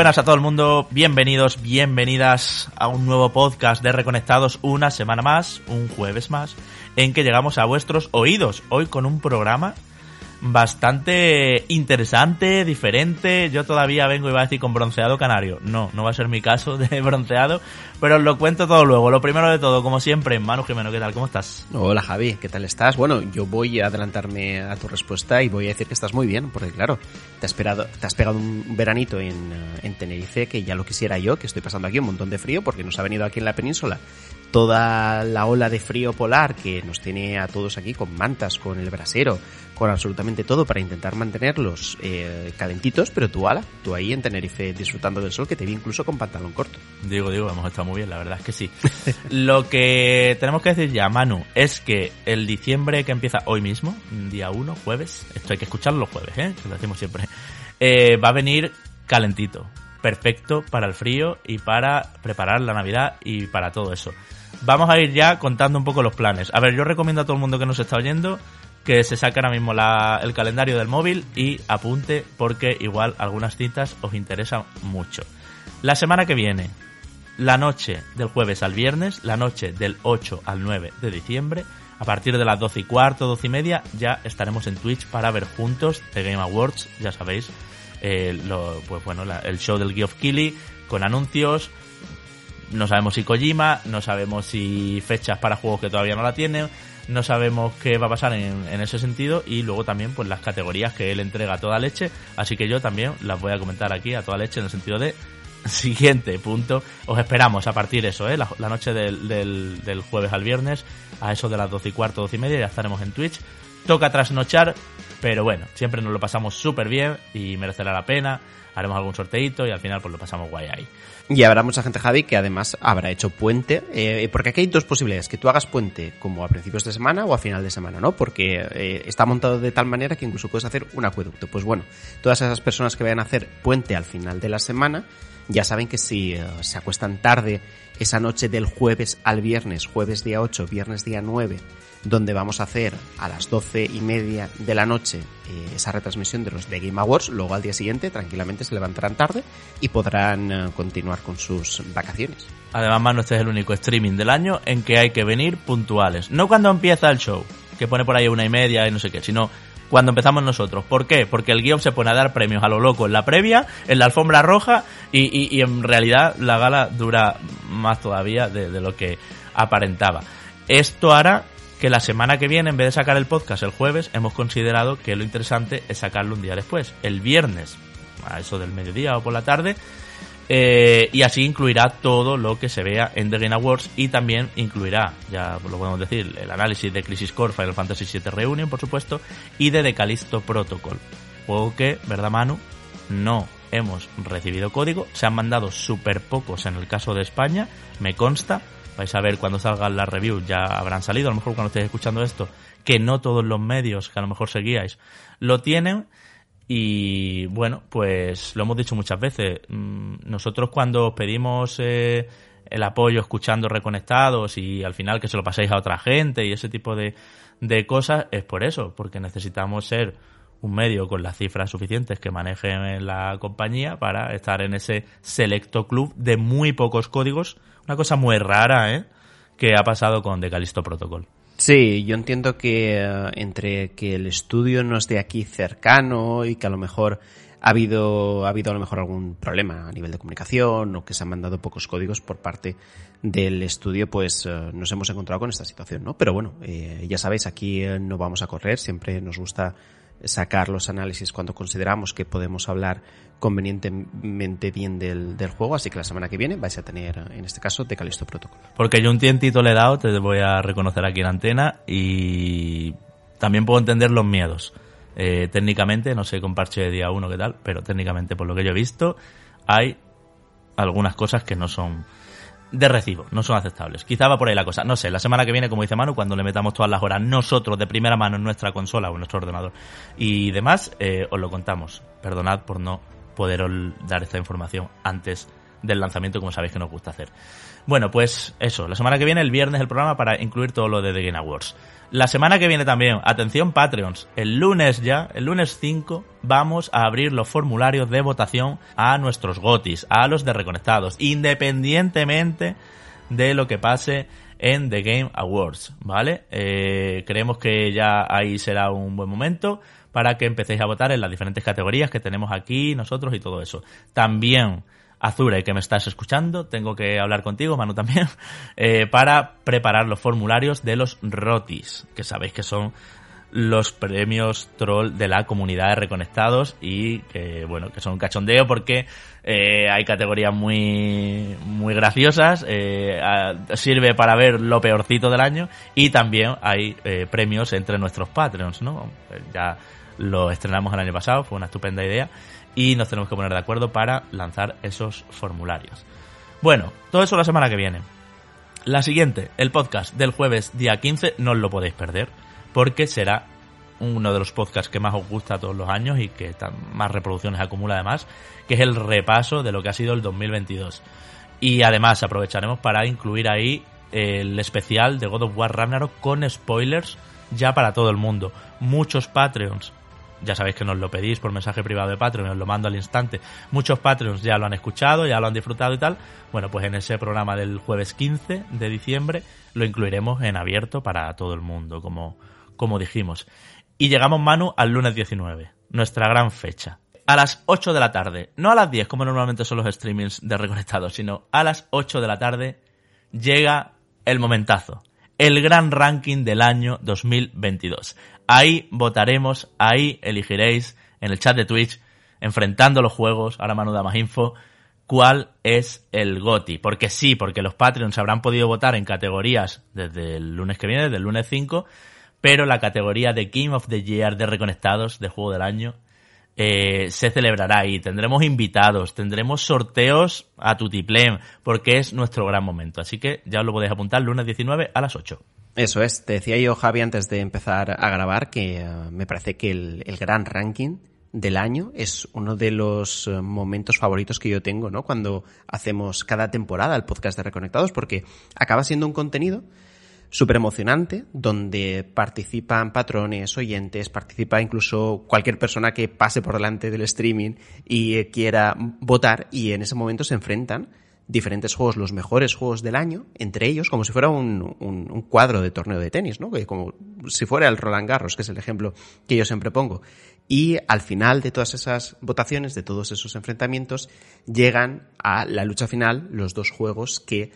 Buenas a todo el mundo, bienvenidos, bienvenidas a un nuevo podcast de Reconectados, una semana más, un jueves más, en que llegamos a vuestros oídos, hoy con un programa bastante interesante, diferente. Yo todavía vengo, iba a decir, con bronceado canario. No, no va a ser mi caso de bronceado, pero os lo cuento todo luego. Lo primero de todo, como siempre, Manu Jimeno, ¿qué tal? ¿Cómo estás? Hola Javi, ¿qué tal estás? Bueno, yo voy a adelantarme a tu respuesta y voy a decir que estás muy bien, porque claro, te has, esperado, te has pegado un veranito en, en Tenerife que ya lo quisiera yo, que estoy pasando aquí un montón de frío porque nos ha venido aquí en la península toda la ola de frío polar que nos tiene a todos aquí con mantas, con el brasero, con absolutamente todo para intentar mantenerlos eh, calentitos, pero tú ala, tú ahí en Tenerife disfrutando del sol que te vi incluso con pantalón corto. Digo, digo, hemos estado muy bien, la verdad es que sí. Lo que tenemos que decir ya, Manu, es que el diciembre que empieza hoy mismo, día 1, jueves, esto hay que escucharlo los jueves, ¿eh? lo decimos siempre, eh, va a venir calentito, perfecto para el frío y para preparar la Navidad y para todo eso. Vamos a ir ya contando un poco los planes. A ver, yo recomiendo a todo el mundo que nos está oyendo que se saque ahora mismo la, el calendario del móvil y apunte porque igual algunas citas os interesan mucho. La semana que viene, la noche del jueves al viernes, la noche del 8 al 9 de diciembre, a partir de las 12 y cuarto, 12 y media, ya estaremos en Twitch para ver juntos The Game Awards, ya sabéis, eh, lo, pues bueno, la, el show del Geoff of Killy con anuncios. No sabemos si Kojima, no sabemos si fechas para juegos que todavía no la tienen, no sabemos qué va a pasar en, en, ese sentido y luego también pues las categorías que él entrega a toda leche, así que yo también las voy a comentar aquí a toda leche en el sentido de siguiente punto, os esperamos a partir de eso, ¿eh? la, noche del, del, del, jueves al viernes, a eso de las 12 y cuarto, 12 y media, ya estaremos en Twitch. Toca trasnochar, pero bueno, siempre nos lo pasamos súper bien y merecerá la pena. Haremos algún sorteito y al final pues lo pasamos guay ahí. Y habrá mucha gente, Javi, que además habrá hecho puente, eh, porque aquí hay dos posibilidades, que tú hagas puente como a principios de semana o a final de semana, ¿no? Porque eh, está montado de tal manera que incluso puedes hacer un acueducto. Pues bueno, todas esas personas que vayan a hacer puente al final de la semana, ya saben que si uh, se acuestan tarde esa noche del jueves al viernes, jueves día 8, viernes día 9, donde vamos a hacer a las doce y media de la noche eh, esa retransmisión de los The Game Awards, luego al día siguiente tranquilamente se levantarán tarde y podrán uh, continuar con sus vacaciones. Además, Manu, este es el único streaming del año en que hay que venir puntuales. No cuando empieza el show, que pone por ahí una y media y no sé qué, sino cuando empezamos nosotros. ¿Por qué? Porque el guion se pone a dar premios a lo loco en la previa, en la alfombra roja y en realidad la gala dura más todavía de, de, lo que aparentaba. Esto hará que la semana que viene, en vez de sacar el podcast el jueves, hemos considerado que lo interesante es sacarlo un día después, el viernes, a eso del mediodía o por la tarde, eh, y así incluirá todo lo que se vea en The Game Awards y también incluirá, ya lo podemos decir, el análisis de Crisis Core, Final Fantasy VII Reunion, por supuesto, y de The Protocol. Juego que, ¿verdad Manu? No hemos recibido código, se han mandado súper pocos en el caso de España, me consta, vais a ver cuando salgan las reviews, ya habrán salido, a lo mejor cuando estéis escuchando esto, que no todos los medios que a lo mejor seguíais lo tienen, y bueno, pues lo hemos dicho muchas veces. Nosotros cuando pedimos eh, el apoyo escuchando reconectados y al final que se lo paséis a otra gente y ese tipo de, de cosas, es por eso, porque necesitamos ser un medio con las cifras suficientes que manejen la compañía para estar en ese selecto club de muy pocos códigos. Una cosa muy rara, ¿eh? Que ha pasado con The Callisto Protocol. Sí, yo entiendo que uh, entre que el estudio no es de aquí cercano y que a lo mejor ha habido, ha habido a lo mejor algún problema a nivel de comunicación o que se han mandado pocos códigos por parte del estudio, pues uh, nos hemos encontrado con esta situación, ¿no? Pero bueno, eh, ya sabéis, aquí eh, no vamos a correr, siempre nos gusta sacar los análisis cuando consideramos que podemos hablar convenientemente bien del, del, juego, así que la semana que viene vais a tener, en este caso, de Calisto Protocol. Porque yo un tientito le he dado, te voy a reconocer aquí en antena, y también puedo entender los miedos. Eh, técnicamente, no sé con parche de día uno qué tal, pero técnicamente, por lo que yo he visto, hay algunas cosas que no son de recibo, no son aceptables. Quizá va por ahí la cosa. No sé, la semana que viene, como dice Manu, cuando le metamos todas las horas nosotros de primera mano en nuestra consola o en nuestro ordenador y demás, eh, os lo contamos. Perdonad por no poderos dar esta información antes del lanzamiento, como sabéis que nos gusta hacer. Bueno, pues eso, la semana que viene, el viernes, el programa para incluir todo lo de The Game Awards. La semana que viene también, atención Patreons, el lunes ya, el lunes 5, vamos a abrir los formularios de votación a nuestros gotis, a los de Reconectados, independientemente de lo que pase en The Game Awards, ¿vale? Eh, creemos que ya ahí será un buen momento para que empecéis a votar en las diferentes categorías que tenemos aquí nosotros y todo eso. También Azure, que me estás escuchando, tengo que hablar contigo, Manu también, eh, para preparar los formularios de los ROTIS, que sabéis que son los premios troll de la comunidad de reconectados y que bueno que son un cachondeo porque eh, hay categorías muy muy graciosas eh, sirve para ver lo peorcito del año y también hay premios entre nuestros patreons no ya lo estrenamos el año pasado fue una estupenda idea y nos tenemos que poner de acuerdo para lanzar esos formularios. Bueno, todo eso la semana que viene. La siguiente, el podcast del jueves día 15, no os lo podéis perder, porque será uno de los podcasts que más os gusta todos los años y que más reproducciones acumula además, que es el repaso de lo que ha sido el 2022. Y además aprovecharemos para incluir ahí el especial de God of War Ragnarok con spoilers ya para todo el mundo. Muchos Patreons ya sabéis que nos lo pedís por mensaje privado de Patreon, os lo mando al instante. Muchos Patreons ya lo han escuchado, ya lo han disfrutado y tal. Bueno, pues en ese programa del jueves 15 de diciembre lo incluiremos en abierto para todo el mundo, como, como dijimos. Y llegamos, Manu, al lunes 19, nuestra gran fecha. A las 8 de la tarde, no a las 10 como normalmente son los streamings de Reconectados, sino a las 8 de la tarde llega el momentazo el gran ranking del año 2022. Ahí votaremos, ahí elegiréis en el chat de Twitch, enfrentando los juegos, ahora Manu da más info, cuál es el GOTI. Porque sí, porque los Patreons habrán podido votar en categorías desde el lunes que viene, desde el lunes 5, pero la categoría de Game of the Year de Reconectados, de Juego del Año, eh, se celebrará ahí. Tendremos invitados, tendremos sorteos a Tutiplén, porque es nuestro gran momento. Así que ya os lo podéis apuntar lunes 19 a las 8. Eso es, te decía yo, Javi, antes de empezar a grabar, que eh, me parece que el, gran ranking del año es uno de los eh, momentos favoritos que yo tengo, ¿no? Cuando hacemos cada temporada el podcast de Reconectados, porque acaba siendo un contenido súper emocionante, donde participan patrones, oyentes, participa incluso cualquier persona que pase por delante del streaming y eh, quiera votar y en ese momento se enfrentan diferentes juegos, los mejores juegos del año, entre ellos, como si fuera un, un, cuadro de torneo de tenis, ¿no? Como si fuera el Roland Garros, que es el ejemplo que yo siempre pongo. Y al final de todas esas votaciones, de todos esos enfrentamientos, llegan a la lucha final los dos juegos que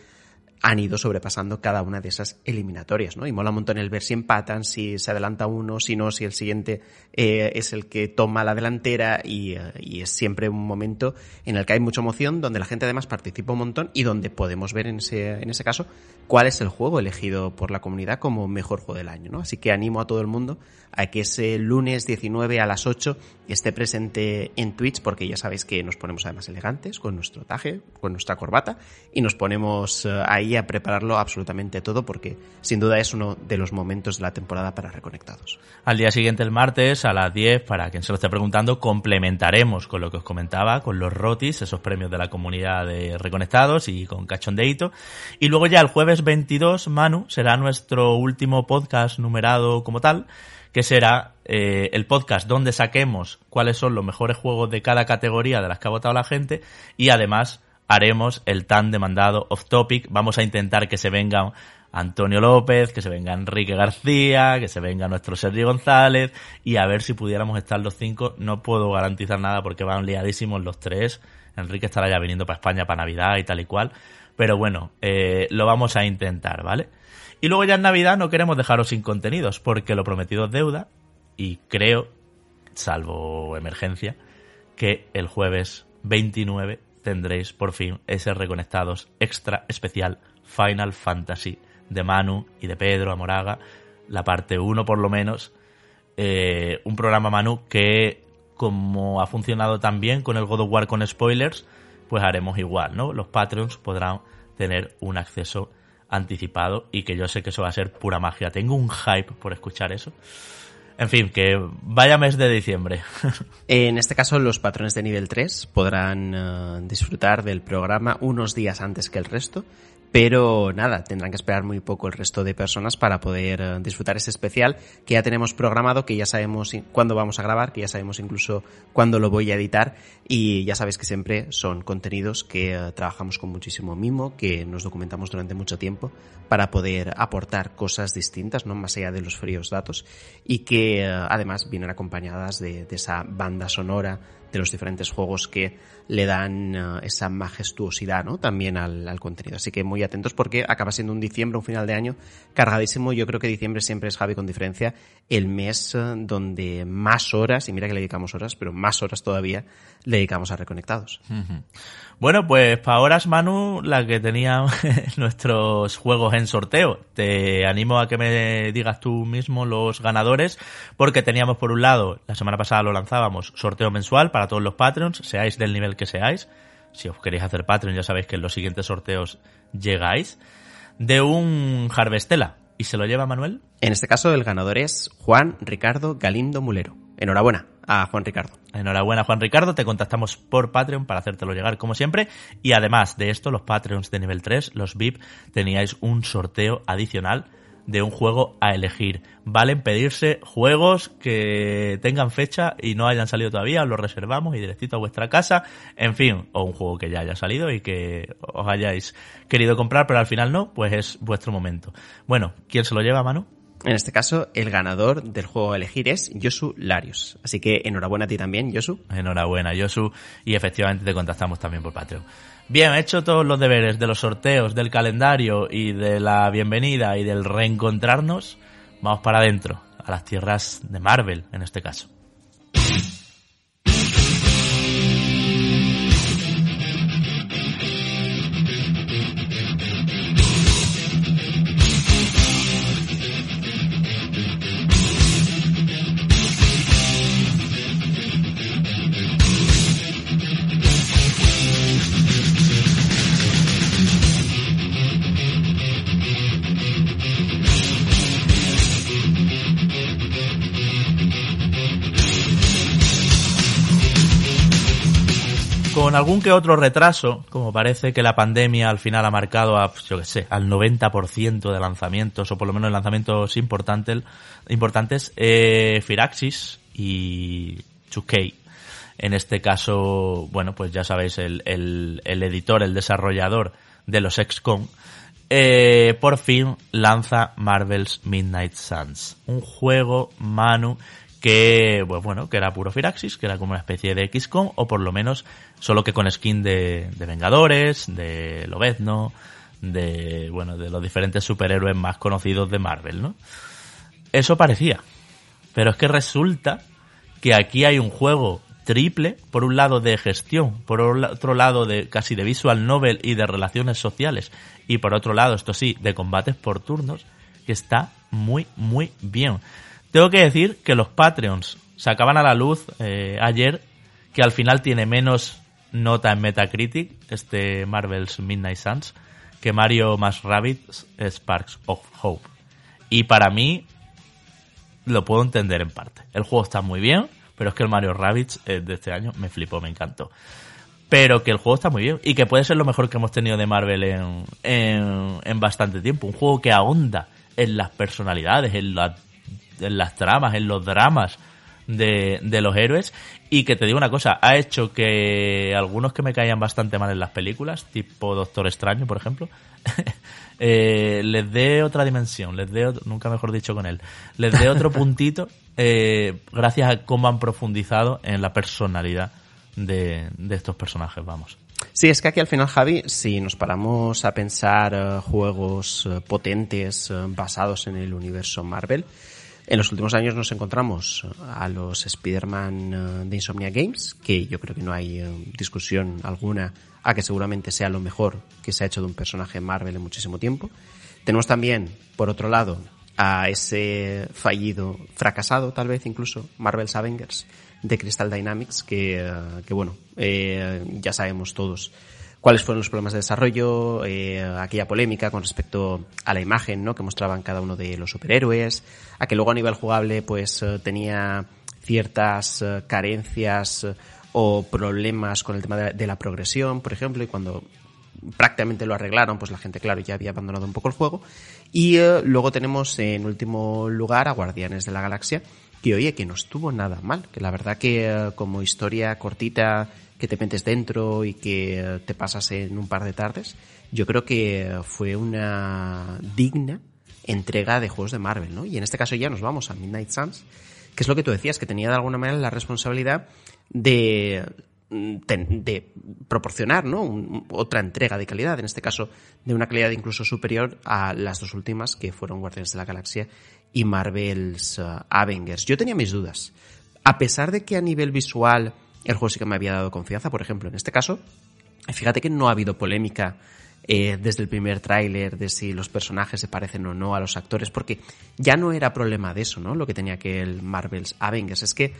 han ido sobrepasando cada una de esas eliminatorias, ¿no? Y mola un montón el ver si empatan, si se adelanta uno, si no, si el siguiente eh, es el que toma la delantera y, eh, y, es siempre un momento en el que hay mucha emoción, donde la gente además participa un montón y donde podemos ver en ese, en ese caso cuál es el juego elegido por la comunidad como mejor juego del año, ¿no? Así que animo a todo el mundo a que ese lunes 19 a las 8 esté presente en Twitch porque ya sabéis que nos ponemos además elegantes con nuestro taje, con nuestra corbata y nos ponemos eh, ahí a prepararlo absolutamente todo porque sin duda es uno de los momentos de la temporada para Reconectados. Al día siguiente, el martes, a las 10, para quien se lo esté preguntando, complementaremos con lo que os comentaba, con los rotis, esos premios de la comunidad de Reconectados y con cachondeito. Y luego ya el jueves 22, Manu, será nuestro último podcast numerado como tal, que será eh, el podcast donde saquemos cuáles son los mejores juegos de cada categoría de las que ha votado la gente y además haremos el tan demandado off topic. Vamos a intentar que se vengan Antonio López, que se venga Enrique García, que se venga nuestro Sergio González y a ver si pudiéramos estar los cinco. No puedo garantizar nada porque van liadísimos los tres. Enrique estará ya viniendo para España para Navidad y tal y cual. Pero bueno, eh, lo vamos a intentar, ¿vale? Y luego ya en Navidad no queremos dejaros sin contenidos, porque lo prometido es deuda, y creo, salvo emergencia, que el jueves 29 tendréis por fin ese reconectados extra especial Final Fantasy de Manu y de Pedro Amoraga, la parte 1 por lo menos, eh, un programa Manu que como ha funcionado tan bien con el God of War con spoilers, pues haremos igual, ¿no? Los Patreons podrán tener un acceso anticipado y que yo sé que eso va a ser pura magia. Tengo un hype por escuchar eso. En fin, que vaya mes de diciembre. en este caso, los patrones de nivel 3 podrán eh, disfrutar del programa unos días antes que el resto, Pero nada, tendrán que esperar muy poco el resto de personas para poder eh, disfrutar ese especial que ya tenemos programado, que ya sabemos cuándo vamos a grabar, que ya sabemos incluso cuándo lo voy a editar. Y ya sabéis que siempre son contenidos que eh, trabajamos con muchísimo mimo, que nos documentamos durante mucho tiempo para poder aportar cosas distintas, no más allá de los fríos datos. Y que eh, además vienen acompañadas de, de esa banda sonora de los diferentes juegos que le dan uh, esa majestuosidad ¿no? también al, contenido. Así que muy atentos porque acaba siendo un diciembre, un final de año cargadísimo. Yo creo que diciembre siempre es, Javi, con diferencia, el mes uh, donde más horas, y mira que le dedicamos horas, pero más horas todavía le dedicamos a Reconectados. Bueno, pues para horas, Manu, la que tenía nuestros juegos en sorteo. Te animo a que me digas tú mismo los ganadores, porque teníamos por un lado, la semana pasada lo lanzábamos, sorteo mensual para todos los Patreons, seáis del nivel que seáis. Si os queréis hacer Patreon, ya sabéis que en los siguientes sorteos llegáis. De un Harvestella. ¿Y se lo lleva Manuel? En este caso, el ganador es Juan Ricardo Galindo Mulero. Enhorabuena a Juan Ricardo. Enhorabuena, Juan Ricardo. Te contactamos por Patreon para hacértelo llegar, como siempre. Y además de esto, los Patreons de nivel 3, los VIP, teníais un sorteo adicional de un juego a elegir. Valen pedirse juegos que tengan fecha y no hayan salido todavía, os los reservamos y directito a vuestra casa. En fin, o un juego que ya haya salido y que os hayáis querido comprar, pero al final no, pues es vuestro momento. Bueno, ¿quién se lo lleva, Manu? En este caso, el ganador del juego a elegir es Yosu Larios. Así que enhorabuena a ti también, Yosu. Enhorabuena, Yosu. Y efectivamente te contactamos también por Patreon. Bien, he hecho todos los deberes de los sorteos, del calendario y de la bienvenida y del reencontrarnos. Vamos para adentro, a las tierras de Marvel en este caso. Con algún que otro retraso, como parece que la pandemia al final ha marcado a, yo que sé, al 90% de lanzamientos, o por lo menos lanzamientos importantes, importantes eh, Firaxis y 2K. En este caso, bueno, pues ya sabéis, el, el, editor, el desarrollador de los XCOM, eh, por fin lanza Marvel's Midnight Suns. Un juego, Manu, que, pues bueno, que era puro Firaxis, que era como una especie de XCOM, o por lo menos solo que con skin de, de Vengadores, de Lobezno, de, bueno, de los diferentes superhéroes más conocidos de Marvel, ¿no? Eso parecía. Pero es que resulta que aquí hay un juego triple, por un lado de gestión, por otro lado de casi de visual novel y de relaciones sociales, y por otro lado, esto sí, de combates por turnos, que está muy, muy bien. Tengo que decir que los Patreons sacaban a la luz eh, ayer que al final tiene menos nota en Metacritic, este Marvel's Midnight Suns, que Mario más Rabbit Sparks of Hope. Y para mí lo puedo entender en parte. El juego está muy bien, pero es que el Mario Rabbids eh, de este año me flipó, me encantó. Pero que el juego está muy bien y que puede ser lo mejor que hemos tenido de Marvel en, en, en bastante tiempo. Un juego que ahonda en las personalidades, en la en las tramas, en los dramas de, de, los héroes. Y que te digo una cosa, ha hecho que algunos que me caían bastante mal en las películas, tipo Doctor Extraño, por ejemplo, eh, les dé otra dimensión, les dé, nunca mejor dicho con él, les dé otro puntito, eh, gracias a cómo han profundizado en la personalidad de, de estos personajes, vamos. Sí, es que aquí al final, Javi, si nos paramos a pensar uh, juegos uh, potentes basados en el universo Marvel, en los últimos años nos encontramos a los Spider-Man de Insomnia Games, que yo creo que no hay discusión alguna a que seguramente sea lo mejor que se ha hecho de un personaje Marvel en muchísimo tiempo. Tenemos también, por otro lado, a ese fallido, fracasado tal vez incluso, Marvel's Avengers de Crystal Dynamics, que, que bueno, eh, ya sabemos todos cuáles fueron los problemas de desarrollo, eh, aquella polémica con respecto a la imagen ¿no? que mostraban cada uno de los superhéroes, a que luego a nivel jugable pues eh, tenía ciertas eh, carencias o problemas con el tema de, de, la progresión, por ejemplo, y cuando prácticamente lo arreglaron, pues la gente, claro, ya había abandonado un poco el juego. Y luego tenemos en último lugar a Guardianes de la Galaxia, que oye, que no estuvo nada mal, que la verdad que como historia cortita que te metes dentro y que eh, te pasas en un par de tardes, yo creo que fue una digna entrega de juegos de Marvel, ¿no? Y en este caso ya nos vamos a Midnight Suns, que es lo que tú decías, que tenía de alguna manera la responsabilidad de de proporcionar ¿no? otra entrega de calidad, en este caso de una calidad incluso superior a las dos últimas que fueron Guardianes de la Galaxia y Marvel's uh, Avengers. Yo tenía mis dudas. A pesar de que a nivel visual el juego sí que me había dado confianza, por ejemplo, en este caso, fíjate que no ha habido polémica eh, desde el primer tráiler de si los personajes se parecen o no a los actores, porque ya no era problema de eso, ¿no? Lo que tenía que el Marvel's Avengers es que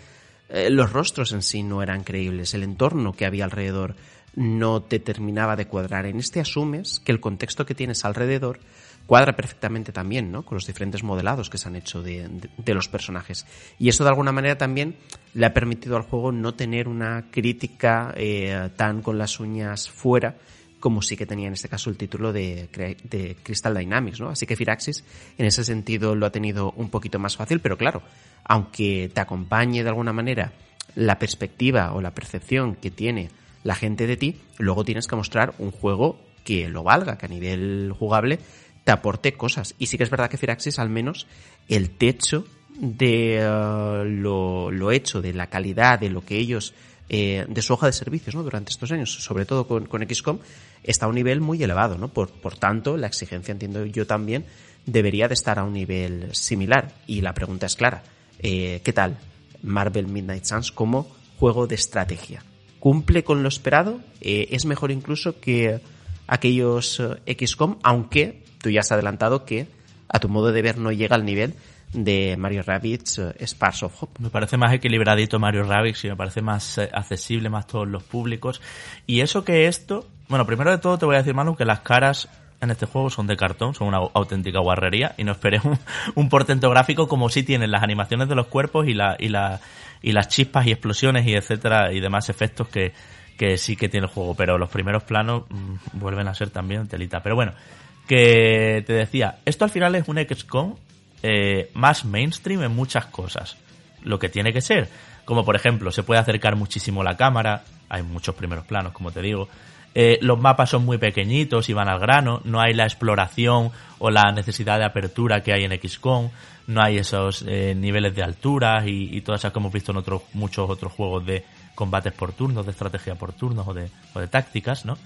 eh, los rostros en sí no eran creíbles, el entorno que había alrededor no te terminaba de cuadrar. En este asumes que el contexto que tienes alrededor cuadra perfectamente también, ¿no? Con los diferentes modelados que se han hecho de, los personajes. Y eso de alguna manera también le ha permitido al juego no tener una crítica eh, tan con las uñas fuera como sí que tenía en este caso el título de, de, Crystal Dynamics, ¿no? Así que Firaxis en ese sentido lo ha tenido un poquito más fácil, pero claro, aunque te acompañe de alguna manera la perspectiva o la percepción que tiene la gente de ti, luego tienes que mostrar un juego que lo valga, que a nivel jugable te aporte cosas. Y sí que es verdad que Firaxis, al menos, el techo de uh, lo, hecho, de la calidad, de lo que ellos, eh, de su hoja de servicios, ¿no? Durante estos años, sobre todo con, con XCOM, está a un nivel muy elevado, ¿no? Por, por tanto, la exigencia, entiendo yo también, debería de estar a un nivel similar. Y la pregunta es clara. Eh, ¿Qué tal Marvel Midnight Suns como juego de estrategia? ¿Cumple con lo esperado? Eh, ¿Es mejor incluso que aquellos XCOM? Aunque tú ya has adelantado que a tu modo de ver no llega al nivel de Mario Rabbids uh, Sparks of Hope. Me parece más equilibradito Mario Rabbids y me parece más eh, accesible, más todos los públicos. Y eso que esto, bueno, primero de todo te voy a decir, Manu, que las caras en este juego son de cartón, son una auténtica guarrería y no esperes un, portento gráfico como si tienen las animaciones de los cuerpos y, la, y, la, y las chispas y explosiones y etcétera y demás efectos que, que sí que tiene el juego, pero los primeros planos mm, vuelven a ser también telita. Pero bueno, que te decía, esto al final es un XCOM eh, más mainstream en muchas cosas, lo que tiene que ser, como por ejemplo, se puede acercar muchísimo la cámara, hay muchos primeros planos, como te digo, eh, los mapas son muy pequeñitos y van al grano, no hay la exploración o la necesidad de apertura que hay en XCOM, no hay esos eh, niveles de altura y, todas esas que hemos visto en otros muchos otros juegos de combates por turnos, de estrategia por turnos o de, o de tácticas, ¿no?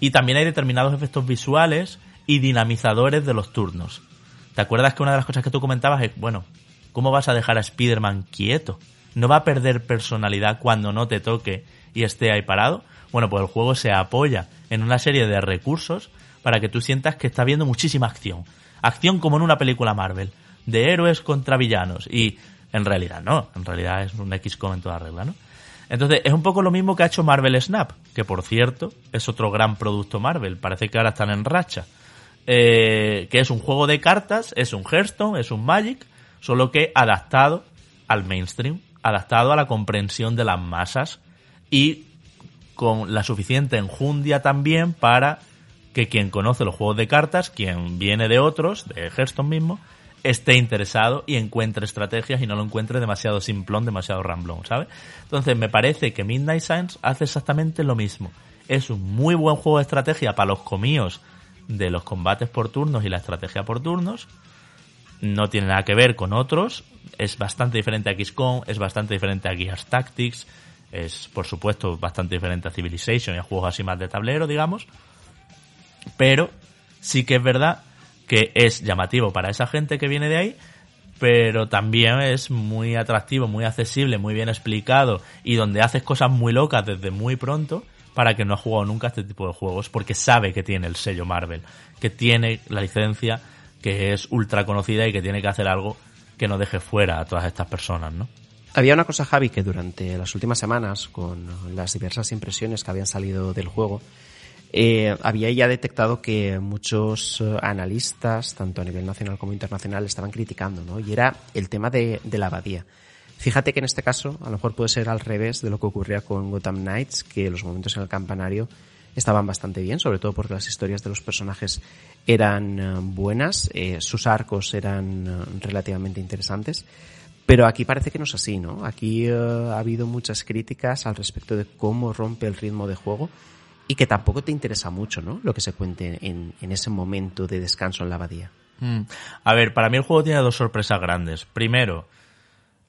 Y también hay determinados efectos visuales y dinamizadores de los turnos. ¿Te acuerdas que una de las cosas que tú comentabas es, bueno, ¿cómo vas a dejar a Spider-Man quieto? ¿No va a perder personalidad cuando no te toque y esté ahí parado? Bueno, pues el juego se apoya en una serie de recursos para que tú sientas que está viendo muchísima acción. Acción como en una película Marvel, de héroes contra villanos. Y en realidad no, en realidad es un XCOM en toda regla, ¿no? Entonces, es un poco lo mismo que ha hecho Marvel Snap, que por cierto es otro gran producto Marvel. Parece que ahora están en racha. Eh, que es un juego de cartas, es un Hearthstone, es un Magic, solo que adaptado al mainstream, adaptado a la comprensión de las masas y con la suficiente enjundia también para que quien conoce los juegos de cartas, quien viene de otros, de Hearthstone mismo, esté interesado y encuentre estrategias y no lo encuentre demasiado simplón, demasiado ramblón, ¿sabes? Entonces me parece que Midnight Science hace exactamente lo mismo. Es un muy buen juego de estrategia para los comíos de los combates por turnos y la estrategia por turnos. No tiene nada que ver con otros. Es bastante diferente a XCOM, es bastante diferente a Gears Tactics, es por supuesto bastante diferente a Civilization y a juegos así más de tablero, digamos. Pero sí que es verdad que es llamativo para esa gente que viene de ahí, pero también es muy atractivo, muy accesible, muy bien explicado y donde haces cosas muy locas desde muy pronto para que no ha jugado nunca este tipo de juegos, porque sabe que tiene el sello Marvel, que tiene la licencia, que es ultra conocida y que tiene que hacer algo que no deje fuera a todas estas personas, ¿no? Había una cosa, Javi, que durante las últimas semanas, con las diversas impresiones que habían salido del juego, eh, había ya detectado que muchos eh, analistas, tanto a nivel nacional como internacional, estaban criticando, ¿no? Y era el tema de, de la abadía. Fíjate que en este caso a lo mejor puede ser al revés de lo que ocurría con Gotham Knights, que los momentos en el campanario estaban bastante bien, sobre todo porque las historias de los personajes eran eh, buenas, eh, sus arcos eran eh, relativamente interesantes. Pero aquí parece que no es así, ¿no? Aquí ha habido muchas críticas al respecto de cómo rompe el ritmo de juego y que tampoco te interesa mucho, ¿no? Lo que se cuente en, en ese momento de descanso en la abadía. Mm. A ver, para mí el juego tiene dos sorpresas grandes. Primero,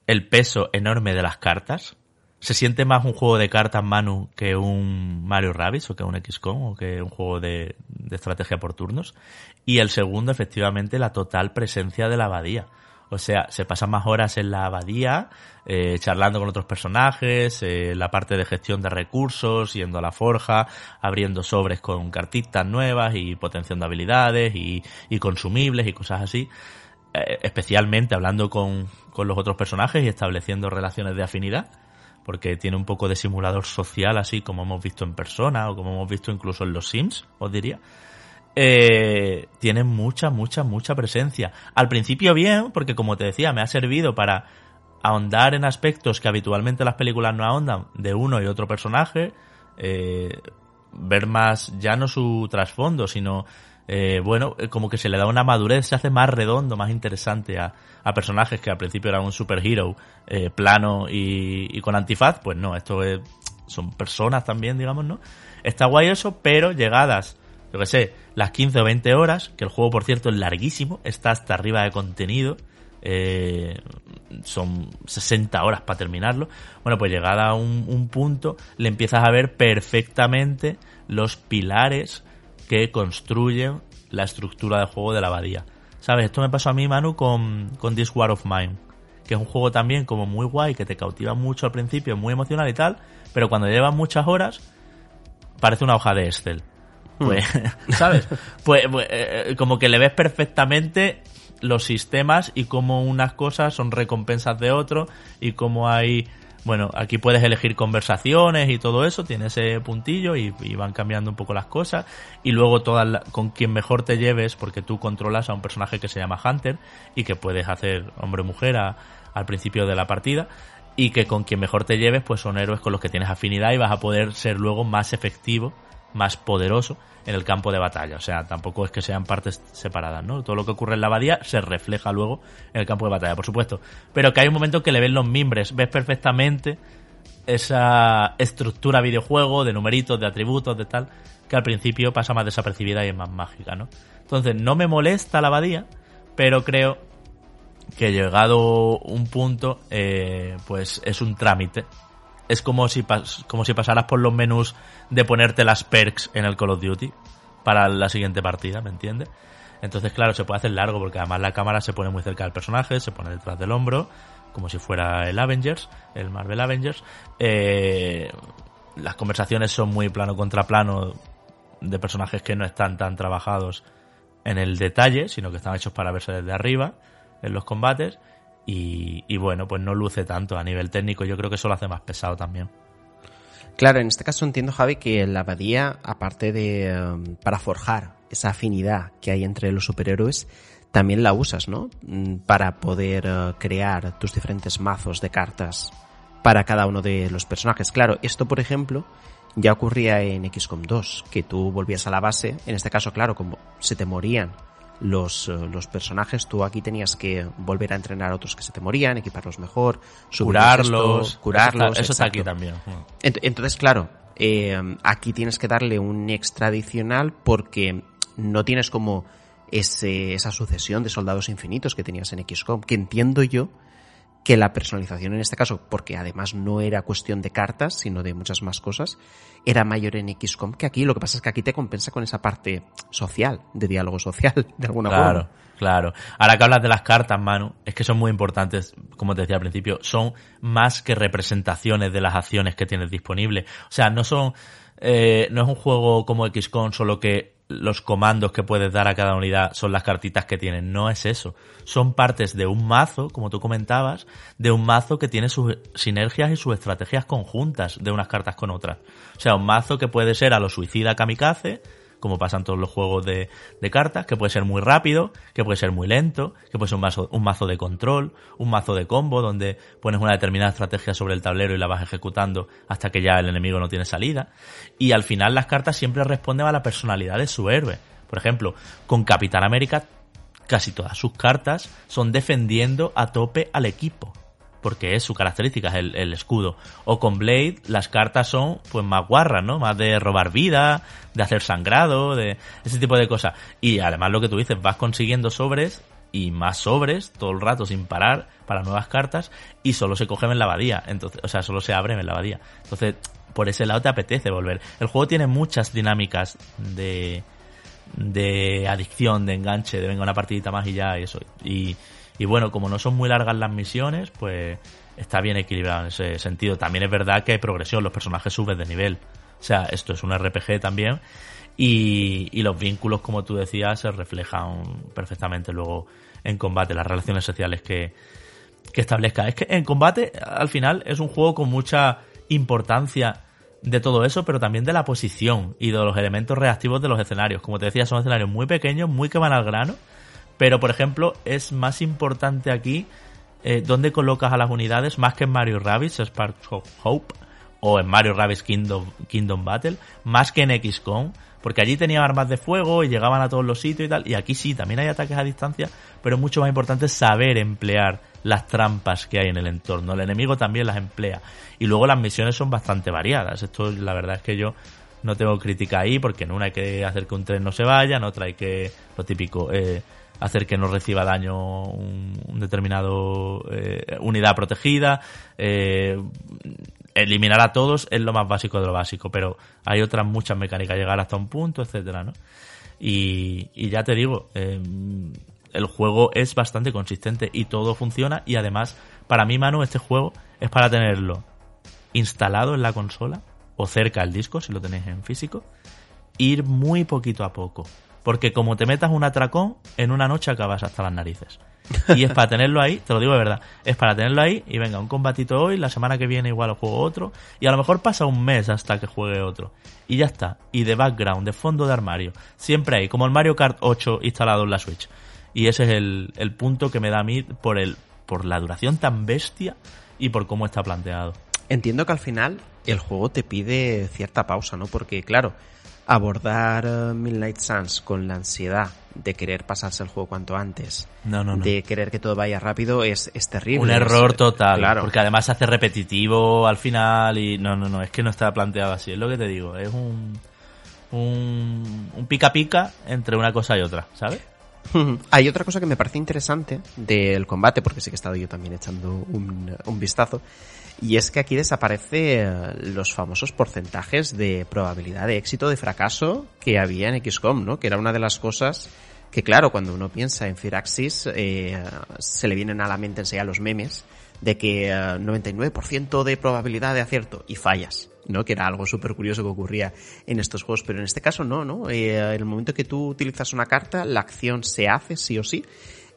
el peso enorme de las cartas se siente más un juego de cartas Manu que un Mario Rabbids o que un XCOM o que un juego de, estrategia por turnos. Y el segundo, efectivamente, la total presencia de la abadía. O sea, se pasan más horas en la abadía, eh, charlando con otros personajes, eh, la parte de gestión de recursos, yendo a la forja, abriendo sobres con cartitas nuevas y potenciando habilidades y, consumibles y cosas así. Eh, especialmente hablando con, con los otros personajes y estableciendo relaciones de afinidad porque tiene un poco de simulador social, así como hemos visto en persona o como hemos visto incluso en los Sims, os diría. Eh, tiene mucha, mucha, mucha presencia. Al principio bien, porque como te decía, me ha servido para ahondar en aspectos que habitualmente las películas no ahondan de uno y otro personaje, eh, ver más ya no su trasfondo, sino eh, bueno, eh, como que se le da una madurez, se hace más redondo, más interesante a, personajes que al principio eran un superhero eh, plano y, con antifaz, pues no, esto son personas también, digamos, ¿no? Está guay eso, pero llegadas, yo que sé, las 15 o 20 horas, que el juego por cierto es larguísimo, está hasta arriba de contenido, son 60 horas para terminarlo. Bueno, pues llegada a un, un, punto, le empiezas a ver perfectamente los pilares que construyen la estructura de juego de la abadía. ¿Sabes? Esto me pasó a mí, Manu, con, con This of Mine, que es un juego también como muy guay, que te cautiva mucho al principio, muy emocional y tal, pero cuando llevas muchas horas, parece una hoja de Excel. Hmm. Pues, ¿sabes? Pues, pues eh, como que le ves perfectamente los sistemas y cómo unas cosas son recompensas de otro y cómo hay bueno, aquí puedes elegir conversaciones y todo eso, tiene ese puntillo y, van cambiando un poco las cosas. Y luego todas con quien mejor te lleves, porque tú controlas a un personaje que se llama Hunter y que puedes hacer hombre-mujer al principio de la partida. Y que con quien mejor te lleves, pues son héroes con los que tienes afinidad y vas a poder ser luego más efectivo, más poderoso en el campo de batalla. O sea, tampoco es que sean partes separadas, ¿no? Todo lo que ocurre en la abadía se refleja luego en el campo de batalla, por supuesto. Pero que hay un momento que le ven los mimbres, ves perfectamente esa estructura videojuego de numeritos, de atributos, de tal, que al principio pasa más desapercibida y es más mágica, ¿no? Entonces, no me molesta la abadía, pero creo que llegado un punto, eh, pues es un trámite es como si, como si pasaras por los menús de ponerte las perks en el Call of Duty para la siguiente partida, ¿me entiendes? Entonces, claro, se puede hacer largo porque además la cámara se pone muy cerca del personaje, se pone detrás del hombro, como si fuera el Avengers, el Marvel Avengers. Eh, las conversaciones son muy plano contra plano de personajes que no están tan trabajados en el detalle, sino que están hechos para verse desde arriba en los combates. Y, bueno, pues no luce tanto a nivel técnico. Yo creo que eso lo hace más pesado también. Claro, en este caso entiendo, Javi, que la abadía, aparte de um, para forjar esa afinidad que hay entre los superhéroes, también la usas, ¿no? Mm, para poder uh, crear tus diferentes mazos de cartas para cada uno de los personajes. Claro, esto, por ejemplo, ya ocurría en XCOM 2, que tú volvías a la base, en este caso, claro, como se te morían los, eh, los personajes, tú aquí tenías que volver a entrenar a otros que se te morían, equiparlos mejor, curarlos, curarlos. Eso está, aquí también. Entonces, claro, eh, aquí tienes que darle un extra adicional porque no tienes como ese, esa sucesión de soldados infinitos que tenías en XCOM, que entiendo yo que la personalización en este caso, porque además no era cuestión de cartas, sino de muchas más cosas, era mayor en XCOM que aquí. Lo que pasa es que aquí te compensa con esa parte social, de diálogo social, de alguna forma. Claro, claro. Ahora que hablas de las cartas, Manu, es que son muy importantes, como te decía al principio, son más que representaciones de las acciones que tienes disponibles. O sea, no son, eh, no es un juego como XCOM, solo que los comandos que puedes dar a cada unidad son las cartitas que tienen. No es eso. Son partes de un mazo, como tú comentabas, de un mazo que tiene sus sinergias y sus estrategias conjuntas de unas cartas con otras. O sea, un mazo que puede ser a lo suicida kamikaze, como pasan todos los juegos de, de, cartas, que puede ser muy rápido, que puede ser muy lento, que puede ser un mazo, un mazo de control, un mazo de combo, donde pones una determinada estrategia sobre el tablero y la vas ejecutando hasta que ya el enemigo no tiene salida. Y al final las cartas siempre responden a la personalidad de su héroe. Por ejemplo, con Capitán América casi todas sus cartas son defendiendo a tope al equipo porque es su característica, es el, escudo. O con Blade las cartas son pues más guarras, ¿no? Más de robar vida, de hacer sangrado, de ese tipo de cosas. Y además lo que tú dices, vas consiguiendo sobres y más sobres todo el rato sin parar para nuevas cartas y solo se cogen en la abadía, entonces, o sea, solo se abren en la abadía. Entonces, por ese lado te apetece volver. El juego tiene muchas dinámicas de de adicción, de enganche, de venga una partidita más y ya eso. Y y bueno, como no son muy largas las misiones, pues está bien equilibrado en ese sentido. También es verdad que hay progresión, los personajes suben de nivel. O sea, esto es un RPG también. Y, y los vínculos, como tú decías, se reflejan perfectamente luego en combate, las relaciones sociales que, que establezca. Es que en combate, al final, es un juego con mucha importancia de todo eso, pero también de la posición y de los elementos reactivos de los escenarios. Como te decía, son escenarios muy pequeños, muy que van al grano pero, por ejemplo, es más importante aquí eh, dónde colocas a las unidades más que en Mario Rabbids Sparks of Hope o en Mario Rabbids Kingdom, Kingdom Battle, más que en XCOM, porque allí tenían armas de fuego y llegaban a todos los sitios y tal, y aquí sí, también hay ataques a distancia, pero es mucho más importante saber emplear las trampas que hay en el entorno. El enemigo también las emplea. Y luego las misiones son bastante variadas. Esto, la verdad es que yo no tengo crítica ahí, porque en una hay que hacer que un tren no se vaya, en otra hay que, lo típico, eh, hacer que no reciba daño un, determinado eh, unidad protegida, eh, eliminar a todos es lo más básico de lo básico, pero hay otras muchas mecánicas, llegar hasta un punto, etcétera, ¿no? Y, y ya te digo, eh, el juego es bastante consistente y todo funciona. Y además, para mí, Manu, este juego es para tenerlo instalado en la consola o cerca al disco, si lo tenéis en físico, ir muy poquito a poco porque como te metas un atracón, en una noche acabas hasta las narices. Y es para tenerlo ahí, te lo digo de verdad, es para tenerlo ahí y venga, un combatito hoy, la semana que viene igual juego otro, y a lo mejor pasa un mes hasta que juegue otro. Y ya está. Y de background, de fondo de armario, siempre hay, como el Mario Kart 8 instalado en la Switch. Y ese es el, el punto que me da a mí por, el, por la duración tan bestia y por cómo está planteado. Entiendo que al final el juego te pide cierta pausa, ¿no? Porque claro, abordar eh, Midnight Suns con la ansiedad de querer pasarse el juego cuanto antes, no, no, de querer que todo vaya rápido, es, es terrible. Un error total, claro. porque además se hace repetitivo al final y no, no, no, es que no está planteado así, es lo que te digo, es un, un, un pica pica entre una cosa y otra, ¿sabes? Hay otra cosa que me parece interesante del combate, porque sí que he estado yo también echando un, un vistazo, y es que aquí desaparece eh, los famosos porcentajes de probabilidad de éxito, de fracaso que había en XCOM, ¿no? Que era una de las cosas que, claro, cuando uno piensa en Firaxis, eh, se le vienen a la mente enseguida los memes de que 99% eh, de probabilidad de acierto y fallas, ¿no? Que era algo súper curioso que ocurría en estos juegos, pero en este caso no, ¿no? en el momento que tú utilizas una carta, la acción se hace sí o sí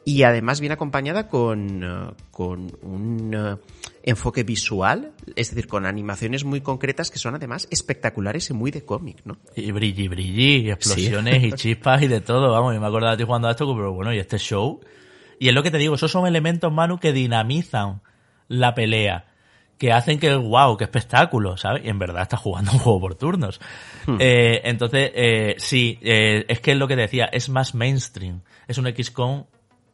y además viene acompañada con, eh, con un eh, enfoque visual, es decir, con animaciones muy concretas que son además espectaculares y muy de cómic, ¿no? Y brilli, brilli, y explosiones y chispas y de todo, vamos, yo me acuerdo de ti jugando a esto, pero bueno, y este show. Y es lo que te digo, esos son elementos, Manu, que dinamizan la pelea que hacen que, wow, qué espectáculo, ¿sabes? Y en verdad estás jugando un juego por turnos. Hmm. Eh, entonces, eh, sí, eh, es que es lo que decía, es más mainstream. Es un XCOM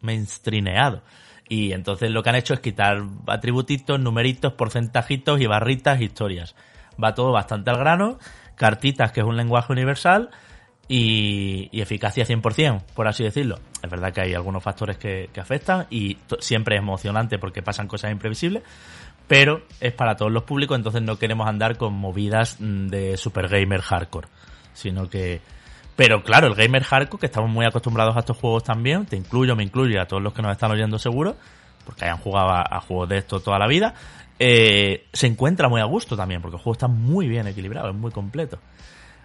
mainstreameado. Y entonces lo que han hecho es quitar atributitos, numeritos, porcentajitos y barritas, historias. Va todo bastante al grano, cartitas, que es un lenguaje universal, y, eficacia 100%, por así decirlo. Es verdad que hay algunos factores que, afectan y siempre es emocionante porque pasan cosas imprevisibles, pero es para todos los públicos, entonces no queremos andar con movidas mm, de super gamer hardcore, sino que pero claro, el gamer hardcore, que estamos muy acostumbrados a estos juegos también, te incluyo, me incluyo a todos los que nos están oyendo seguro, porque hayan jugado a, juegos de esto toda la vida, eh, se encuentra muy a gusto también, porque el juego está muy bien equilibrado, es muy completo.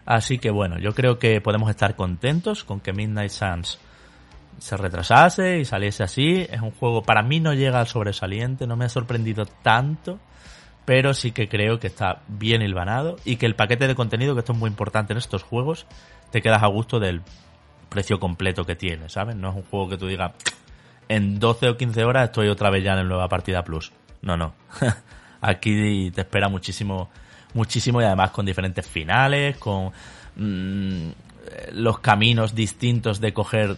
Así que bueno, yo creo que podemos estar contentos con que Midnight Suns se retrasase y saliese así. Es un juego, para mí no llega al sobresaliente, no me ha sorprendido tanto pero sí que creo que está bien hilvanado y que el paquete de contenido, que esto es muy importante en estos juegos, te quedas a gusto del precio completo que tiene, ¿sabes? No es un juego que tú digas, en 12 o 15 horas estoy otra vez ya en el Nueva Partida Plus. No, no. Aquí te espera muchísimo, muchísimo y además con diferentes finales, con mm, los caminos distintos de coger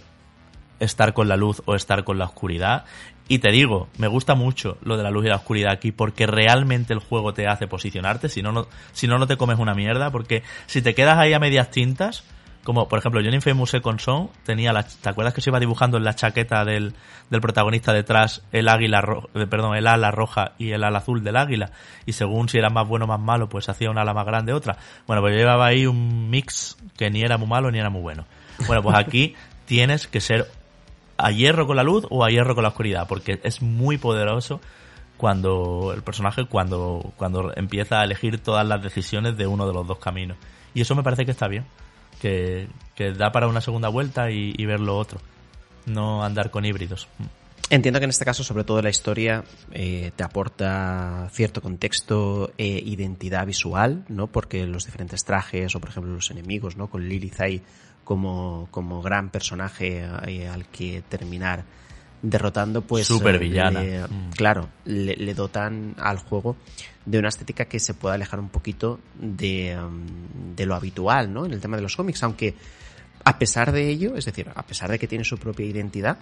estar con la luz o estar con la oscuridad. Y te digo, me gusta mucho lo de la luz y la oscuridad aquí porque realmente el juego te hace posicionarte, si no, no, si no, no te comes una mierda, porque si te quedas ahí a medias tintas, como por ejemplo, yo en Infamous Second Son tenía la, ¿te acuerdas que se iba dibujando en la chaqueta del, del protagonista detrás el águila, ro, eh, perdón, el ala roja y el ala azul del águila? Y según si era más bueno o más malo, pues hacía una ala más grande otra. Bueno, pues yo llevaba ahí un mix que ni era muy malo ni era muy bueno. Bueno, pues aquí tienes que ser a hierro con la luz o a hierro con la oscuridad, porque es muy poderoso cuando el personaje cuando cuando empieza a elegir todas las decisiones de uno de los dos caminos. Y eso me parece que está bien que, da para una segunda vuelta y, ver lo otro. No andar con híbridos. Entiendo que en este caso, sobre todo la historia, eh, te aporta cierto contexto e identidad visual, ¿no? Porque los diferentes trajes, o por ejemplo los enemigos, ¿no? Con Lilith ahí como, como gran personaje eh, al que terminar derrotando, pues. Super villana. Mm. Claro, le, dotan al juego de una estética que se pueda alejar un poquito de, um, de lo habitual, ¿no? En el tema de los cómics, aunque a pesar de ello, es decir, a pesar de que tiene su propia identidad,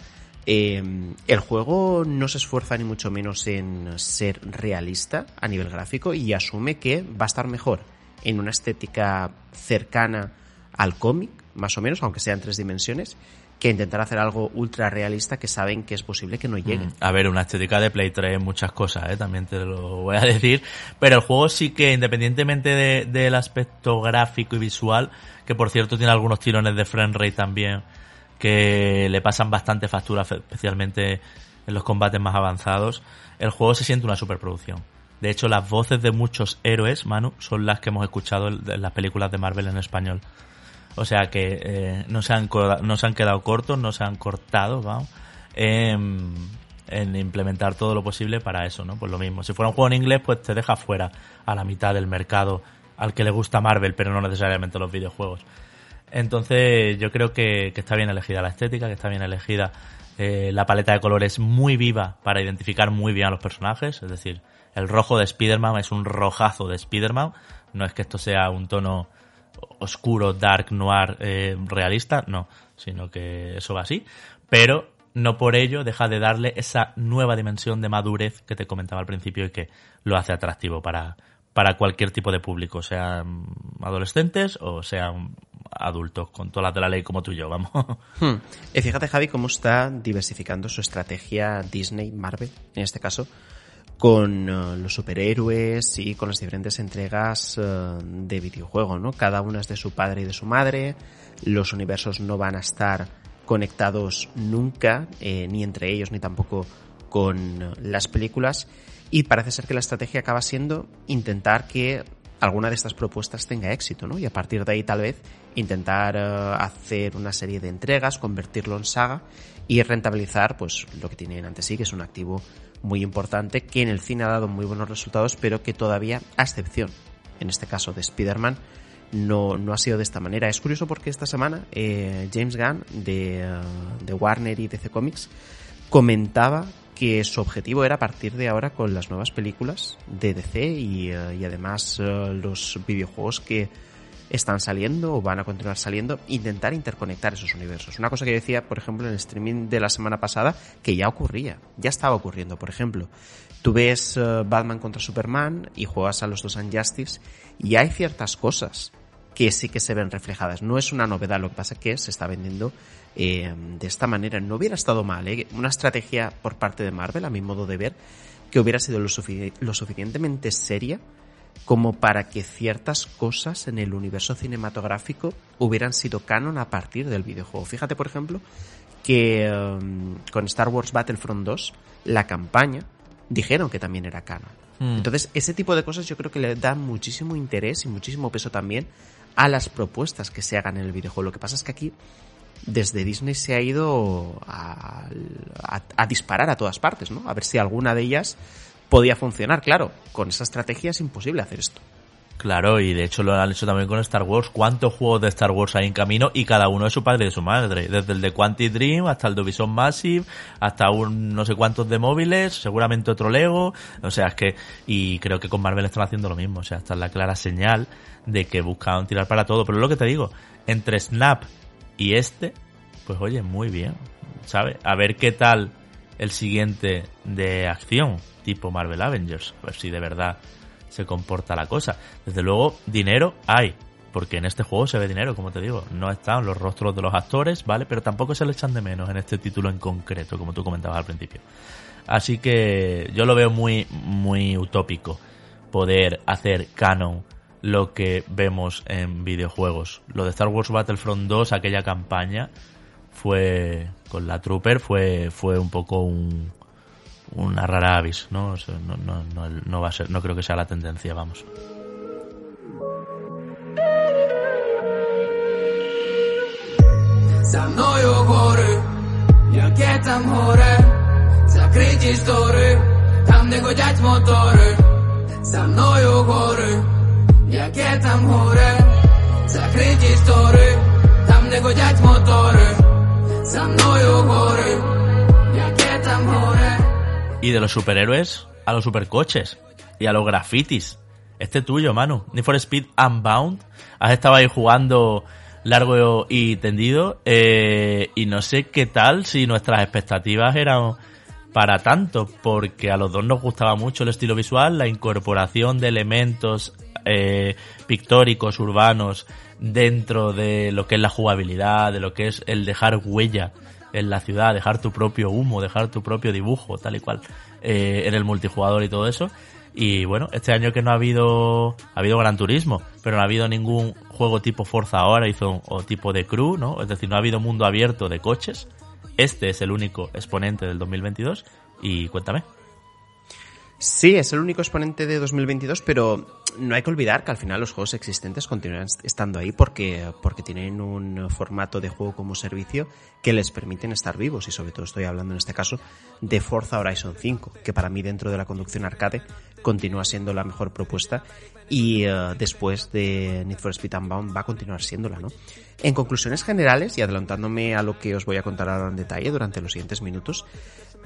eh, el juego no se esfuerza ni mucho menos en ser realista a nivel gráfico y asume que va a estar mejor en una estética cercana al cómic, más o menos, aunque sea en tres dimensiones, que intentar hacer algo ultra realista que saben que es posible que no llegue. Mm, a ver, una estética de Play 3 muchas cosas, ¿eh? también te lo voy a decir, pero el juego sí que independientemente de, del aspecto gráfico y visual, que por cierto tiene algunos tirones de frame rate también, que le pasan bastante factura, especialmente en los combates más avanzados, el juego se siente una superproducción. De hecho, las voces de muchos héroes, Manu, son las que hemos escuchado en las películas de Marvel en español. O sea que eh, no, se han, no se han quedado cortos, no se han cortado, vamos, en, en, implementar todo lo posible para eso, ¿no? Pues lo mismo. Si fuera un juego en inglés, pues te deja fuera a la mitad del mercado al que le gusta Marvel, pero no necesariamente los videojuegos. Entonces yo creo que, que está bien elegida la estética, que está bien elegida eh, la paleta de colores muy viva para identificar muy bien a los personajes. Es decir, el rojo de Spider-Man es un rojazo de Spider-Man. No es que esto sea un tono oscuro, dark, noir, eh, realista, no, sino que eso va así. Pero no por ello deja de darle esa nueva dimensión de madurez que te comentaba al principio y que lo hace atractivo para, para cualquier tipo de público, sean adolescentes o sean adultos, con todas las de la ley como tú y yo, vamos. Hmm. Y fíjate, Javi, cómo está diversificando su estrategia Disney, Marvel, en este caso, con uh, los superhéroes y con las diferentes entregas uh, de videojuego, ¿no? Cada una es de su padre y de su madre, los universos no van a estar conectados nunca, eh, ni entre ellos ni tampoco con las películas, y parece ser que la estrategia acaba siendo intentar que alguna de estas propuestas tenga éxito, ¿no? Y a partir de ahí tal vez intentar hacer una serie de entregas, convertirlo en saga y rentabilizar pues lo que tienen ante sí, que es un activo muy importante que en el cine ha dado muy buenos resultados, pero que todavía, a excepción, en este caso de Spider-Man, no, no ha sido de esta manera. Es curioso porque esta semana eh, James Gunn de, eh, de Warner y DC Comics comentaba que su objetivo era a partir de ahora con las nuevas películas de DC y, eh, y además los videojuegos que están saliendo o van a continuar saliendo, intentar interconectar esos universos. Una cosa que decía, por ejemplo, en el streaming de la semana pasada, que ya ocurría, ya estaba ocurriendo. Por ejemplo, tú ves eh, Batman contra Superman y juegas a los dos Justice y hay ciertas cosas que sí que se ven reflejadas. No es una novedad, lo que pasa es que se está vendiendo eh, de esta manera. No hubiera estado mal, ¿eh? una estrategia por parte de Marvel, a mi modo de ver, que hubiera sido lo, lo suficientemente seria como para que ciertas cosas en el universo cinematográfico hubieran sido canon a partir del videojuego. Fíjate, por ejemplo, que um, con Star Wars Battlefront 2, la campaña, dijeron que también era canon. Hmm. Entonces, ese tipo de cosas yo creo que le dan muchísimo interés y muchísimo peso también a las propuestas que se hagan en el videojuego. Lo que pasa es que aquí, desde Disney se ha ido a, a disparar a todas partes, ¿no? A ver si alguna de ellas podía funcionar, claro. Con esa estrategia es imposible hacer esto. Claro, y de hecho lo han hecho también con Star Wars. ¿Cuántos juegos de Star Wars hay en camino? Y cada uno es su padre y de su madre. Desde el de Quantic Dream hasta el Division Massive, hasta un no sé cuántos de móviles, seguramente otro Lego. O sea, es que, y creo que con Marvel están haciendo lo mismo. O sea, esta es la clara señal de que buscaban tirar para todo. Pero lo que te digo, entre Snap y este, pues oye, muy bien. ¿Sabes? A ver qué tal el siguiente de acción, tipo Marvel Avengers. A ver si de verdad se comporta la cosa. Desde luego, dinero hay, porque en este juego se ve dinero, como te digo. No están los rostros de los actores, ¿vale? Pero tampoco se le echan de menos en este título en concreto, como tú comentabas al principio. Así que yo lo veo muy, muy utópico poder hacer canon lo que vemos en videojuegos. Lo de Star Wars Battlefront 2, aquella campaña, fue con la Trooper, fue, fue un poco un, una rara avis, ¿no? no, no, no, va a ser, no creo que sea la tendencia, vamos. Story, tam nego dziać motory Za mnoju góry, jakie tam chore Zakryci story, tam nego dziać motory Chore y de los superhéroes a los supercoches y a los grafitis. Este tuyo, Manu. Need for Speed Unbound. Has estado ahí jugando largo y tendido. Eh, y no sé qué tal si nuestras expectativas eran para tanto, porque a los dos nos gustaba mucho el estilo visual, la incorporación de elementos eh, pictóricos, urbanos, dentro de lo que es la jugabilidad, de lo que es el dejar huella en la ciudad, dejar tu propio humo, dejar tu propio dibujo, tal y cual, eh, en el multijugador y todo eso. Y bueno, este año que no ha habido, ha habido Gran Turismo, pero no ha habido ningún juego tipo Forza Horizon o tipo de Crew, ¿no? Es decir, no ha habido mundo abierto de coches. Este es el único exponente del 2022 y cuéntame. Sí, es el único exponente de 2022, pero no hay que olvidar que al final los juegos existentes continúan estando ahí porque, porque tienen un formato de juego como servicio que les permiten estar vivos y sobre todo estoy hablando en este caso de Forza Horizon 5, que para mí dentro de la conducción arcade continúa siendo la mejor propuesta y eh, después de Need for Speed Unbound va a continuar siéndola, ¿no? En conclusiones generales y adelantándome a lo que os voy a contar ahora en detalle durante los siguientes minutos,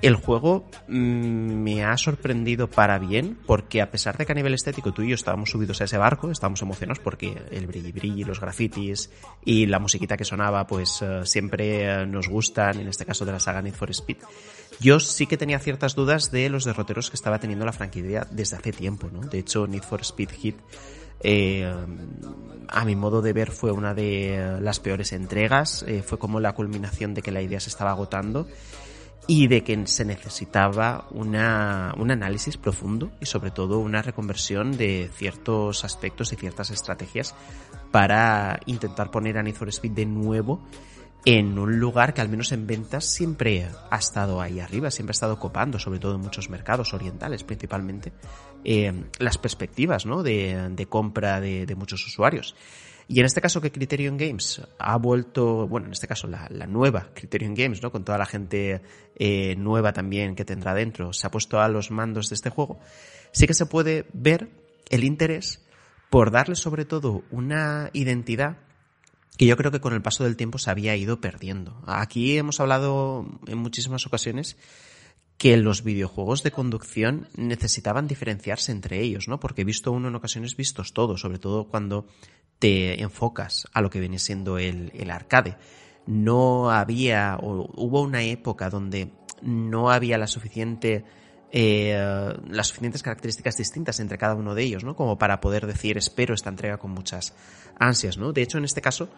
el juego mm, me ha sorprendido para bien, porque a pesar de que a nivel estético tú y yo estábamos subidos a ese barco, estábamos emocionados porque el brilli brilli, los grafitis y la musiquita que sonaba, pues eh, siempre eh, nos gustan, en este caso de la saga Need for Speed. Yo sí que tenía ciertas dudas de los derroteros que estaba teniendo la franquicia desde hace tiempo, ¿no? De hecho, Need for Speed Hit eh, a mi modo de ver fue una de las peores entregas, fue como la culminación de que la idea se estaba agotando y de que se necesitaba una, un análisis profundo y sobre todo una reconversión de ciertos aspectos y ciertas estrategias para intentar poner a Need for Speed de nuevo en un lugar que al menos en ventas siempre ha estado ahí arriba, siempre ha estado copando, sobre todo en muchos mercados orientales principalmente, eh, las perspectivas ¿no? de, de compra de, de muchos usuarios. Y en este caso que Criterion Games ha vuelto, bueno, en este caso la, nueva Criterion Games, ¿no? Con toda la gente eh, nueva también que tendrá dentro, se ha puesto a los mandos de este juego, sí que se puede ver el interés por darle sobre todo una identidad que yo creo que con el paso del tiempo se había ido perdiendo. Aquí hemos hablado en muchísimas ocasiones que los videojuegos de conducción necesitaban diferenciarse entre ellos, ¿no? Porque he visto uno en ocasiones vistos todos, sobre todo cuando te enfocas a lo que viene siendo el, el arcade. No había, o hubo una época donde no había la suficiente eh, las suficientes características distintas entre cada uno de ellos, ¿no? Como para poder decir espero esta entrega con muchas ansias, ¿no? De hecho, en este caso,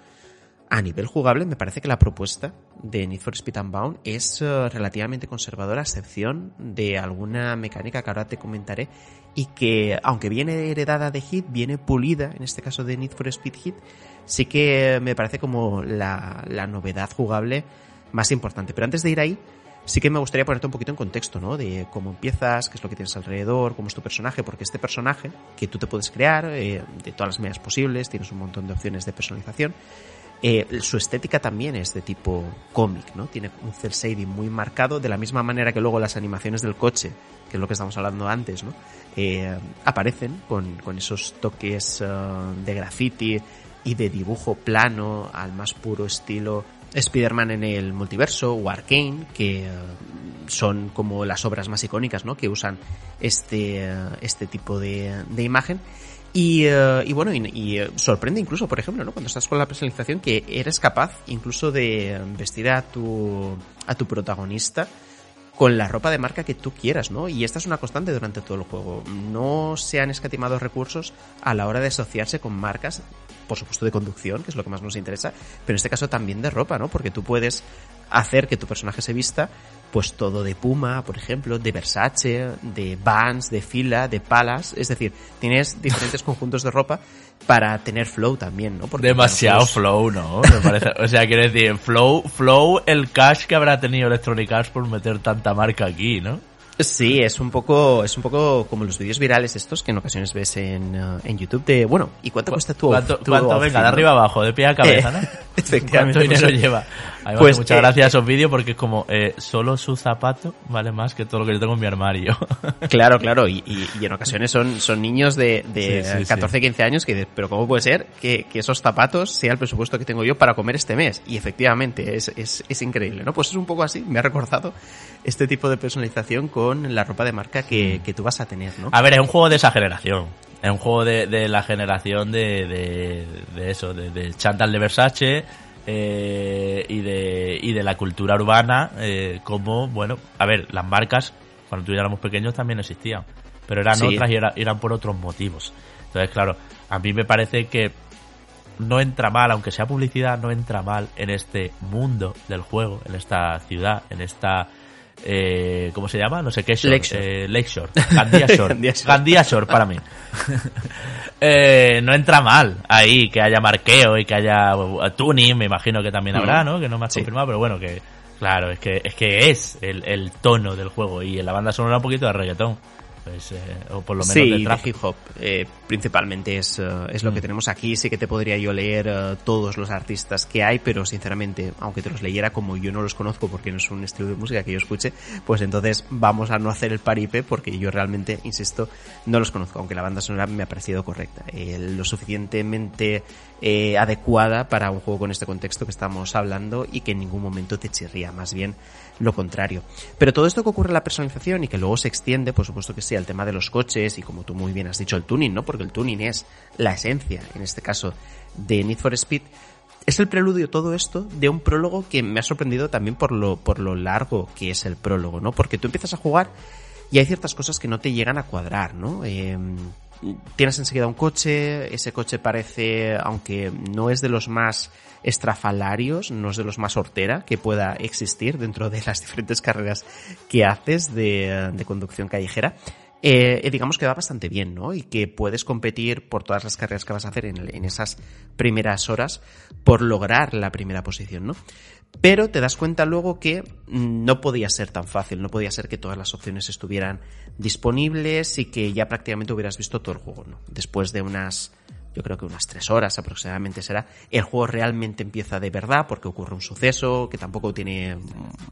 a nivel jugable, me parece que la propuesta de Need for Speed Unbound es eh, relativamente conservadora, a excepción de alguna mecánica que ahora te comentaré y que, aunque viene heredada de Hit, viene pulida, en este caso de Need for Speed Hit, sí que me parece como la, la novedad jugable más importante. Pero antes de ir ahí, sí que me gustaría ponerte un poquito en contexto, ¿no? De cómo empiezas, qué es lo que tienes alrededor, cómo es tu personaje, porque este personaje que tú te puedes crear eh, de todas las maneras posibles, tienes un montón de opciones de personalización, Eh, su estética también es de tipo cómic, ¿no? Tiene un cel shading muy marcado, de la misma manera que luego las animaciones del coche, que es lo que estamos hablando antes, ¿no? Eh, aparecen con, con, esos toques uh, de graffiti y de dibujo plano al más puro estilo Spider-Man en el multiverso o Arkane, que uh, son como las obras más icónicas, ¿no? Que usan este, este tipo de, de imagen. Y, uh, y, bueno, y, y, sorprende incluso, por ejemplo, ¿no? Cuando estás con la personalización que eres capaz incluso de vestir a tu, a tu protagonista con la ropa de marca que tú quieras, ¿no? Y esta es una constante durante todo el juego. No se han escatimado recursos a la hora de asociarse con marcas, por supuesto de conducción, que es lo que más nos interesa, pero en este caso también de ropa, ¿no? Porque tú puedes hacer que tu personaje se vista pues todo de Puma, por ejemplo, de Versace, de Vans, de Fila, de Palas, es decir, tienes diferentes conjuntos de ropa para tener flow también, ¿no? Porque, Demasiado flow, ¿no? Me parece, o sea, quiero decir, flow, flow el cash que habrá tenido Electronic Arts por meter tanta marca aquí, ¿no? Sí, es un poco, es un poco como los vídeos virales estos que en ocasiones ves en, uh, en YouTube de, bueno, ¿y cuánto cuesta tu ¿Cuánto, tu cuánto venga, de arriba abajo, de pie a cabeza, ¿no? Efectivamente. ¿Cuánto dinero pues, lleva? Además, pues, muchas eh, gracias a esos vídeos porque es como, eh, solo su zapato vale más que todo lo que yo tengo en mi armario. claro, claro, y, y, y, en ocasiones son, son niños de, de sí, sí, 14, sí. 15 años que, pero ¿cómo puede ser que, que, esos zapatos sea el presupuesto que tengo yo para comer este mes? Y efectivamente, es, es, es increíble, ¿no? Pues es un poco así, me ha recordado este tipo de personalización con la ropa de marca que, que tú vas a tener, ¿no? A ver, es un juego de esa generación. Es un juego de, de la generación de, de, de eso, de, de Chantal de Versace, eh, y de y de la cultura urbana eh, como bueno a ver las marcas cuando tú y yo éramos pequeños también existían pero eran sí. otras y era, eran por otros motivos entonces claro a mí me parece que no entra mal aunque sea publicidad no entra mal en este mundo del juego en esta ciudad en esta eh, ¿cómo se llama? No sé qué shore. Lakeshore. Eh, Lakeshore. Gandía Shore. Gandía Shore para mí. eh, no entra mal ahí que haya marqueo y que haya uh, tuning, me imagino que también habrá, ¿no? Que no me has sí. confirmado, pero bueno, que claro, es que es que es el, el tono del juego y en la banda sonora un poquito de reggaetón pues, eh, o por lo menos sí, de trap. hip hop eh, principalmente es, uh, es lo mm. que tenemos aquí sí que te podría yo leer uh, todos los artistas que hay pero sinceramente aunque te los leyera como yo no los conozco porque no es un estilo de música que yo escuche pues entonces vamos a no hacer el paripe porque yo realmente insisto no los conozco aunque la banda sonora me ha parecido correcta eh, lo suficientemente eh, adecuada para un juego con este contexto que estamos hablando y que en ningún momento te chirría más bien lo contrario. Pero todo esto que ocurre en la personalización y que luego se extiende, por supuesto que sí, al tema de los coches y como tú muy bien has dicho, el tuning, ¿no? Porque el tuning es la esencia, en este caso, de Need for Speed. Es el preludio todo esto de un prólogo que me ha sorprendido también por lo, por lo largo que es el prólogo, ¿no? Porque tú empiezas a jugar y hay ciertas cosas que no te llegan a cuadrar, ¿no? Eh, tienes enseguida un coche, ese coche parece, aunque no es de los más estrafalarios, no es de los más hortera que pueda existir dentro de las diferentes carreras que haces de conducción callejera, eh, digamos que va bastante bien, ¿no? Y que puedes competir por todas las carreras que vas a hacer en, en esas primeras horas por lograr la primera posición, ¿no? Pero te das cuenta luego que no podía ser tan fácil, no podía ser que todas las opciones estuvieran disponibles y que ya prácticamente hubieras visto todo el juego, ¿no? Después de unas, yo creo que unas tres horas aproximadamente será, el juego realmente empieza de verdad porque ocurre un suceso que tampoco tiene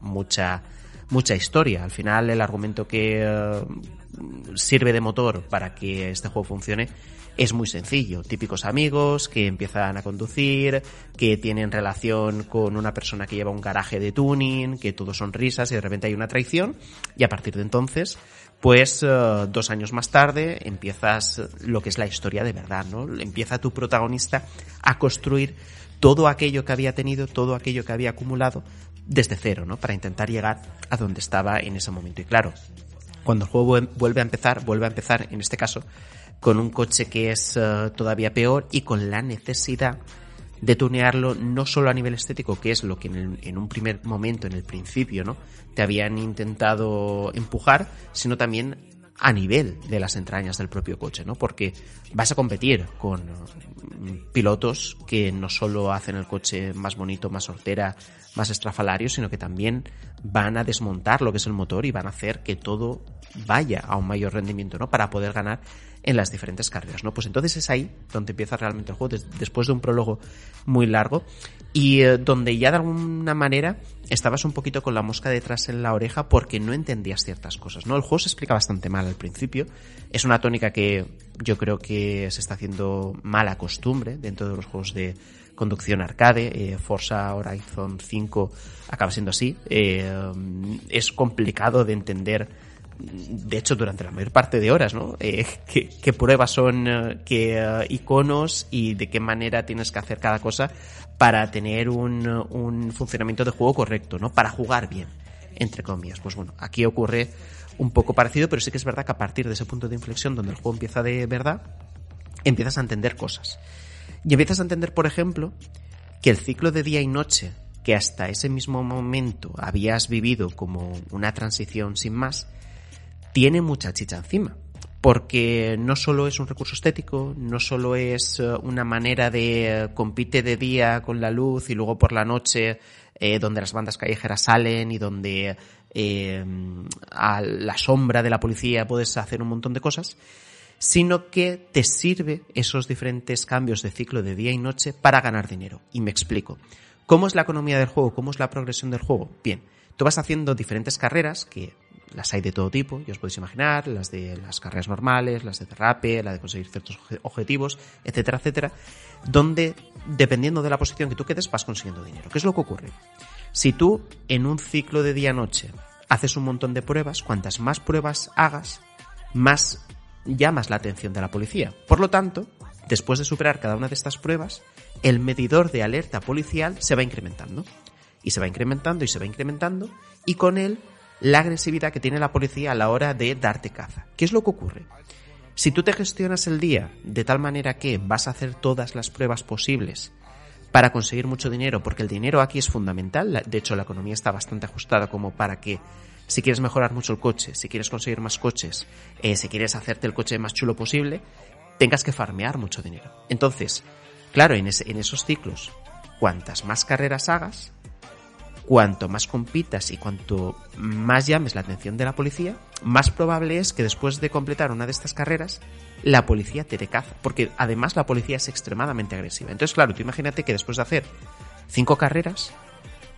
mucha mucha historia. Al final el argumento que uh, sirve de motor para que este juego funcione es muy sencillo. Típicos amigos que empiezan a conducir, que tienen relación con una persona que lleva un garaje de tuning, que todo son risas y de repente hay una traición y a partir de entonces pues uh, dos años más tarde empiezas lo que es la historia de verdad, ¿no? Empieza tu protagonista a construir todo aquello que había tenido, todo aquello que había acumulado desde cero, ¿no? Para intentar llegar a donde estaba en ese momento. Y claro, cuando el juego vuelve a empezar, vuelve a empezar, en este caso, con un coche que es uh, todavía peor y con la necesidad de tunearlo no solo a nivel estético, que es lo que en, el, en, un primer momento, en el principio, ¿no? Te habían intentado empujar, sino también a nivel de las entrañas del propio coche, ¿no? Porque vas a competir con pilotos que no solo hacen el coche más bonito, más hortera, más estrafalario, sino que también van a desmontar lo que es el motor y van a hacer que todo vaya a un mayor rendimiento, ¿no? Para poder ganar en las diferentes carreras, ¿no? Pues entonces es ahí donde empieza realmente el juego, después de un prólogo muy largo y eh, donde ya de alguna manera estabas un poquito con la mosca detrás en la oreja porque no entendías ciertas cosas, ¿no? El juego se explica bastante mal al principio, es una tónica que yo creo que se está haciendo mala costumbre dentro de los juegos de conducción arcade, eh, Forza Horizon 5 acaba siendo así, eh, es complicado de entender de hecho, durante la mayor parte de horas, ¿no? Eh, ¿qué, pruebas son, eh, qué iconos y de qué manera tienes que hacer cada cosa para tener un, un, funcionamiento de juego correcto, ¿no? Para jugar bien, entre comillas. Pues bueno, aquí ocurre un poco parecido, pero sí que es verdad que a partir de ese punto de inflexión donde el juego empieza de verdad, empiezas a entender cosas. Y empiezas a entender, por ejemplo, que el ciclo de día y noche que hasta ese mismo momento habías vivido como una transición sin más, tiene mucha chicha encima. Porque no solo es un recurso estético, no solo es eh, una manera de eh, compite de día con la luz y luego por la noche eh, donde las bandas callejeras salen y donde a la sombra de la policía puedes hacer un montón de cosas, sino que te sirve esos diferentes cambios de ciclo de día y noche para ganar dinero. Y me explico. ¿Cómo es la economía del juego? ¿Cómo es la progresión del juego? Bien, tú vas haciendo diferentes carreras que las hay de todo tipo, ya os podéis imaginar, las de las carreras normales, las de derrape, la de conseguir ciertos objetivos, etcétera, etcétera, donde, dependiendo de la posición que tú quedes, vas consiguiendo dinero. ¿Qué es lo que ocurre? Si tú, en un ciclo de día-noche, haces un montón de pruebas, cuantas más pruebas hagas, más llamas la atención de la policía. Por lo tanto, después de superar cada una de estas pruebas, el medidor de alerta policial se va incrementando. Y se va incrementando y se va incrementando, y con él la agresividad que tiene la policía a la hora de darte caza. ¿Qué es lo que ocurre? Si tú te gestionas el día de tal manera que vas a hacer todas las pruebas posibles para conseguir mucho dinero, porque el dinero aquí es fundamental, de hecho la economía está bastante ajustada como para que si quieres mejorar mucho el coche, si quieres conseguir más coches, eh, si quieres hacerte el coche más chulo posible, tengas que farmear mucho dinero. Entonces, claro, en, en esos ciclos, cuantas más carreras hagas, cuanto más compitas y cuanto más llames la atención de la policía, más probable es que después de completar una de estas carreras, la policía te caza. Porque además la policía es extremadamente agresiva. Entonces, claro, tú imagínate que después de hacer cinco carreras,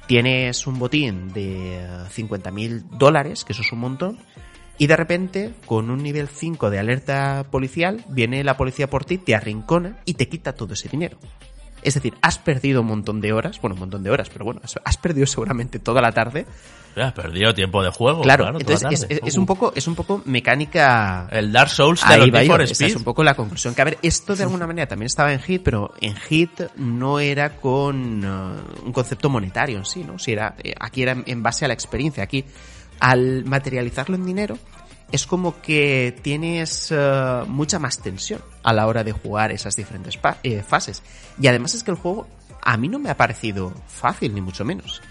tienes un botín de 50.000 dólares, que eso es un montón, y de repente, con un nivel 5 de alerta policial, viene la policía por ti, te arrincona y te quita todo ese dinero. Es decir, has perdido un montón de horas, bueno, un montón de horas, pero bueno, has perdido seguramente toda la tarde. Has perdido tiempo de juego. Claro, entonces es, un poco, es un poco mecánica. El Dark Souls de los Need for Speed. Es un poco la conclusión. Que a ver, esto de alguna manera también estaba en Hit, pero en Hit no era con uh, un concepto monetario en sí, ¿no? Si era, eh, aquí era en base a la experiencia. Aquí, al materializarlo en dinero, es como que tienes eh, mucha más tensión a la hora de jugar esas diferentes eh, fases. Y además es que el juego a mí no me ha parecido fácil, ni mucho menos.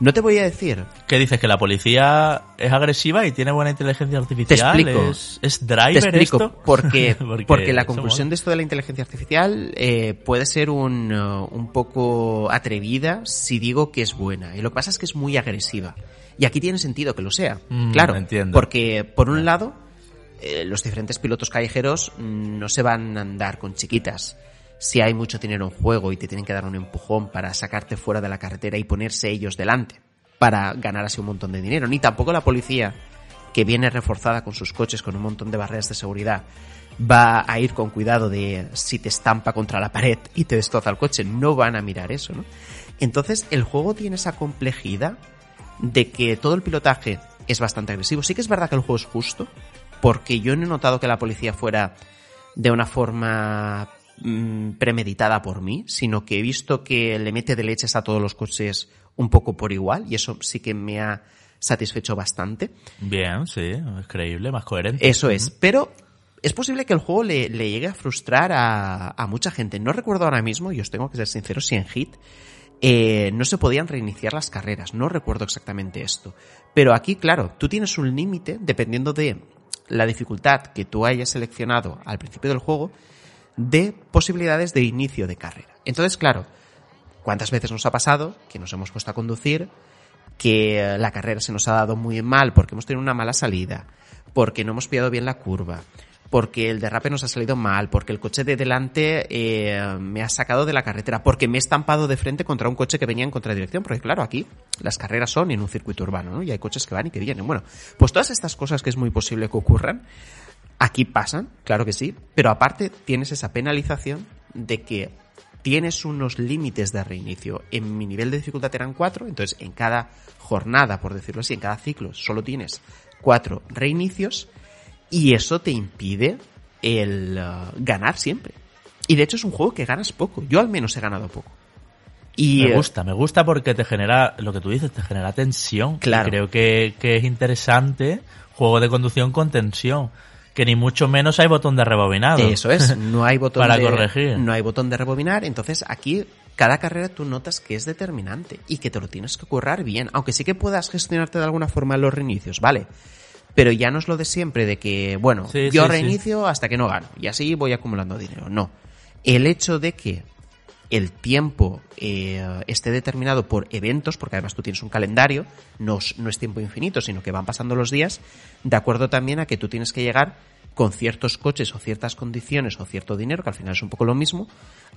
No te voy a decir. ¿Qué dices? ¿Que la policía es agresiva y tiene buena inteligencia artificial? Te explico. ¿Es, driver te explico Porque, porque, la conclusión de esto de la inteligencia artificial eh, puede ser un, un poco atrevida si digo que es buena. Y lo que pasa es que es muy agresiva. Y aquí tiene sentido que lo sea. Mm, claro, entiendo. porque por un lado, eh, los diferentes pilotos callejeros no se van a andar con chiquitas. Si hay mucho dinero en juego y te tienen que dar un empujón para sacarte fuera de la carretera y ponerse ellos delante para ganar así un montón de dinero. Ni tampoco la policía, que viene reforzada con sus coches con un montón de barreras de seguridad, va a ir con cuidado de si te estampa contra la pared y te destroza el coche. No van a mirar eso, ¿no? Entonces el juego tiene esa complejidad de que todo el pilotaje es bastante agresivo. Sí que es verdad que el juego es justo, porque yo no he notado que la policía fuera de una forma mm, premeditada por mí, sino que he visto que le mete de leches a todos los coches un poco por igual, y eso sí que me ha satisfecho bastante. Bien, sí, es creíble, más coherente. Eso es, pero es posible que el juego le, llegue a frustrar a, a, mucha gente. No recuerdo ahora mismo, y os tengo que ser sincero, si en Hit eh, no se podían reiniciar las carreras. No recuerdo exactamente esto. Pero aquí, claro, tú tienes un límite dependiendo de la dificultad que tú hayas seleccionado al principio del juego de posibilidades de inicio de carrera. Entonces, claro, ¿cuántas veces nos ha pasado que nos hemos puesto a conducir, que la carrera se nos ha dado muy mal porque hemos tenido una mala salida, porque no hemos pillado bien la curva, porque el derrape nos ha salido mal, porque el coche de delante eh, me ha sacado de la carretera, porque me he estampado de frente contra un coche que venía en contradirección, porque claro, aquí las carreras son en un circuito urbano, ¿no? Y hay coches que van y que vienen. Bueno, pues todas estas cosas que es muy posible que ocurran, aquí pasan, claro que sí, pero aparte tienes esa penalización de que tienes unos límites de reinicio. En mi nivel de dificultad eran cuatro, entonces en cada jornada, por decirlo así, en cada ciclo, solo tienes cuatro reinicios y eso te impide el uh, ganar siempre. Y de hecho es un juego que ganas poco. Yo al menos he ganado poco. Y, me eh, gusta, me gusta porque te genera, lo que tú dices, te genera tensión. Claro. Y creo que, que es interesante juego de conducción con tensión. Que ni mucho menos hay botón de rebobinado. Eso es, no hay botón Para de corregir. no hay botón de rebobinar, entonces aquí cada carrera tú notas que es determinante y que te lo tienes que currar bien, aunque sí que puedas gestionarte de alguna forma los reinicios, ¿vale? Pero ya no es lo de siempre de que, bueno, Sí, yo sí, reinicio hasta que no gano y así voy acumulando dinero. No. El hecho de que el tiempo eh, esté determinado por eventos, porque además tú tienes un calendario, no, no es tiempo infinito, sino que van pasando los días, de acuerdo también a que tú tienes que llegar con ciertos coches o ciertas condiciones o cierto dinero, que al final es un poco lo mismo,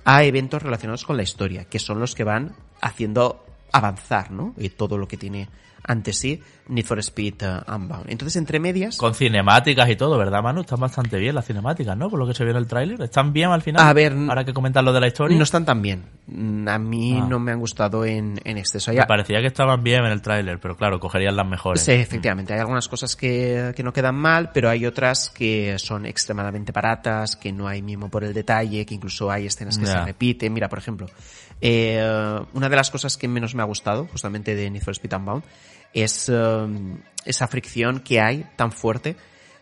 a eventos relacionados con la historia, que son los que van haciendo avanzar, ¿no? Y todo lo que tiene ante sí Need for Speed eh, Unbound. Entonces, entre medias... Con cinemáticas y todo, ¿verdad, Manu? Están bastante bien las cinemáticas, ¿no? Por lo que se vio en el tráiler. ¿Están bien al final? A ver, Ahora que comentas lo de la historia. No están tan bien. A mí Ah. no me han gustado en, en exceso. Me parecía que estaban bien en el tráiler, pero claro, cogerían las mejores. Sí, efectivamente. Hay algunas cosas que, que no quedan mal, pero hay otras que son extremadamente baratas, que no hay mimo por el detalle, que incluso hay escenas que se repiten. Mira, por ejemplo, eh, una de las cosas que menos me ha gustado, justamente de Need for Speed Unbound, es eh, esa fricción que hay tan fuerte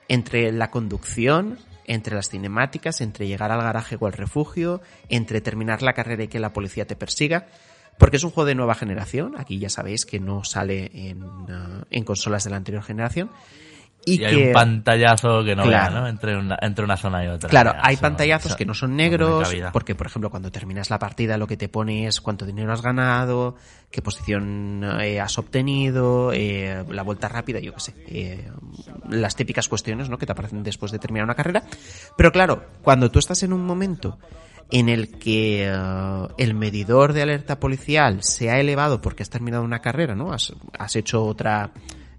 entre la conducción, entre las cinemáticas, entre llegar al garaje o al refugio, entre terminar la carrera y que la policía te persiga. Porque es un juego de nueva generación, aquí ya sabéis que no sale en, uh, en consolas de la anterior generación. Y, Y, que, hay un pantallazo que no Claro. vea, ¿no? Entre una, entre una zona y otra. Claro, hay pantallazos que no son negros, porque por ejemplo cuando terminas la partida lo que te pone es cuánto dinero has ganado, qué posición eh, has obtenido, eh, la vuelta rápida, yo qué sé, eh, las típicas cuestiones ¿no? que te aparecen después de terminar una carrera. Pero claro, cuando tú estás en un momento en el que el medidor de alerta policial se ha elevado porque has terminado una carrera, ¿no? Has, has hecho otra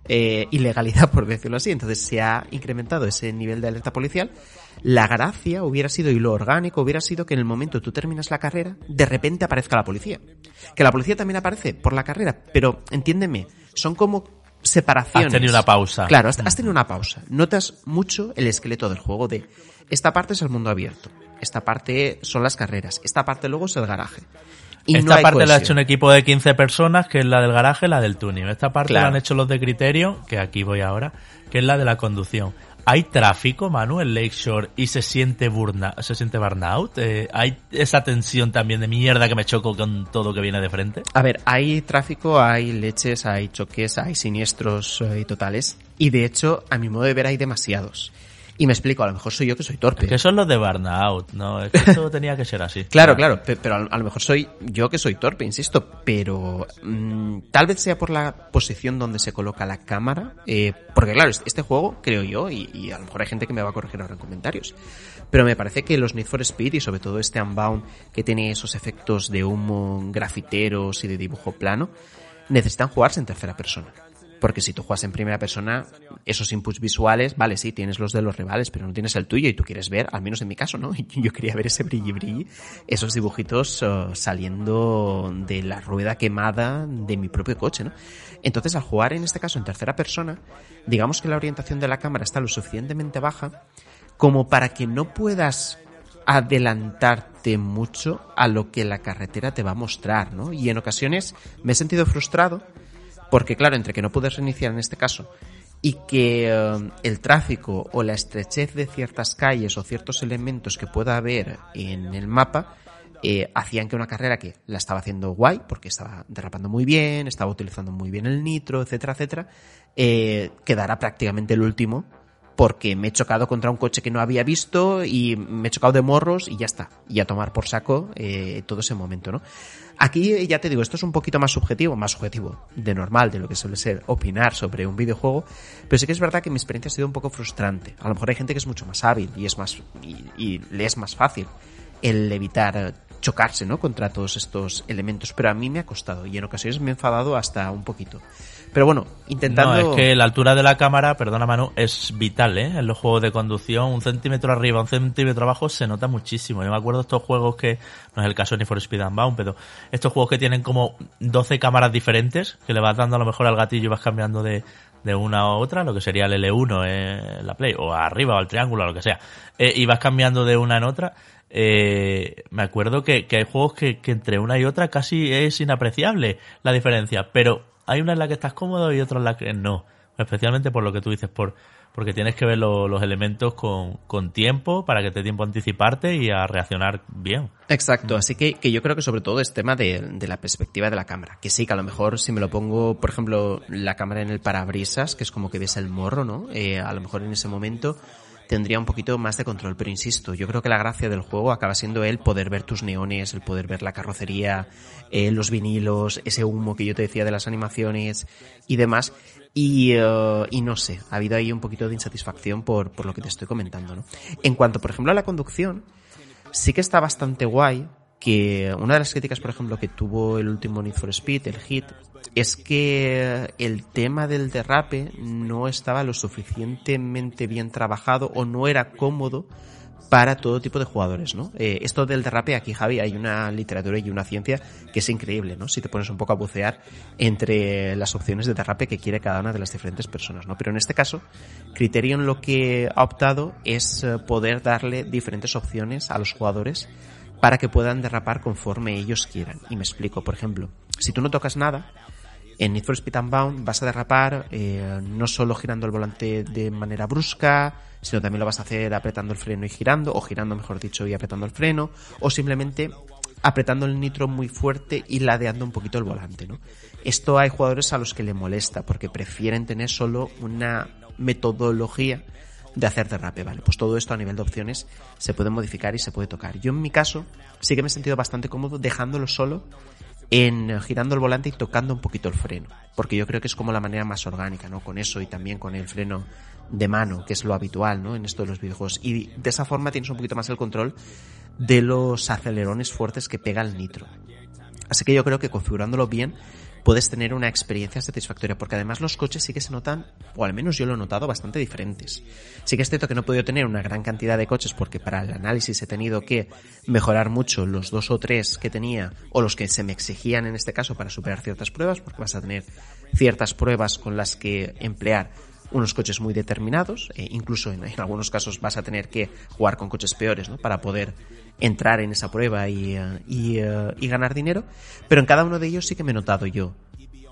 eh, ilegalidad, por decirlo así. Entonces se ha incrementado ese nivel de alerta policial. La gracia hubiera sido, y lo orgánico hubiera sido que en el momento tú terminas la carrera, de repente aparezca la policía. Que la policía también aparece por la carrera, pero entiéndeme, son como separaciones. Has tenido una pausa. Claro, has, has tenido una pausa. Notas mucho el esqueleto del juego de esta parte es el mundo abierto, esta parte son las carreras, esta parte luego es el garaje. Y Esta no parte la ha cohesión. hecho un equipo de 15 personas, que es la del garaje, la del tuning. Esta parte Claro. la han hecho los de criterio, que aquí voy ahora, que es la de la conducción. ¿Hay tráfico, Manu, en Lakeshore y se siente burna, se siente burnout? Eh, ¿Hay esa tensión también de mierda que me choco con todo que viene de frente? A ver, hay tráfico, hay leches, hay choques, hay siniestros eh, y totales. Y de hecho, a mi modo de ver, hay demasiados. Y me explico, a lo mejor soy yo que soy torpe. Que eso es lo de burnout, ¿no? Es que esto tenía que ser así. Claro, claro, pe- pero a lo mejor soy yo que soy torpe, insisto, pero mm, tal vez sea por la posición donde se coloca la cámara, eh, porque claro, este, este juego, creo yo, y, y a lo mejor hay gente que me va a corregir ahora en comentarios, pero me parece que los Need for Speed y sobre todo este Unbound que tiene esos efectos de humo grafiteros y de dibujo plano, necesitan jugarse en tercera persona. Porque si tú juegas en primera persona, esos inputs visuales, vale, sí, tienes los de los rivales, pero no tienes el tuyo y tú quieres ver, al menos en mi caso, ¿no? Yo quería ver ese brilli brilli, esos dibujitos eh, saliendo de la rueda quemada de mi propio coche, ¿no? Entonces, al jugar en este caso en tercera persona, digamos que la orientación de la cámara está lo suficientemente baja como para que no puedas adelantarte mucho a lo que la carretera te va a mostrar, ¿no? Y en ocasiones me he sentido frustrado porque claro, entre que no puedes reiniciar en este caso y que eh, el tráfico o la estrechez de ciertas calles o ciertos elementos que pueda haber en el mapa eh, hacían que una carrera que la estaba haciendo guay, porque estaba derrapando muy bien, estaba utilizando muy bien el nitro, etcétera, etcétera, eh, quedara prácticamente el último porque me he chocado contra un coche que no había visto y me he chocado de morros y ya está. Y a tomar por saco eh, todo ese momento, ¿no? Aquí ya te digo, esto es un poquito más subjetivo, más subjetivo de normal, de lo que suele ser opinar sobre un videojuego, pero sí que es verdad que mi experiencia ha sido un poco frustrante. A lo mejor hay gente que es mucho más hábil y es más y, y le es más fácil el evitar chocarse, ¿no? Contra todos estos elementos, pero a mí me ha costado y en ocasiones me he enfadado hasta un poquito. Pero bueno, intentando... No, es que la altura de la cámara, perdona Manu, es vital, ¿eh? En los juegos de conducción, un centímetro arriba, un centímetro abajo, se nota muchísimo. Yo me acuerdo estos juegos que, no es el caso ni for Speed Unbound, pero estos juegos que tienen como 12 cámaras diferentes, que le vas dando a lo mejor al gatillo y vas cambiando de, de una a otra, lo que sería el L1 en la Play, o arriba, o al triángulo, o lo que sea, eh, y vas cambiando de una en otra, eh, me acuerdo que, que hay juegos que, que, entre una y otra casi es inapreciable la diferencia, pero hay una en la que estás cómodo y otra en la que no. Especialmente por lo que tú dices, por porque tienes que ver lo, los elementos con, con, tiempo para que te dé tiempo a anticiparte y a reaccionar bien. Exacto, así que, que yo creo que sobre todo es tema de, de, la perspectiva de la cámara. Que sí, que a lo mejor si me lo pongo, por ejemplo, la cámara en el parabrisas, que es como que ves el morro, ¿no? Eh, a lo mejor en ese momento tendría un poquito más de control. Pero insisto, yo creo que la gracia del juego acaba siendo el poder ver tus neones, el poder ver la carrocería, eh, los vinilos, ese humo que yo te decía de las animaciones y demás. Y, uh, y no sé, ha habido ahí un poquito de insatisfacción por, por lo que te estoy comentando, ¿no? En cuanto, por ejemplo, a la conducción, sí que está bastante guay, que una de las críticas, por ejemplo, que tuvo el último Need for Speed, el Hit, es que el tema del derrape no estaba lo suficientemente bien trabajado o no era cómodo para todo tipo de jugadores, ¿no? Eh, esto del derrape aquí, Javi, hay una literatura y una ciencia que es increíble, ¿no? Si te pones un poco a bucear entre las opciones de derrape que quiere cada una de las diferentes personas, ¿no? Pero en este caso, Criterion lo que ha optado es eh, poder darle diferentes opciones a los jugadores para que puedan derrapar conforme ellos quieran. Y me explico, por ejemplo, si tú no tocas nada, en Need for Speed Unbound vas a derrapar eh, no solo girando el volante de manera brusca, sino también lo vas a hacer apretando el freno y girando, o girando mejor dicho y apretando el freno, o simplemente apretando el nitro muy fuerte y ladeando un poquito el volante, ¿no? Esto hay jugadores a los que le molesta porque prefieren tener solo una metodología de hacer derrape, ¿vale? Pues todo esto a nivel de opciones se puede modificar y se puede tocar. Yo en mi caso sí que me he sentido bastante cómodo dejándolo solo en girando el volante y tocando un poquito el freno, porque yo creo que es como la manera más orgánica, ¿no? Con eso y también con el freno de mano, que es lo habitual, ¿no? En esto de los videojuegos. Y de esa forma tienes un poquito más el control de los acelerones fuertes que pega el nitro. Así que yo creo que configurándolo bien puedes tener una experiencia satisfactoria, porque además los coches sí que se notan, o al menos yo lo he notado, bastante diferentes. Sí que es cierto que no he podido tener una gran cantidad de coches porque para el análisis he tenido que mejorar mucho los dos o tres que tenía, o los que se me exigían en este caso para superar ciertas pruebas, porque vas a tener ciertas pruebas con las que emplear unos coches muy determinados, e incluso en, en, algunos casos vas a tener que jugar con coches peores, ¿no? Para poder entrar en esa prueba y, uh, y, uh, y, ganar dinero, pero en cada uno de ellos sí que me he notado yo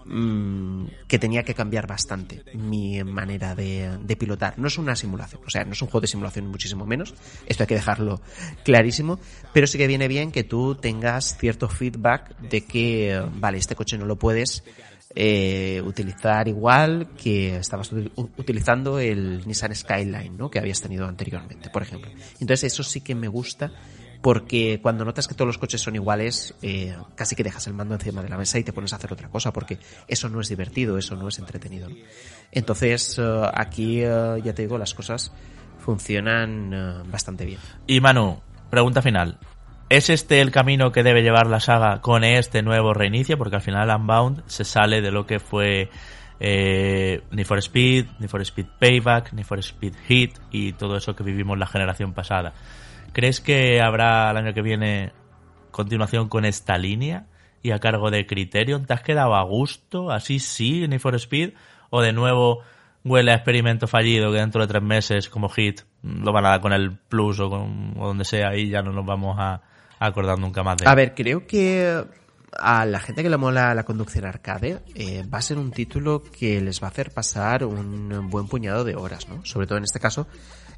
mmm, que tenía que cambiar bastante mi manera de, de, pilotar. No es una simulación, o sea, no es un juego de simulación muchísimo menos, esto hay que dejarlo clarísimo, pero sí que viene bien que tú tengas cierto feedback de que, vale, este coche no lo puedes eh, utilizar igual que estabas utilizando el Nissan Skyline, ¿no? Que habías tenido anteriormente, por ejemplo. Entonces eso sí que me gusta porque cuando notas que todos los coches son iguales, eh, casi que dejas el mando encima de la mesa y te pones a hacer otra cosa, porque eso no es divertido, eso no es entretenido. Entonces, uh, aquí, uh, ya te digo, las cosas funcionan uh, bastante bien. Y Manu, pregunta final. ¿Es este el camino que debe llevar la saga con este nuevo reinicio? Porque al final Unbound se sale de lo que fue eh, Need for Speed, Need for Speed Payback, Need for Speed Hit y todo eso que vivimos la generación pasada. ¿Crees que habrá el año que viene continuación con esta línea y a cargo de Criterion? ¿Te has quedado a gusto? ¿Así sí, Need for Speed? ¿O de nuevo huele a experimento fallido que dentro de tres meses como hit lo van a dar con el plus o, con, o donde sea y ya no nos vamos a, a acordar nunca más de A ver, creo que a la gente que le mola la conducción arcade eh, va a ser un título que les va a hacer pasar un buen puñado de horas, ¿no? Sobre todo en este caso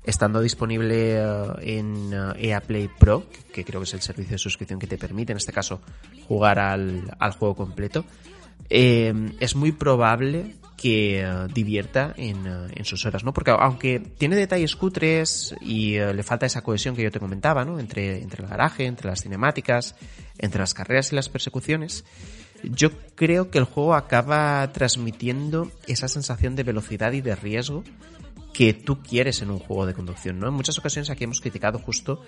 estando disponible uh, en uh, EA Play Pro, que creo que es el servicio de suscripción que te permite, en este caso, jugar al, juego completo, eh, es muy probable que eh, divierta en, eh, en, sus horas, ¿no? Porque aunque tiene detalles cutres y eh, le falta esa cohesión que yo te comentaba, ¿no? Entre, entre el garaje, entre las cinemáticas, entre las carreras y las persecuciones, yo creo que el juego acaba transmitiendo esa sensación de velocidad y de riesgo que tú quieres en un juego de conducción, ¿no? En muchas ocasiones aquí hemos criticado justo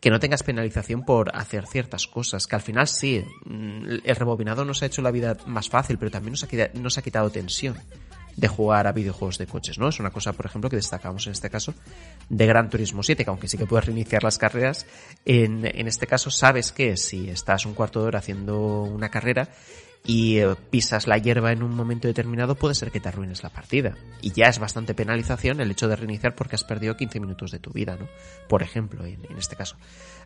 que no tengas penalización por hacer ciertas cosas, que al final sí, mm, el rebobinado nos ha hecho la vida más fácil, pero también nos ha, quitado, tensión de jugar a videojuegos de coches, ¿no? Es una cosa, por ejemplo, que destacamos en este caso de Gran Turismo 7, que aunque sí que puedes reiniciar las carreras, en, en este caso sabes que si estás un cuarto de hora haciendo una carrera y eh, pisas la hierba en un momento determinado, puede ser que te arruines la partida. Y ya es bastante penalización el hecho de reiniciar porque has perdido 15 minutos de tu vida, ¿no? Por ejemplo, en, este caso.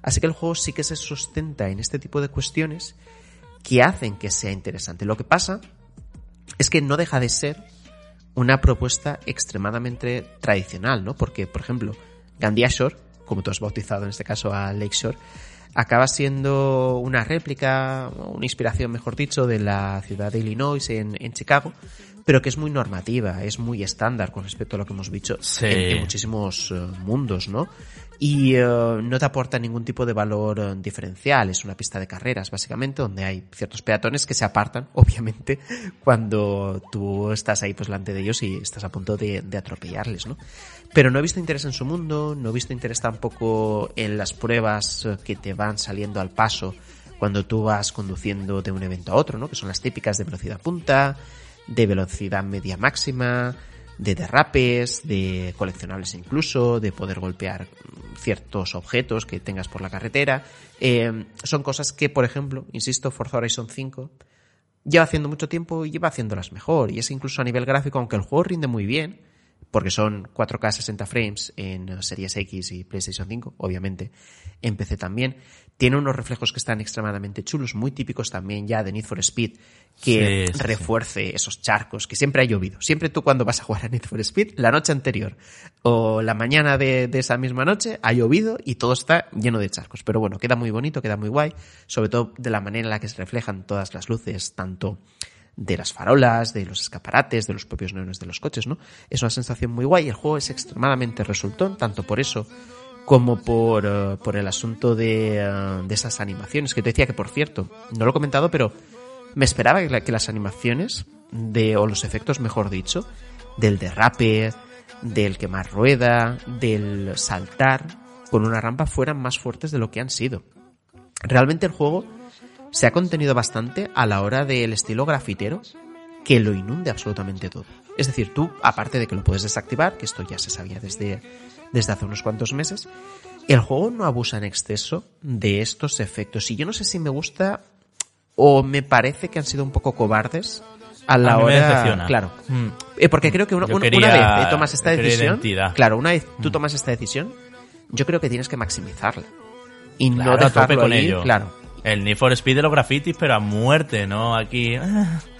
Así que el juego sí que se sustenta en este tipo de cuestiones que hacen que sea interesante. Lo que pasa es que no deja de ser una propuesta extremadamente tradicional, ¿no? Porque, por ejemplo, Gandiashore, como tú has bautizado en este caso a Lakeshore, acaba siendo una réplica, una inspiración, mejor dicho, de la ciudad de Illinois en, en Chicago, pero que es muy normativa, es muy estándar con respecto a lo que hemos Sí. en, en muchísimos eh, mundos, ¿no? Y eh, no te aporta ningún tipo de valor eh, diferencial, es una pista de carreras, básicamente, donde hay ciertos peatones que se apartan, obviamente, cuando tú estás ahí pues delante de ellos y estás a punto de, de atropellarles, ¿no? Pero no he visto interés en su mundo, no he visto interés tampoco en las pruebas que te van saliendo al paso cuando tú vas conduciendo de un evento a otro, ¿no? Que son las típicas de velocidad punta, de velocidad media máxima, de derrapes, de coleccionables incluso, de poder golpear ciertos objetos que tengas por la carretera. Eh, son cosas que, por ejemplo, insisto, Forza Horizon 5 lleva haciendo mucho tiempo y lleva haciéndolas mejor. Y es incluso a nivel gráfico, aunque el juego rinde muy bien, porque son 4K 60 frames en Series X y PlayStation 5, obviamente en PC también. Tiene unos reflejos que están extremadamente chulos, muy típicos también ya de Need for Speed, que Sí, sí, refuerce sí. esos charcos, que siempre ha llovido. Siempre tú cuando vas a jugar a Need for Speed, la noche anterior o la mañana de, de esa misma noche ha llovido y todo está lleno de charcos. Pero bueno, queda muy bonito, queda muy guay, sobre todo de la manera en la que se reflejan todas las luces, tanto de las farolas, de los escaparates, de los propios neones de los coches, ¿no? Es una sensación muy guay. El juego es extremadamente resultón, tanto por eso como por, uh, por el asunto de, uh, de, esas animaciones. Que te decía que, por cierto, no lo he comentado, pero me esperaba que, la, que las animaciones, de, o los efectos, mejor dicho, del derrape, del quemar rueda, del saltar con una rampa fueran más fuertes de lo que han sido. Realmente el juego se ha contenido bastante a la hora del estilo grafitero que lo inunde absolutamente todo. Es decir, tú, aparte de que lo puedes desactivar, que esto ya se sabía desde, desde hace unos cuantos meses, el juego no abusa en exceso de estos efectos. Y yo no sé si me gusta o me parece que han sido un poco cobardes a la a mí hora. Me. Claro. Mm. Eh, porque creo que una, quería, una vez tomas esta decisión. Identidad. Claro, una vez tú tomas esta decisión, yo creo que tienes que maximizarla. Y claro, no dejarlo con ahí, ello. claro. El Need for Speed de los grafitis, pero a muerte, ¿no? Aquí.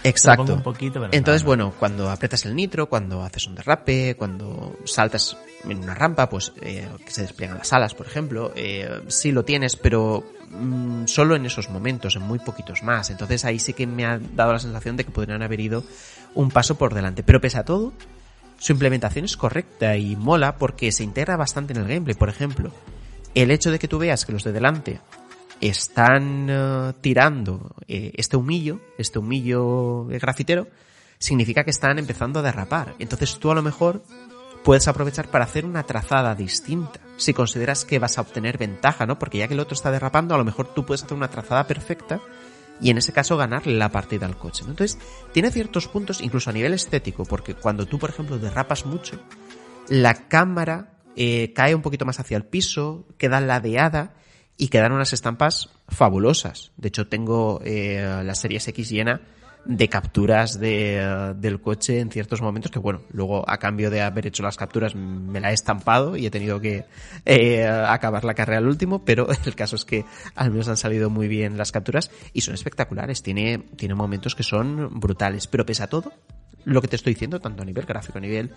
Exacto. Un poquito, pero Entonces, no, no. bueno, cuando apretas el nitro, cuando haces un derrape, cuando saltas en una rampa, pues eh, que se despliegan las alas, por ejemplo, eh, sí lo tienes, pero mmm, solo en esos momentos, en muy poquitos más. Entonces ahí sí que me ha dado la sensación de que podrían haber ido un paso por delante. Pero pese a todo, su implementación es correcta y mola porque se integra bastante en el gameplay. Por ejemplo, el hecho de que tú veas que los de delante están uh, tirando eh, este humillo, este humillo grafitero, significa que están empezando a derrapar. Entonces tú a lo mejor puedes aprovechar para hacer una trazada distinta. Si consideras que vas a obtener ventaja, ¿no? Porque ya que el otro está derrapando, a lo mejor tú puedes hacer una trazada perfecta y en ese caso ganarle la partida al coche. ¿no? Entonces, tiene ciertos puntos, incluso a nivel estético, porque cuando tú, por ejemplo, derrapas mucho, la cámara eh, cae un poquito más hacia el piso, queda ladeada y quedan unas estampas fabulosas. De hecho, tengo eh, la serie X llena de capturas de, uh, del coche en ciertos momentos que bueno, luego a cambio de haber hecho las capturas me la he estampado y he tenido que eh, acabar la carrera al último, pero el caso es que al menos han salido muy bien las capturas y son espectaculares, tiene, tiene momentos que son brutales, pero pese a todo, lo que te estoy diciendo, tanto a nivel gráfico, a nivel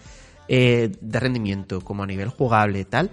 eh, de rendimiento como a nivel jugable tal,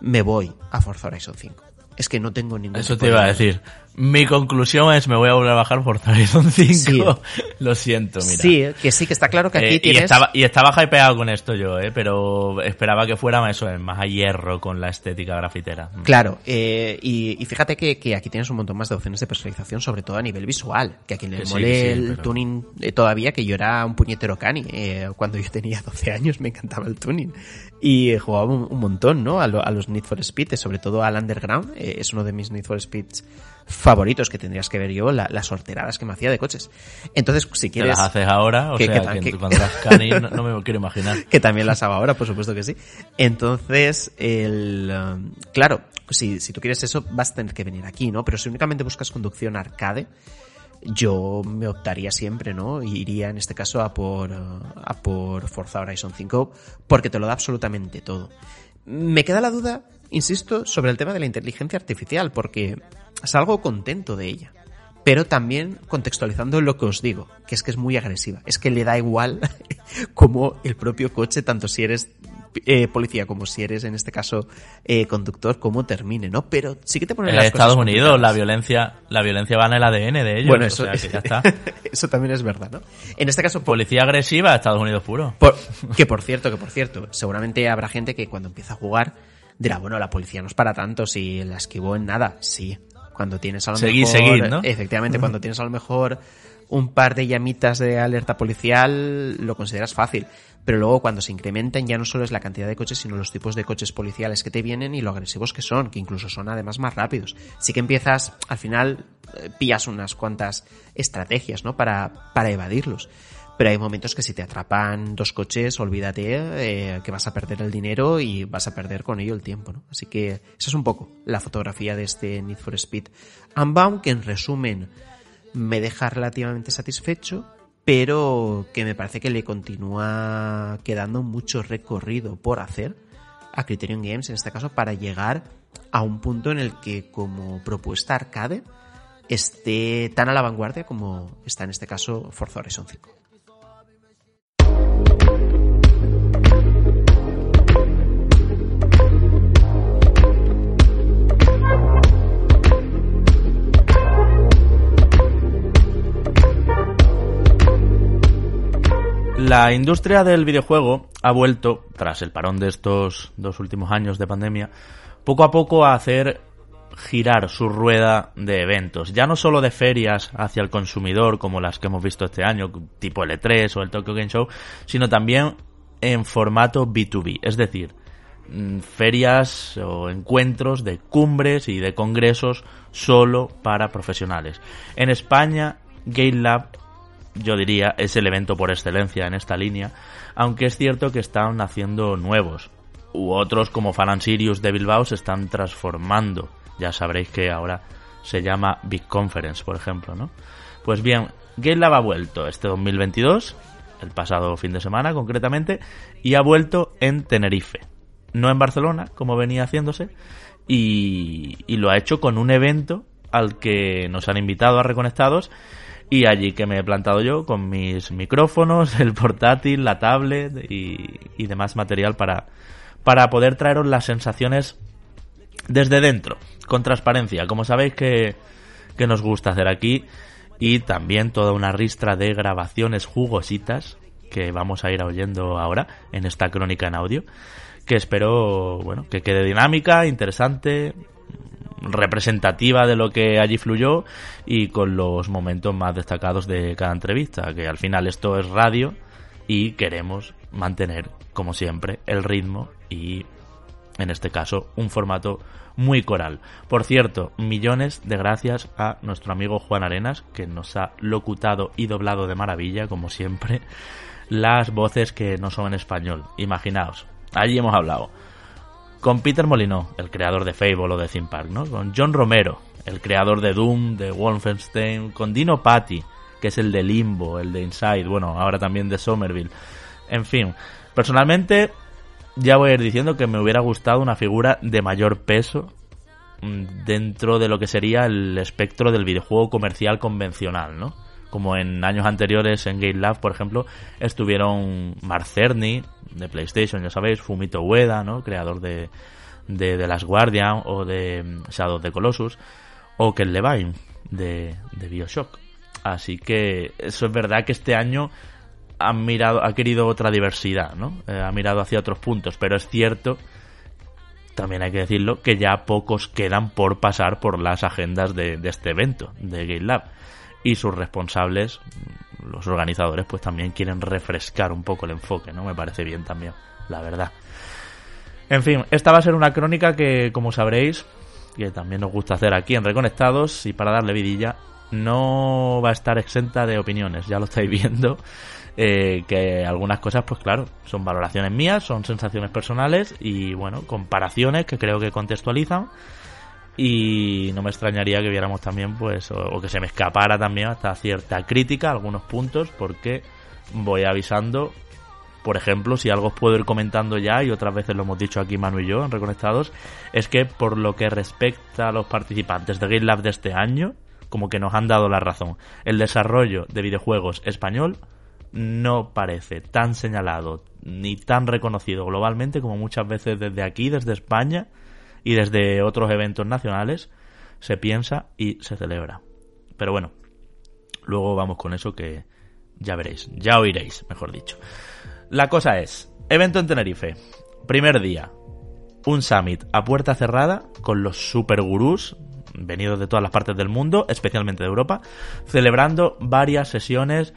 me voy a Forza Horizon 5. Es que no tengo ningún Eso te iba a decir. Mi conclusión es me voy a volver a bajar por Horizon 5. Lo siento, mira. Sí, que sí, que está claro que aquí Eh, tienes... y, estaba, y estaba hypeado con esto yo, eh, pero esperaba que fuera eso, eh, más a hierro con la estética grafitera. Claro, eh, y, y fíjate que, que aquí tienes un montón más de opciones de personalización, sobre todo a nivel visual, que a quien le sí, mole sí, el pero- tuning eh, todavía, que yo era un puñetero cani. eh, cuando yo tenía 12 años me encantaba el tuning. Y jugaba un, un montón, ¿no? A, lo- a los Need for Speed, eh, sobre todo al Underground. es uno de mis Need for Speeds favoritos que tendrías que ver yo, la- las sorteradas que me hacía de coches. Entonces, si ¿Te quieres... las haces ahora? O que- sea, que- que, que- cuando cani no, no me quiero imaginar. que también las hago ahora, por supuesto que sí. Entonces, el, um, claro, si, si tú quieres eso, vas a tener que venir aquí, ¿no? Pero si únicamente buscas conducción arcade, yo me optaría siempre, ¿no? Y Iría en este caso a por, uh, a por Forza Horizon 5, porque te lo da absolutamente todo. Me queda la duda, insisto, sobre el tema de la inteligencia artificial, porque salgo contento de ella. Pero también contextualizando lo que os digo, que es que es muy agresiva. Es que le da igual como el propio coche, tanto si eres eh, policía como si eres, en este caso, eh, conductor, cómo termine, ¿no? Pero sí que te ponen En las Estados cosas Unidos la violencia, la violencia va en el ADN de ellos. Bueno, o eso, sea, que ya está. eso también es verdad, ¿no? En este caso, Policía agresiva, Estados Unidos puro. por- que por cierto, que por cierto, seguramente habrá gente que cuando empieza a jugar dirá, bueno, la policía no es para tanto, si la esquivó en nada. Sí, cuando tienes a lo Seguid, mejor... seguid, ¿no? Efectivamente, cuando tienes a lo mejor un par de llamitas de alerta policial, lo consideras fácil. Pero luego cuando se incrementan ya no solo es la cantidad de coches, sino los tipos de coches policiales que te vienen y lo agresivos que son, que incluso son además más rápidos. Sí que empiezas, al final, eh, pillas unas cuantas estrategias, ¿no? Para, para evadirlos. Pero hay momentos que si te atrapan dos coches, olvídate eh, que vas a perder el dinero y vas a perder con ello el tiempo, ¿no? Así que esa es un poco la fotografía de este Need for Speed Unbound, que en resumen me deja relativamente satisfecho, pero que me parece que le continúa quedando mucho recorrido por hacer a Criterion Games, en este caso, para llegar a un punto en el que como propuesta arcade esté tan a la vanguardia como está en este caso Forza Horizon 5. La industria del videojuego ha vuelto, tras el parón de estos dos últimos años de pandemia, poco a poco a hacer girar su rueda de eventos, ya no solo de ferias hacia el consumidor como las que hemos visto este año, tipo L3 o el Tokyo Game Show, sino también en formato B2B, es decir, mm, ferias o encuentros de cumbres y de congresos solo para profesionales. En España, Game Lab yo diría, es el evento por excelencia en esta línea, aunque es cierto que están naciendo nuevos, u otros como Falan Sirius de Bilbao se están transformando. Ya sabréis que ahora se llama Big Conference, por ejemplo, ¿no? Pues bien, Game Lab ha vuelto este 2022, el pasado fin de semana concretamente, y ha vuelto en Tenerife. No en Barcelona, como venía haciéndose, y, y lo ha hecho con un evento al que nos han invitado a Reconectados y allí que me he plantado yo con mis micrófonos, el portátil, la tablet y, y demás material para, para poder traeros las sensaciones desde dentro, con transparencia, como sabéis que, que nos gusta hacer aquí, y también toda una ristra de grabaciones jugositas que vamos a ir oyendo ahora en esta crónica en audio, que espero, bueno, que quede dinámica, interesante, representativa de lo que allí fluyó y con los momentos más destacados de cada entrevista, que al final esto es radio y queremos mantener, como siempre, el ritmo y, en este caso, un formato muy coral. Por cierto, millones de gracias a nuestro amigo Juan Arenas, que nos ha locutado y doblado de maravilla, como siempre, las voces que no son en español. Imaginaos, allí hemos hablado con Peter Molyneux, el creador de Fable o de Theme Park, ¿no? Con John Romero, el creador de Doom, de Wolfenstein, con Dino Patti, que es el de Limbo, el de Inside, bueno, ahora también de Somerville. En fin, personalmente ya voy a ir diciendo que me hubiera gustado una figura de mayor peso mm, dentro de lo que sería el espectro del videojuego comercial convencional, ¿no? Como en años anteriores en Game Lab, por ejemplo, estuvieron Mark Cerny, de PlayStation, ya sabéis, Fumito Ueda, ¿no? Creador de, de The Last Guardian o de mm, Shadow of the Colossus, o Ken Levine, de, de Bioshock. Así que eso es verdad que este año ha mirado, ha querido otra diversidad, ¿no? Eh, ha mirado hacia otros puntos, pero es cierto, también hay que decirlo, que ya pocos quedan por pasar por las agendas de, de este evento, de Game Lab. Y sus responsables, los organizadores, pues también quieren refrescar un poco el enfoque, ¿no? Me parece bien también, la verdad. En fin, esta va a ser una crónica que, como sabréis, que también nos gusta hacer aquí en Reconectados, y para darle vidilla, no va a estar exenta de opiniones, ya lo estáis viendo. Eh, que algunas cosas, pues claro, son valoraciones mías, son sensaciones personales y bueno, comparaciones que creo que contextualizan. Y no me extrañaría que viéramos también, pues, o, que se me escapara también hasta cierta crítica, algunos puntos, porque voy avisando, por ejemplo, si algo os puedo ir comentando ya, y otras veces lo hemos dicho aquí Manu y yo en Reconectados, es que por lo que respecta a los participantes de Game Lab de este año, como que nos han dado la razón. El desarrollo de videojuegos español no parece tan señalado ni tan reconocido globalmente como muchas veces desde aquí, desde España y desde otros eventos nacionales se piensa y se celebra. Pero bueno, luego vamos con eso que ya veréis, ya oiréis, mejor dicho. La cosa es, evento en Tenerife, primer día, un summit a puerta cerrada con los super gurús venidos de todas las partes del mundo, especialmente de Europa, celebrando varias sesiones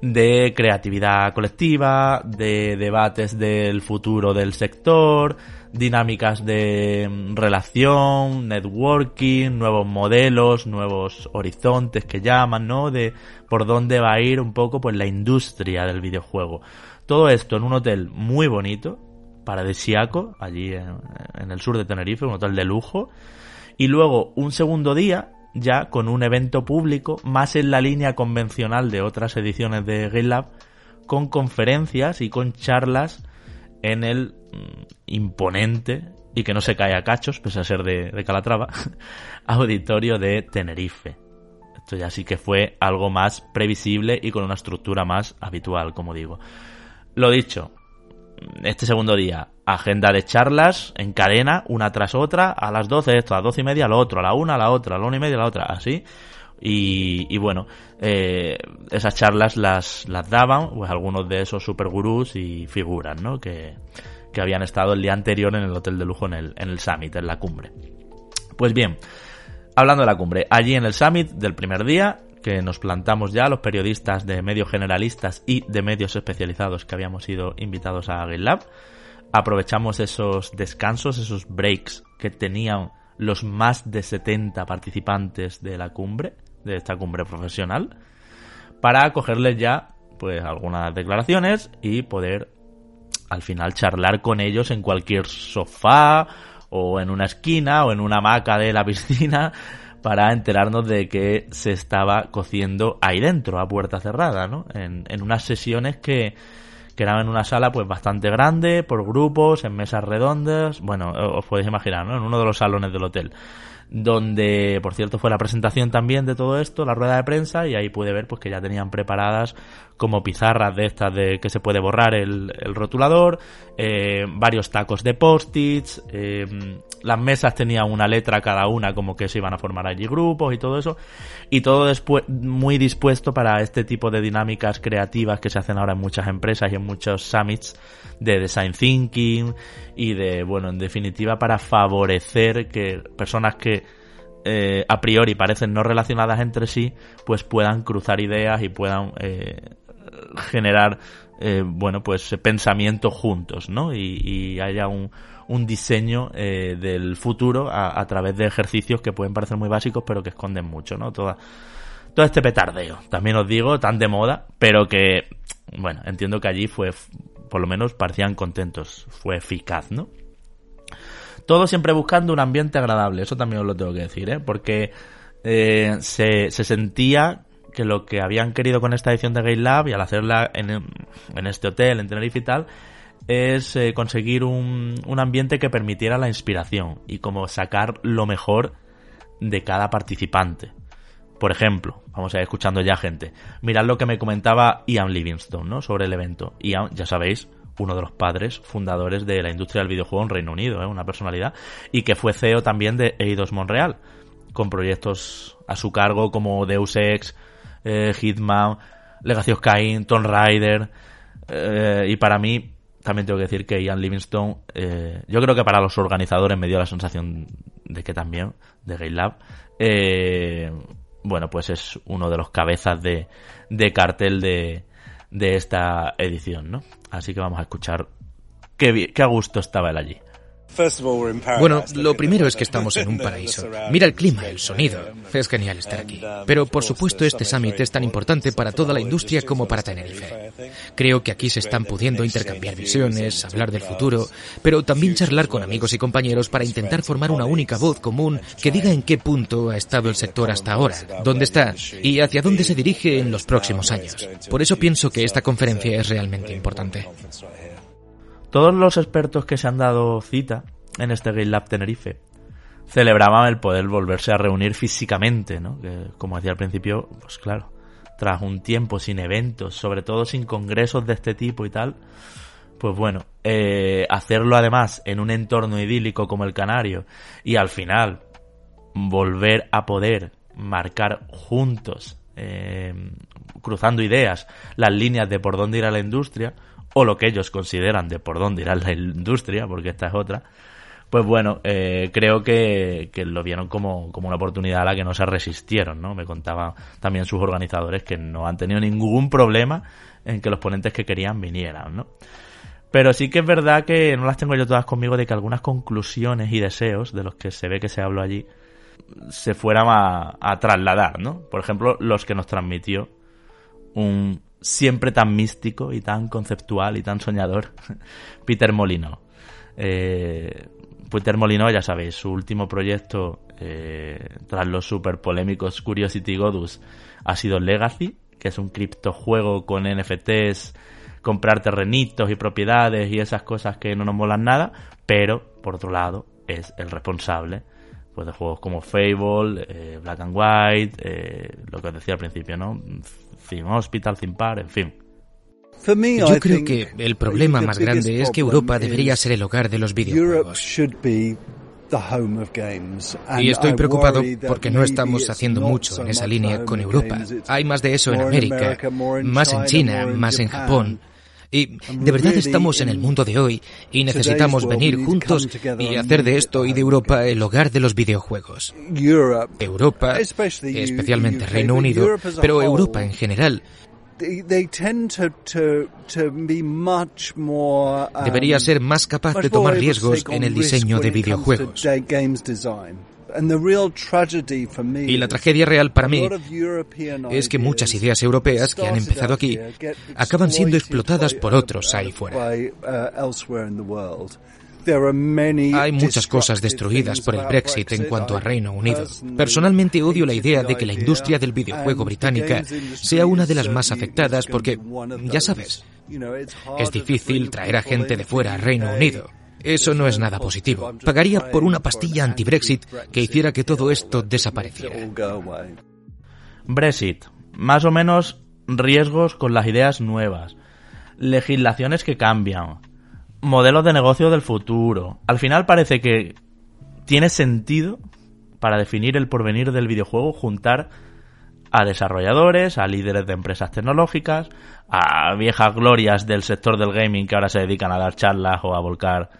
de creatividad colectiva, de debates del futuro del sector, dinámicas de relación, networking, nuevos modelos, nuevos horizontes que llaman, ¿no? De por dónde va a ir un poco pues la industria del videojuego. Todo esto en un hotel muy bonito, paradisiaco, allí en, en el sur de Tenerife, un hotel de lujo, y luego un segundo día ya con un evento público más en la línea convencional de otras ediciones de GameLab con conferencias y con charlas en el mm, imponente y que no se cae a cachos, pese a ser de, Calatrava, auditorio de Tenerife. Esto ya sí que fue algo más previsible y con una estructura más habitual, como digo. Lo dicho, este segundo día, agenda de charlas en cadena, una tras otra, a las 12 esto, a las 12 y media lo otro, a la una a la otra, a la una y media a la otra, así. Y, bueno, eh, esas charlas las, las daban pues algunos de esos supergurús y figuras, ¿no? Que, que habían estado el día anterior en el hotel de lujo en el, en el summit, en la cumbre. Pues bien, hablando de la cumbre, allí en el summit del primer día, que nos plantamos ya los periodistas de medios generalistas y de medios especializados que habíamos sido invitados a Lab. Aprovechamos esos descansos, esos breaks que tenían los más de 70 participantes de la cumbre, de esta cumbre profesional, para cogerles ya pues algunas declaraciones y poder al final charlar con ellos en cualquier sofá o en una esquina o en una hamaca de la piscina para enterarnos de que se estaba cociendo ahí dentro, a puerta cerrada, ¿no? En, en unas sesiones que, que eran en una sala pues bastante grande, por grupos, en mesas redondas, bueno, os podéis imaginar, ¿no? En uno de los salones del hotel donde por cierto fue la presentación también de todo esto, la rueda de prensa y ahí pude ver pues que ya tenían preparadas como pizarras de estas de que se puede borrar el, rotulador, eh, varios tacos de post-its, eh, las mesas tenían una letra cada una como que se iban a formar allí grupos y todo eso. Y todo después muy dispuesto para este tipo de dinámicas creativas que se hacen ahora en muchas empresas y en muchos summits de design thinking y de bueno en definitiva para favorecer que personas que eh, a priori parecen no relacionadas entre sí pues puedan cruzar ideas y puedan generar eh, bueno pues pensamiento juntos no y, y haya un un diseño eh, del futuro a, través de ejercicios que pueden parecer muy básicos pero que esconden mucho, ¿no? Toda, todo este petardeo, también os digo, tan de moda, pero que, bueno, entiendo que allí fue, por lo menos parecían contentos, fue eficaz, ¿no? Todo siempre buscando un ambiente agradable, eso también os lo tengo que decir, ¿eh? Porque eh, se, se sentía que lo que habían querido con esta edición de Game Lab y al hacerla en, en este hotel, en Tenerife y tal, es eh, conseguir un, un ambiente que permitiera la inspiración y como sacar lo mejor de cada participante. Por ejemplo, vamos a ir escuchando ya gente. Mirad lo que me comentaba Ian Livingstone, ¿no? Sobre el evento. Ian, ya sabéis, uno de los padres fundadores de la industria del videojuego en Reino Unido, ¿eh? una personalidad, y que fue CEO también de Eidos Montreal. con proyectos a su cargo como Deus Ex, eh, Hitman, Legacy of Kain, Tomb Raider, eh, y para mí también tengo que decir que Ian Livingstone, eh, yo creo que para los organizadores me dio la sensación de que también, de Game Lab, bueno, pues es uno de los cabezas de, de cartel de, de esta edición, ¿no? Así que vamos a escuchar qué, qué a gusto estaba él allí. Bueno, lo primero es que estamos en un paraíso. Mira el clima, el sonido. Es genial estar aquí. Pero por supuesto este summit es tan importante para toda la industria como para Tenerife. Creo que aquí se están pudiendo intercambiar visiones, hablar del futuro, pero también charlar con amigos y compañeros para intentar formar una única voz común que diga en qué punto ha estado el sector hasta ahora, dónde está y hacia dónde se dirige en los próximos años. Por eso pienso que esta conferencia es realmente importante. Todos los expertos que se han dado cita en este Game Lab Tenerife celebraban el poder volverse a reunir físicamente, ¿no? Que, como decía al principio, pues claro, tras un tiempo sin eventos, sobre todo sin congresos de este tipo y tal, pues bueno, eh, hacerlo además en un entorno idílico como el Canario y al final volver a poder marcar juntos, eh, cruzando ideas, las líneas de por dónde ir a la industria, o lo que ellos consideran de por dónde irá la industria, porque esta es otra, pues bueno, eh, creo que, lo vieron como, como una oportunidad a la que no se resistieron, ¿no? Me contaban también sus organizadores que no han tenido ningún problema en que los ponentes que querían vinieran, ¿no? Pero sí que es verdad que no las tengo yo todas conmigo de que algunas conclusiones y deseos de los que se ve que se habló allí se fueran a trasladar, ¿no? Por ejemplo, los que nos transmitió un siempre tan místico y tan conceptual y tan soñador, Peter Molino. Eh, Peter Molino, ya sabéis, su último proyecto eh, tras los super polémicos Curiosity Godus ha sido Legacy, que es un criptojuego con NFTs, comprar terrenitos y propiedades y esas cosas que no nos molan nada, pero por otro lado es el responsable pues de juegos como Fable, eh, Black and White, eh, lo que os decía al principio, ¿no? Theme Hospital, Theme Park, en fin. Yo creo que el problema más grande es que Europa debería ser el hogar de los videojuegos. Y estoy preocupado porque no estamos haciendo mucho en esa línea con Europa. Hay más de eso en América, más en China, más en Japón. Y de verdad estamos en el mundo de hoy y necesitamos venir juntos y hacer de esto y de Europa el hogar de los videojuegos. Europa, especialmente Reino Unido, pero Europa en general, debería ser más capaz de tomar riesgos en el diseño de videojuegos. Y la tragedia real para mí es que muchas ideas europeas que han empezado aquí acaban siendo explotadas por otros ahí fuera. Hay muchas cosas destruidas por el Brexit en cuanto a Reino Unido. Personalmente odio la idea de que la industria del videojuego británica sea una de las más afectadas porque, ya sabes, es difícil traer a gente de fuera a Reino Unido. Eso no es nada positivo. Pagaría por una pastilla anti-Brexit que hiciera que todo esto desapareciera. Brexit. Más o menos riesgos con las ideas nuevas. Legislaciones que cambian. Modelos de negocio del futuro. Al final parece que tiene sentido para definir el porvenir del videojuego juntar a desarrolladores, a líderes de empresas tecnológicas, a viejas glorias del sector del gaming que ahora se dedican a dar charlas o a volcar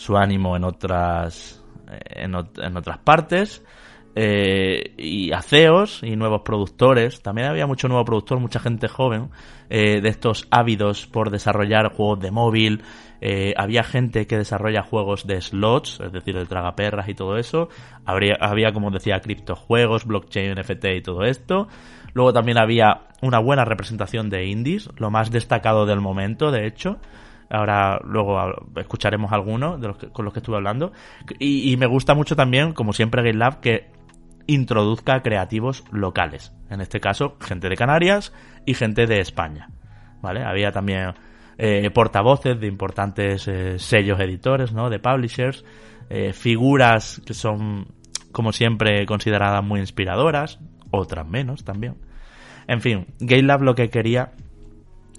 su ánimo en otras, en, otras partes. Eh, y a CEOs y nuevos productores. También había mucho nuevo productor, mucha gente joven, eh, de estos ávidos por desarrollar juegos de móvil. Eh, había gente que desarrolla juegos de slots, es decir, de tragaperras y todo eso. Habría, había, como decía, criptojuegos, blockchain, NFT y todo esto. Luego también había una buena representación de indies, lo más destacado del momento, de hecho. Ahora luego escucharemos algunos de los con los que estuve hablando. Y, me gusta mucho también, como siempre, GameLab, que introduzca creativos locales. En este caso, gente de Canarias y gente de España. ¿Vale? Había también eh, portavoces de importantes eh, sellos editores, ¿no? De publishers. Eh, figuras que son, como siempre, consideradas muy inspiradoras. Otras menos también. En fin, GameLab lo que quería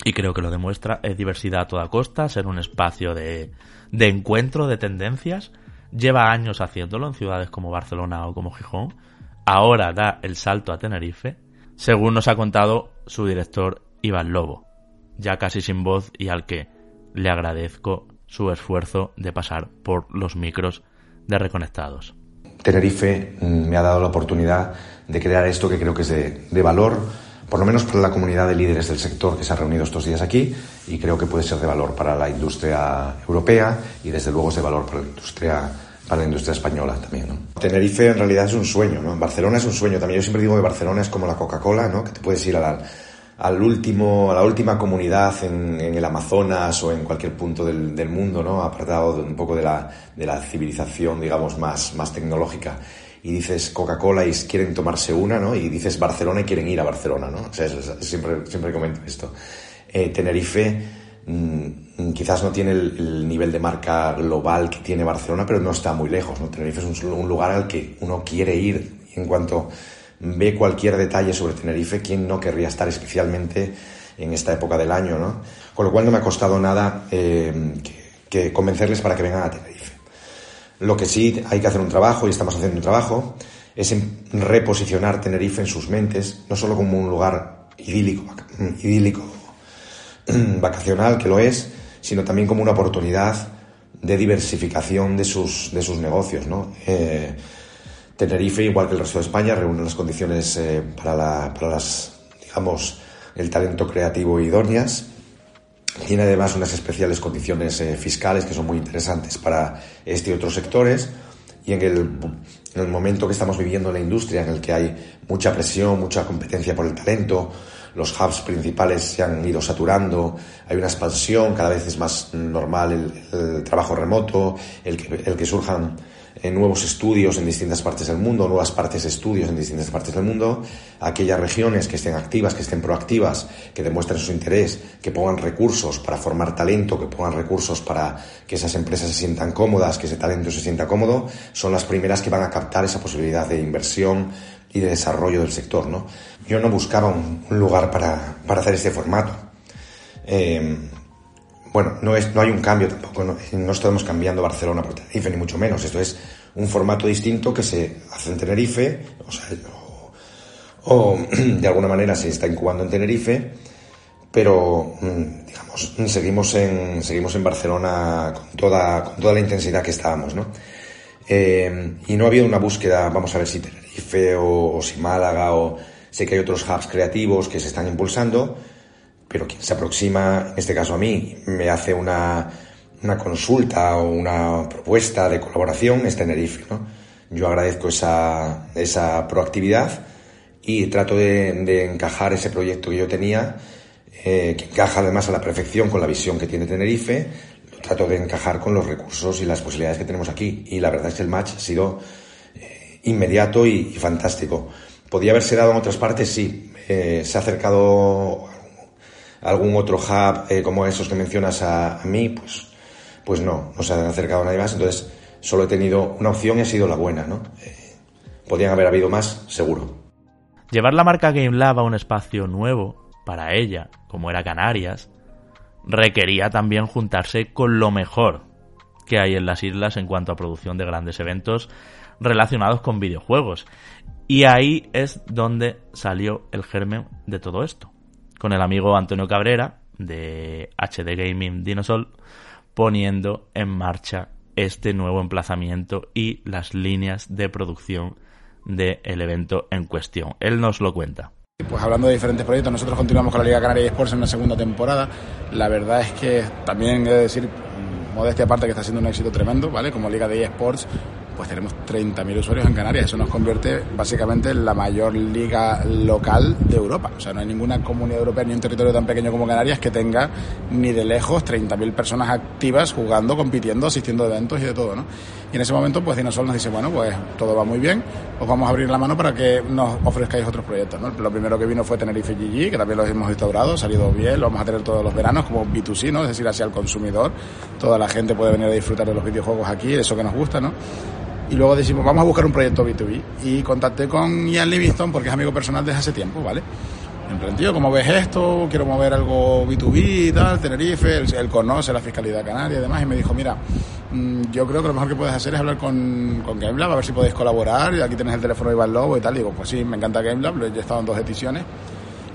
y creo que lo demuestra, es diversidad a toda costa, ser un espacio de, de encuentro de tendencias. Lleva años haciéndolo en ciudades como Barcelona o como Gijón. ahora da el salto a Tenerife, según nos ha contado su director Iván Lobo, ya casi sin voz y al que le agradezco su esfuerzo de pasar por los micros de Reconectados. Tenerife mm, me ha dado la oportunidad de crear esto que creo que es de, valor, por lo menos para la comunidad de líderes del sector que se ha reunido estos días aquí y creo que puede ser de valor para la industria europea y desde luego es de valor para la industria para la industria española también. Tenerife en realidad es un sueño, ¿no? Barcelona es un sueño también. Yo siempre digo que Barcelona es como la Coca-Cola, ¿no? Que te puedes ir a la, al último, a la última comunidad en, el Amazonas o en cualquier punto del, del mundo, ¿no? Apartado de, un poco de la, de la civilización, digamos, más, más tecnológica y dices Coca-Cola y quieren tomarse una, ¿no? Y dices Barcelona y quieren ir a Barcelona, ¿no? O sea, siempre, siempre comento esto. Eh, Tenerife mm, quizás no tiene el, nivel de marca global que tiene Barcelona, pero no está muy lejos, ¿no? Tenerife es un, lugar al que uno quiere ir y en cuanto ve cualquier detalle sobre Tenerife, ¿quién no querría estar especialmente en esta época del año, ¿no? Con lo cual no me ha costado nada eh, que convencerles para que vengan a Tenerife. Lo que sí hay que hacer un trabajo, y estamos haciendo un trabajo, es reposicionar Tenerife en sus mentes, no solo como un lugar idílico, idílico vacacional, que lo es, sino también como una oportunidad de diversificación de sus, de sus negocios. ¿no? Eh, Tenerife, igual que el resto de España, reúne las condiciones eh, para, la, para las, digamos, el talento creativo idóneas tiene además unas especiales condiciones eh, fiscales que son muy interesantes para este y otros sectores. Y en el, en el momento que estamos viviendo en la industria, en el que hay mucha presión, mucha competencia por el talento, los hubs principales se han ido saturando, hay una expansión, cada vez es más normal el, el trabajo remoto, el que, el que surjan en nuevos estudios en distintas partes del mundo, nuevas partes de estudios en distintas partes del mundo, aquellas regiones que estén activas, que estén proactivas, que demuestren su interés, que pongan recursos para formar talento, que pongan recursos para que esas empresas se sientan cómodas, que ese talento se sienta cómodo, son las primeras que van a captar esa posibilidad de inversión y de desarrollo del sector. ¿no? Yo no buscaba un, lugar para, para, hacer este formato. Eh, bueno, no, es, no hay un cambio tampoco, no, estamos cambiando Barcelona por Tenerife, ni mucho menos. Esto es un formato distinto que se hace en Tenerife, o, sea, o, de alguna manera se está incubando en Tenerife, pero mm, digamos, seguimos en, seguimos en Barcelona con toda, con toda la intensidad que estábamos, ¿no? Eh, y no ha habido una búsqueda, vamos a ver si Tenerife o, o si Málaga o sé que hay otros hubs creativos que se están impulsando, pero quien se aproxima, en este caso a mí, me hace una, una consulta o una propuesta de colaboración es Tenerife. ¿no? Yo agradezco esa, esa proactividad y trato de, encajar ese proyecto que yo tenía, eh, que encaja además a la perfección con la visión que tiene Tenerife, lo trato de encajar con los recursos y las posibilidades que tenemos aquí. Y la verdad es que el match ha sido eh, inmediato y, fantástico. ¿Podría haberse dado en otras partes? Sí. Eh, se ha acercado algún otro hub eh, como esos que mencionas a, mí, pues, pues no, no se han acercado a nadie más. Entonces, solo he tenido una opción y ha sido la buena, ¿no? Eh, podrían haber habido más, seguro. Llevar la marca GameLab a un espacio nuevo para ella, como era Canarias, requería también juntarse con lo mejor que hay en las islas en cuanto a producción de grandes eventos relacionados con videojuegos. Y ahí es donde salió el germen de todo esto con el amigo Antonio Cabrera de HD Gaming Dinosol poniendo en marcha este nuevo emplazamiento y las líneas de producción del evento en cuestión. Él nos lo cuenta. Pues hablando de diferentes proyectos, nosotros continuamos con la Liga Canaria Sports en una segunda temporada. La verdad es que también he de decir, modestia aparte, que está siendo un éxito tremendo, ¿vale? Como Liga de eSports, pues tenemos 30.000 usuarios en Canarias. Eso nos convierte básicamente en la mayor liga local de Europa. O sea, no hay ninguna comunidad europea ni un territorio tan pequeño como Canarias que tenga ni de lejos 30.000 personas activas jugando, compitiendo, asistiendo a eventos y de todo, ¿no? Y en ese momento, pues Dinosol nos dice, bueno, pues todo va muy bien, os vamos a abrir la mano para que nos ofrezcáis otros proyectos, ¿no? Lo primero que vino fue Tenerife GG, que también lo hemos instaurado, ha salido bien, lo vamos a tener todos los veranos como B2C, ¿no? Es decir, hacia el consumidor. Toda la gente puede venir a disfrutar de los videojuegos aquí, eso que nos gusta, ¿no? y luego decimos, vamos a buscar un proyecto B2B. Y contacté con Ian Livingston porque es amigo personal desde hace tiempo, ¿vale? Tío, ¿cómo ves esto? Quiero mover algo B2B y tal, Tenerife, él, conoce la Fiscalidad Canaria y demás, y me dijo, mira, mm, yo creo que lo mejor que puedes hacer es hablar con, con GameLab, a ver si podéis colaborar, y aquí tienes el teléfono de Iván Lobo y tal, y digo, pues sí, me encanta GameLab, lo he estado en dos ediciones,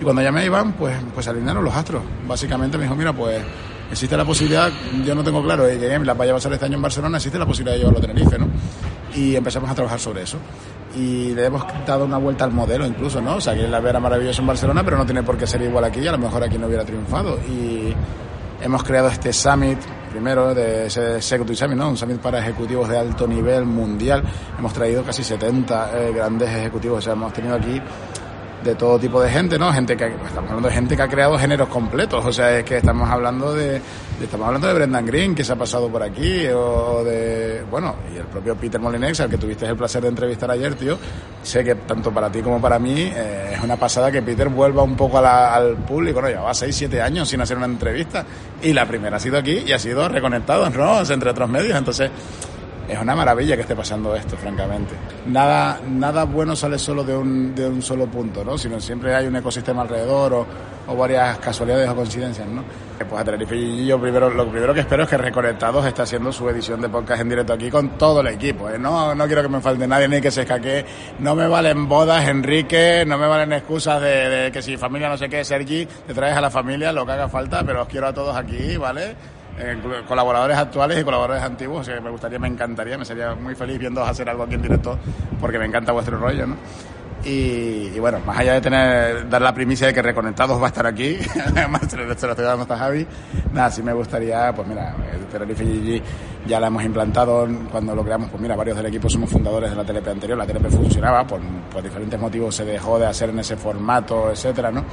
y cuando llamé a Iván, pues, pues alinearon los astros, básicamente me dijo, mira, pues existe la posibilidad, yo no tengo claro, que GameLab vaya a pasar este año en Barcelona, existe la posibilidad de llevarlo a Tenerife, ¿no? Y empezamos a trabajar sobre eso y le hemos dado una vuelta al modelo incluso, ¿no? O sea, que la vera maravillosa en Barcelona, pero no tiene por qué ser igual aquí y a lo mejor aquí no hubiera triunfado. Y hemos creado este summit, primero de ese Executive Summit, ¿no? Un summit para ejecutivos de alto nivel mundial. Hemos traído casi 70 eh, grandes ejecutivos, o sea, hemos tenido aquí de todo tipo de gente, ¿no? Gente que estamos hablando de gente que ha creado géneros completos, o sea, es que estamos hablando de, estamos hablando de Brendan Green que se ha pasado por aquí o de bueno, y el propio Peter Molinex al que tuviste el placer de entrevistar ayer, tío. Sé que tanto para ti como para mí eh, es una pasada que Peter vuelva un poco al público, ¿no? Llevaba 6, 7 años sin hacer una entrevista y la primera ha sido aquí y ha sido reconectado, ¿no? Entre otros medios, entonces es una maravilla que esté pasando esto, francamente. Nada, nada bueno sale solo de un, de un solo punto, ¿no? Sino siempre hay un ecosistema alrededor o, o varias casualidades o coincidencias, ¿no? Pues a Tenerife y yo primero, lo primero que espero es que Reconectados esté haciendo su edición de podcast en directo aquí con todo el equipo. ¿eh? No, no quiero que me falte nadie ni que se escaque. No me valen bodas, Enrique, no me valen excusas de, de que si familia no sé qué, Sergi, te traes a la familia, lo que haga falta, pero os quiero a todos aquí, ¿vale? Eh, colaboradores actuales y colaboradores antiguos, que me gustaría, me encantaría, me sería muy feliz viendo hacer algo aquí en directo, porque me encanta vuestro rollo, ¿no? Y, bueno, más allá de tener dar la primicia de que Reconectados va a estar aquí, además se lo estoy dando a Javi, nada, sí me gustaría, pues mira, Tenerife GG ya la hemos implantado cuando lo creamos, pues mira, varios del equipo somos fundadores de la TLP anterior, la TLP funcionaba, por, por diferentes motivos se dejó de hacer en ese formato, etcétera, ¿no?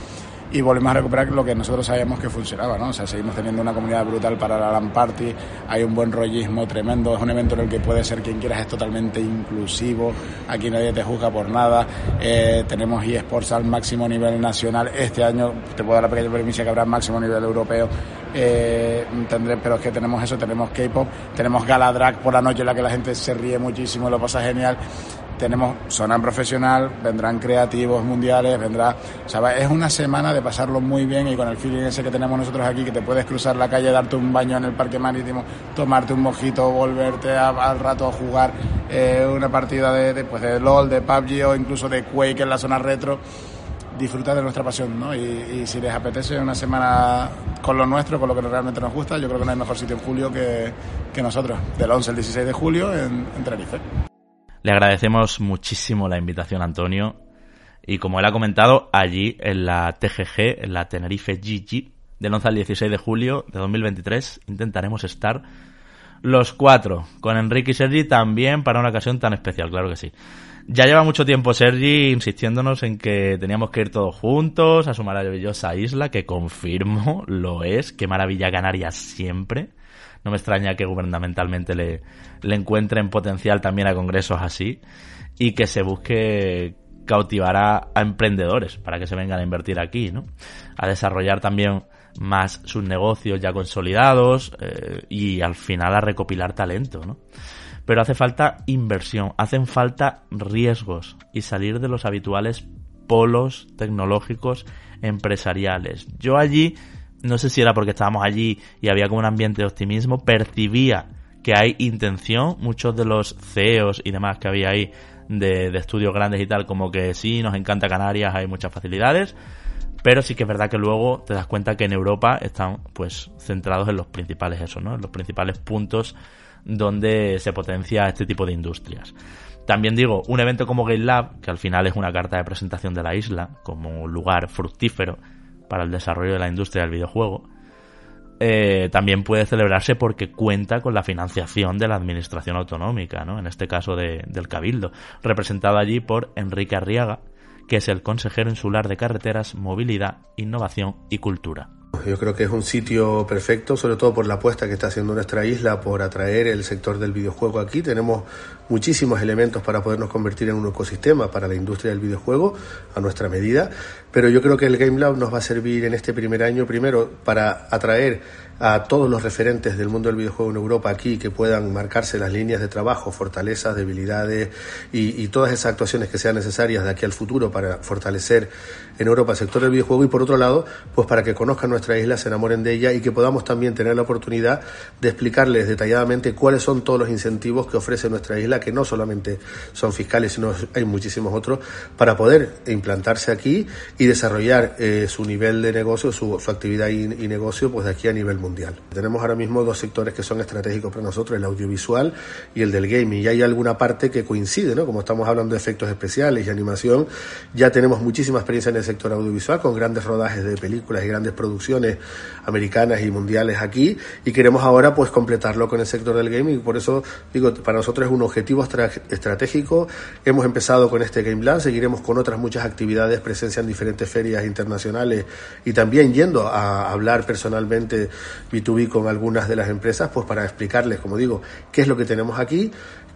Y volvemos a recuperar lo que nosotros sabíamos que funcionaba, ¿no? O sea, seguimos teniendo una comunidad brutal para la LAN Party, hay un buen rollismo tremendo, es un evento en el que puede ser quien quieras, es totalmente inclusivo, aquí nadie te juzga por nada, eh, tenemos eSports al máximo nivel nacional, este año te puedo dar la pequeña premisa que habrá máximo nivel europeo, eh, tendré, pero es que tenemos eso, tenemos K-pop, tenemos Gala Drag por la noche en la que la gente se ríe muchísimo, lo pasa genial tenemos zona profesional, vendrán creativos mundiales, vendrá, o es una semana de pasarlo muy bien y con el feeling ese que tenemos nosotros aquí, que te puedes cruzar la calle, darte un baño en el parque marítimo, tomarte un mojito, volverte al rato a jugar eh, una partida de, pues de LOL, de PUBG o incluso de Quake en la zona retro disfrutar de nuestra pasión, ¿no? Y, si les apetece una semana con lo nuestro, con lo que realmente nos gusta, yo creo que no hay mejor sitio en julio que, nosotros, del 11 al 16 de julio en, en Tenerife. Le agradecemos muchísimo la invitación, Antonio. Y como él ha comentado, allí en la TGG, en la Tenerife GG, del 11 al 16 de julio de 2023, intentaremos estar los cuatro, con Enrique y Sergi también para una ocasión tan especial, claro que sí. Ya lleva mucho tiempo Sergi insistiéndonos en que teníamos que ir todos juntos a su maravillosa isla, que confirmo lo es, qué maravilla Canarias siempre no me extraña que gubernamentalmente le, le encuentren potencial también a congresos así y que se busque cautivar a, emprendedores para que se vengan a invertir aquí, ¿no? A desarrollar también más sus negocios ya consolidados eh, y al final a recopilar talento, ¿no? Pero hace falta inversión, hacen falta riesgos y salir de los habituales polos tecnológicos empresariales. Yo allí no sé si era porque estábamos allí y había como un ambiente de optimismo, percibía que hay intención, muchos de los CEOs y demás que había ahí de, estudios grandes y tal, como que sí, nos encanta Canarias, hay muchas facilidades, pero sí que es verdad que luego te das cuenta que en Europa están pues centrados en los principales eso, ¿no? En los principales puntos donde se potencia este tipo de industrias. También digo, un evento como Game Lab, que al final es una carta de presentación de la isla, como un lugar fructífero para el desarrollo de la industria del videojuego, eh, también puede celebrarse porque cuenta con la financiación de la administración autonómica, ¿no? en este caso del Cabildo, representado allí por Enrique Arriaga, que es el consejero insular de carreteras, movilidad, innovación y cultura. Yo creo que es un sitio perfecto, sobre todo por la apuesta que está haciendo nuestra isla por atraer el sector del videojuego aquí. Tenemos muchísimos elementos para podernos convertir en un ecosistema para la industria del videojuego a nuestra medida, pero yo creo que el Game Lab nos va a servir en este primer año, primero, para atraer a todos los referentes del mundo del videojuego en Europa aquí que puedan marcarse las líneas de trabajo, fortalezas, debilidades y, todas esas actuaciones que sean necesarias de aquí al futuro para fortalecer en Europa el sector del videojuego y por otro lado, pues para que conozcan nuestra isla, se enamoren de ella y que podamos también tener la oportunidad de explicarles detalladamente cuáles son todos los incentivos que ofrece nuestra isla, que no solamente son fiscales, sino hay muchísimos otros, para poder implantarse aquí y desarrollar eh, su nivel de negocio, su, actividad y, y, negocio, pues de aquí a nivel mundial. Tenemos ahora mismo dos sectores que son estratégicos para nosotros, el audiovisual y el del gaming, y hay alguna parte que coincide, ¿no? Como estamos hablando de efectos especiales y animación, ya tenemos muchísima experiencia en el sector audiovisual con grandes rodajes de películas y grandes producciones americanas y mundiales aquí y queremos ahora pues completarlo con el sector del gaming. Por eso digo, para nosotros es un objetivo estratégico. Hemos empezado con este Game Plan, seguiremos con otras muchas actividades, presencia en diferentes ferias internacionales y también yendo a hablar personalmente B2B con algunas de las empresas pues para explicarles, como digo, qué es lo que tenemos aquí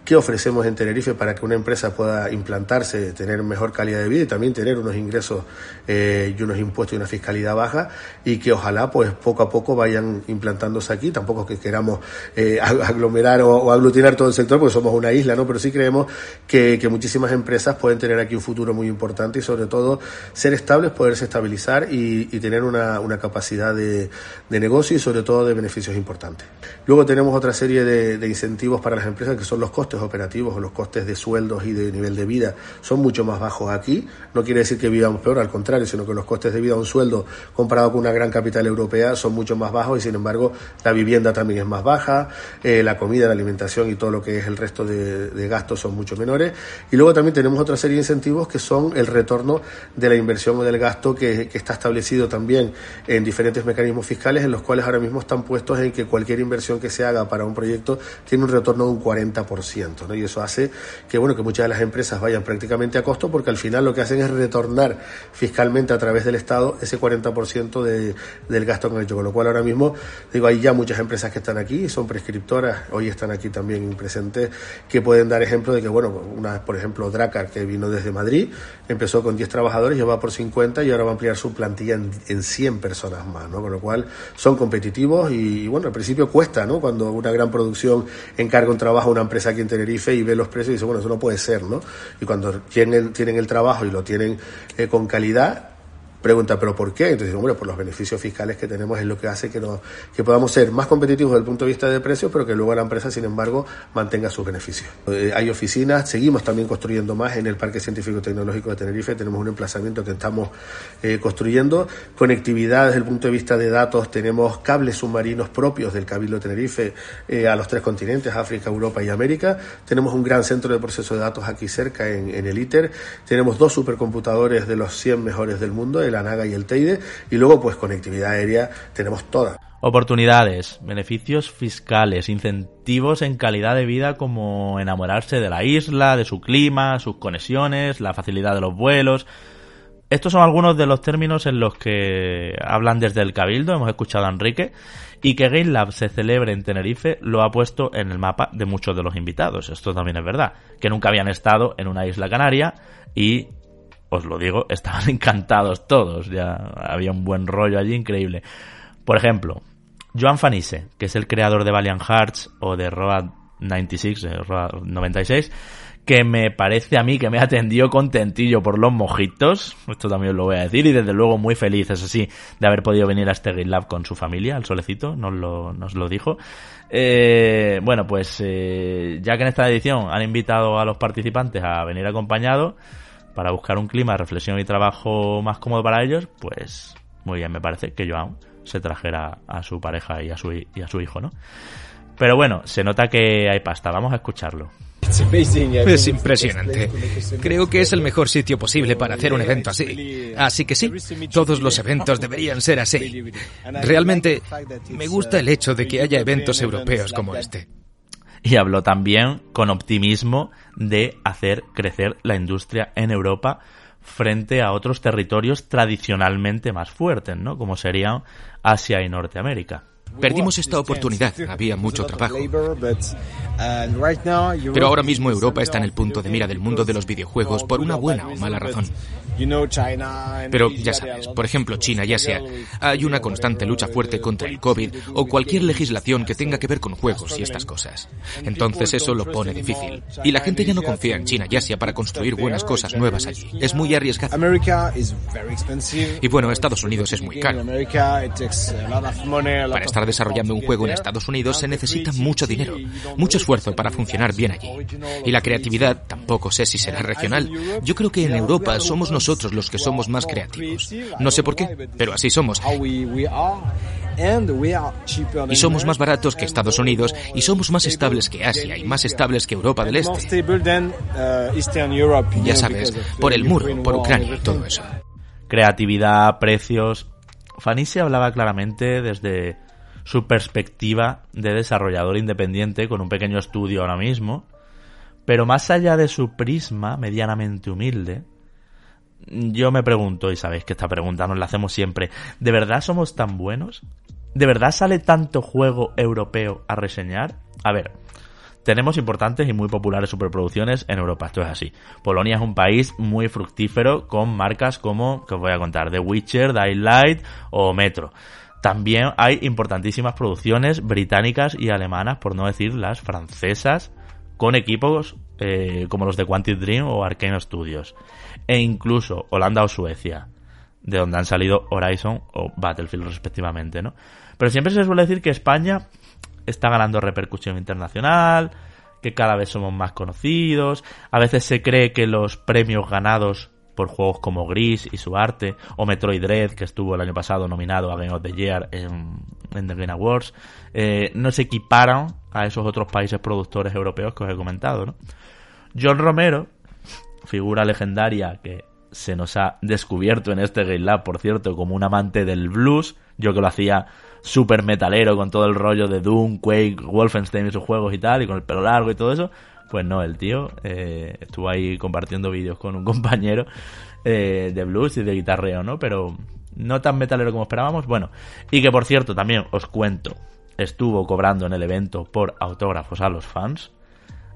qué ofrecemos en Tenerife para que una empresa pueda implantarse, tener mejor calidad de vida y también tener unos ingresos eh, y unos impuestos y una fiscalidad baja y que ojalá pues poco a poco vayan implantándose aquí. Tampoco que queramos eh, aglomerar o, aglutinar todo el sector porque somos una isla, ¿no? Pero sí creemos que, muchísimas empresas pueden tener aquí un futuro muy importante y sobre todo ser estables, poderse estabilizar y, tener una, capacidad de, negocio y sobre todo de beneficios importantes. Luego tenemos otra serie de incentivos para las empresas que son los costes operativos o los costes de sueldos y de nivel de vida son mucho más bajos aquí. No quiere decir que vivamos peor, al contrario, sino que los costes de vida a un sueldo comparado con una gran capital europea son mucho más bajos y sin embargo la vivienda también es más baja, eh, la comida, la alimentación y todo lo que es el resto de, gastos son mucho menores. Y luego también tenemos otra serie de incentivos que son el retorno de la inversión o del gasto que, está establecido también en diferentes mecanismos fiscales en los cuales ahora mismo están puestos en que cualquier inversión que se haga para un proyecto tiene un retorno de un 40%. Y eso hace que, bueno, que muchas de las empresas vayan prácticamente a costo porque al final lo que hacen es retornar fiscalmente a través del Estado ese 40% de, del gasto que han hecho. Con lo cual ahora mismo, digo, hay ya muchas empresas que están aquí, son prescriptoras, hoy están aquí también presentes, que pueden dar ejemplo de que, bueno, una, por ejemplo, Dracar, que vino desde Madrid, empezó con 10 trabajadores, lleva por 50 y ahora va a ampliar su plantilla en, en 100 personas más, ¿no? Con lo cual son competitivos y, bueno, al principio cuesta, ¿no? Cuando una gran producción encarga un trabajo a una empresa aquí en Tenerife y ve los precios y dice, bueno, eso no puede ser, ¿no? Y cuando tienen, tienen el trabajo y lo tienen eh, con calidad, Pregunta, ¿pero por qué? Entonces, bueno, por los beneficios fiscales que tenemos es lo que hace que, no, que podamos ser más competitivos desde el punto de vista de precios, pero que luego la empresa, sin embargo, mantenga sus beneficios. Eh, hay oficinas, seguimos también construyendo más en el Parque Científico Tecnológico de Tenerife, tenemos un emplazamiento que estamos eh, construyendo, conectividad desde el punto de vista de datos, tenemos cables submarinos propios del Cabildo Tenerife eh, a los tres continentes, África, Europa y América, tenemos un gran centro de proceso de datos aquí cerca en, en el ITER, tenemos dos supercomputadores de los 100 mejores del mundo, el ANAGA y el TEIDE, y luego pues conectividad aérea tenemos toda. Oportunidades, beneficios fiscales, incentivos en calidad de vida como enamorarse de la isla, de su clima, sus conexiones, la facilidad de los vuelos. Estos son algunos de los términos en los que hablan desde el Cabildo, hemos escuchado a Enrique, y que Game Lab se celebre en Tenerife lo ha puesto en el mapa de muchos de los invitados. Esto también es verdad, que nunca habían estado en una isla canaria y os lo digo, estaban encantados todos, ya había un buen rollo allí increíble. Por ejemplo, Joan Fanise, que es el creador de Valiant Hearts o de Road 96, eh, Road 96, que me parece a mí que me atendió contentillo por los mojitos, esto también lo voy a decir, y desde luego muy feliz, eso sí, de haber podido venir a este Game Lab con su familia, al solecito, nos lo, nos lo dijo. Eh, bueno, pues eh, ya que en esta edición han invitado a los participantes a venir acompañados, para buscar un clima de reflexión y trabajo más cómodo para ellos, pues muy bien me parece que Joan se trajera a su pareja y a su, y a su hijo, ¿no? Pero bueno, se nota que hay pasta, vamos a escucharlo. Es impresionante. Creo que es el mejor sitio posible para hacer un evento así. Así que sí, todos los eventos deberían ser así. Realmente me gusta el hecho de que haya eventos europeos como este y habló también con optimismo de hacer crecer la industria en Europa frente a otros territorios tradicionalmente más fuertes, ¿no? Como serían Asia y Norteamérica. Perdimos esta oportunidad, había mucho trabajo. Pero ahora mismo Europa está en el punto de mira del mundo de los videojuegos por una buena o mala razón. Pero ya sabes, por ejemplo, China y Asia, hay una constante lucha fuerte contra el COVID o cualquier legislación que tenga que ver con juegos y estas cosas. Entonces eso lo pone difícil. Y la gente ya no confía en China y Asia para construir buenas cosas nuevas allí. Es muy arriesgado. Y bueno, Estados Unidos es muy caro. Para estar desarrollando un juego en Estados Unidos se necesita mucho dinero, mucho esfuerzo para funcionar bien allí. Y la creatividad tampoco sé si será regional. Yo creo que en Europa somos nosotros los que somos más creativos. No sé por qué, pero así somos. Y somos más baratos que Estados Unidos y somos más estables que Asia y más estables que Europa del Este. Ya sabes, por el muro, por Ucrania y todo eso. Creatividad, precios. Fanny se hablaba claramente desde su perspectiva de desarrollador independiente con un pequeño estudio ahora mismo, pero más allá de su prisma medianamente humilde, yo me pregunto, y sabéis que esta pregunta nos la hacemos siempre, ¿de verdad somos tan buenos? ¿De verdad sale tanto juego europeo a reseñar? A ver, tenemos importantes y muy populares superproducciones en Europa, esto es así. Polonia es un país muy fructífero con marcas como, que os voy a contar, The Witcher, Dying o Metro. También hay importantísimas producciones británicas y alemanas, por no decir las francesas, con equipos eh, como los de Quantic Dream o Arkane Studios. E incluso Holanda o Suecia, de donde han salido Horizon o Battlefield respectivamente, ¿no? Pero siempre se suele decir que España está ganando repercusión internacional, que cada vez somos más conocidos, a veces se cree que los premios ganados por juegos como Gris y su arte, o Metroid Dread, que estuvo el año pasado nominado a Game of the Year en, The Game Awards, eh, no se equiparan a esos otros países productores europeos que os he comentado, ¿no? John Romero, figura legendaria que se nos ha descubierto en este Game Lab, por cierto, como un amante del blues, yo que lo hacía súper metalero con todo el rollo de Doom, Quake, Wolfenstein y sus juegos y tal, y con el pelo largo y todo eso, pues no, el tío eh, estuvo ahí compartiendo vídeos con un compañero eh, de blues y de guitarreo, ¿no? Pero no tan metalero como esperábamos. Bueno, y que por cierto, también os cuento, estuvo cobrando en el evento por autógrafos a los fans.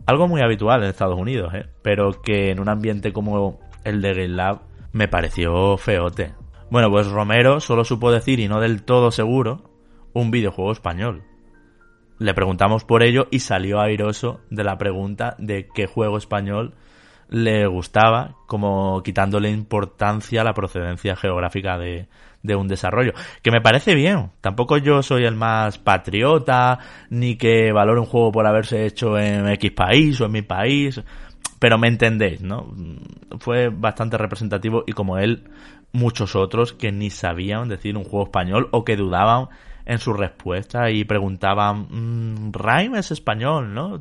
Algo muy habitual en Estados Unidos, ¿eh? Pero que en un ambiente como el de Game Lab me pareció feote. Bueno, pues Romero solo supo decir, y no del todo seguro, un videojuego español. Le preguntamos por ello y salió airoso de la pregunta de qué juego español le gustaba, como quitándole importancia a la procedencia geográfica de, de un desarrollo. Que me parece bien. Tampoco yo soy el más patriota, ni que valore un juego por haberse hecho en X país o en mi país. Pero me entendéis, ¿no? Fue bastante representativo y como él, muchos otros que ni sabían decir un juego español o que dudaban en su respuesta y preguntaban, mmm, Rhyme es español, ¿no?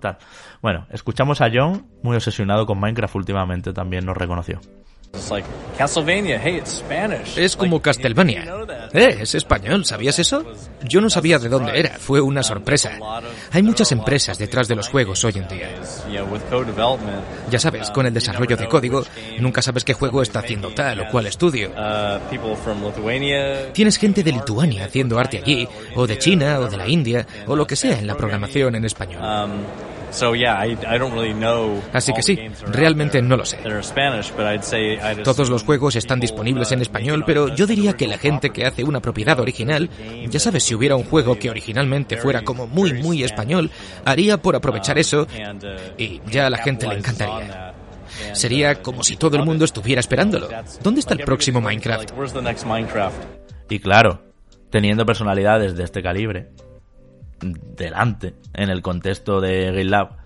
Bueno, escuchamos a John, muy obsesionado con Minecraft últimamente, también nos reconoció. Es como Castlevania. Eh, es español, ¿sabías eso? Yo no sabía de dónde era, fue una sorpresa. Hay muchas empresas detrás de los juegos hoy en día. Ya sabes, con el desarrollo de código, nunca sabes qué juego está haciendo tal o cual estudio. Tienes gente de Lituania haciendo arte allí, o de China, o de la India, o lo que sea en la programación en español. Así que sí, realmente no lo sé. Todos los juegos están disponibles en español, pero yo diría que la gente que hace una propiedad original, ya sabes, si hubiera un juego que originalmente fuera como muy, muy español, haría por aprovechar eso y ya a la gente le encantaría. Sería como si todo el mundo estuviera esperándolo. ¿Dónde está el próximo Minecraft? Y claro, teniendo personalidades de este calibre, delante en el contexto de GameLab,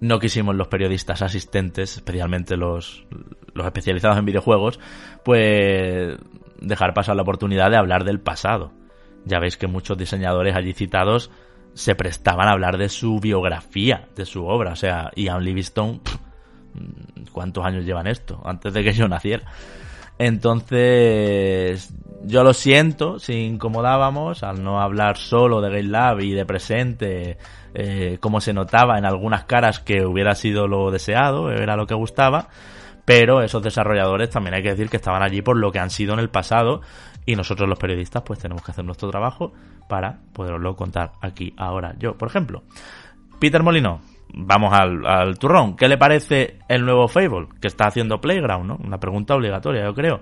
no quisimos los periodistas asistentes, especialmente los, los especializados en videojuegos, pues dejar pasar la oportunidad de hablar del pasado. Ya veis que muchos diseñadores allí citados se prestaban a hablar de su biografía, de su obra. O sea, Ian Livingstone, ¿cuántos años llevan esto? Antes de que yo naciera. Entonces, yo lo siento si incomodábamos al no hablar solo de Game Lab y de presente, eh, como se notaba en algunas caras que hubiera sido lo deseado, era lo que gustaba, pero esos desarrolladores también hay que decir que estaban allí por lo que han sido en el pasado y nosotros los periodistas pues tenemos que hacer nuestro trabajo para poderlo contar aquí ahora. Yo, por ejemplo, Peter Molino, vamos al, al turrón. ¿Qué le parece el nuevo Fable que está haciendo Playground? ¿no? Una pregunta obligatoria, yo creo.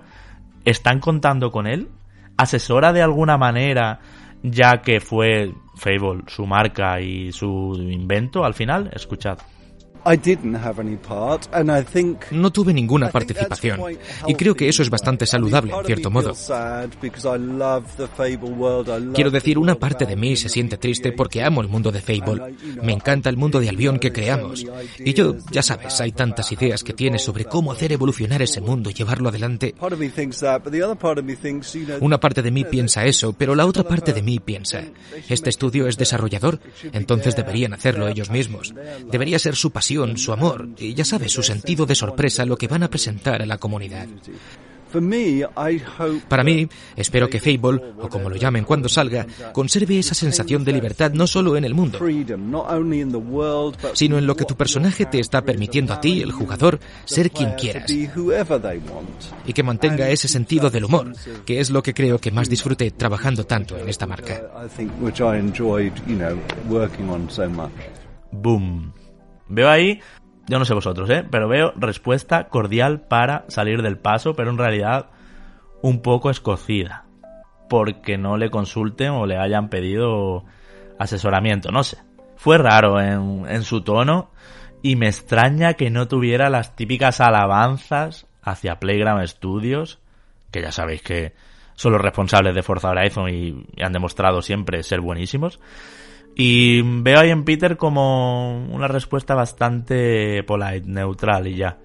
¿Están contando con él? ¿Asesora de alguna manera, ya que fue Fable su marca y su invento al final? Escuchad. No tuve ninguna participación y creo que eso es bastante saludable en cierto modo. Quiero decir, una parte de mí se siente triste porque amo el mundo de Fable. Me encanta el mundo de Albion que creamos. Y yo, ya sabes, hay tantas ideas que tienes sobre cómo hacer evolucionar ese mundo y llevarlo adelante. Una parte de mí piensa eso, pero la otra parte de mí piensa, este estudio es desarrollador, entonces deberían hacerlo ellos mismos. Debería ser su pasión su amor y ya sabes, su sentido de sorpresa lo que van a presentar a la comunidad. Para mí, espero que Fable, o como lo llamen cuando salga, conserve esa sensación de libertad no solo en el mundo, sino en lo que tu personaje te está permitiendo a ti, el jugador, ser quien quieras. Y que mantenga ese sentido del humor, que es lo que creo que más disfruté trabajando tanto en esta marca. Boom. Veo ahí, yo no sé vosotros, ¿eh? Pero veo respuesta cordial para salir del paso, pero en realidad un poco escocida. Porque no le consulten o le hayan pedido asesoramiento, no sé. Fue raro en, en su tono y me extraña que no tuviera las típicas alabanzas hacia Playground Studios, que ya sabéis que son los responsables de Forza Horizon y han demostrado siempre ser buenísimos. Y veo ahí en Peter como una respuesta bastante polite, neutral y ya.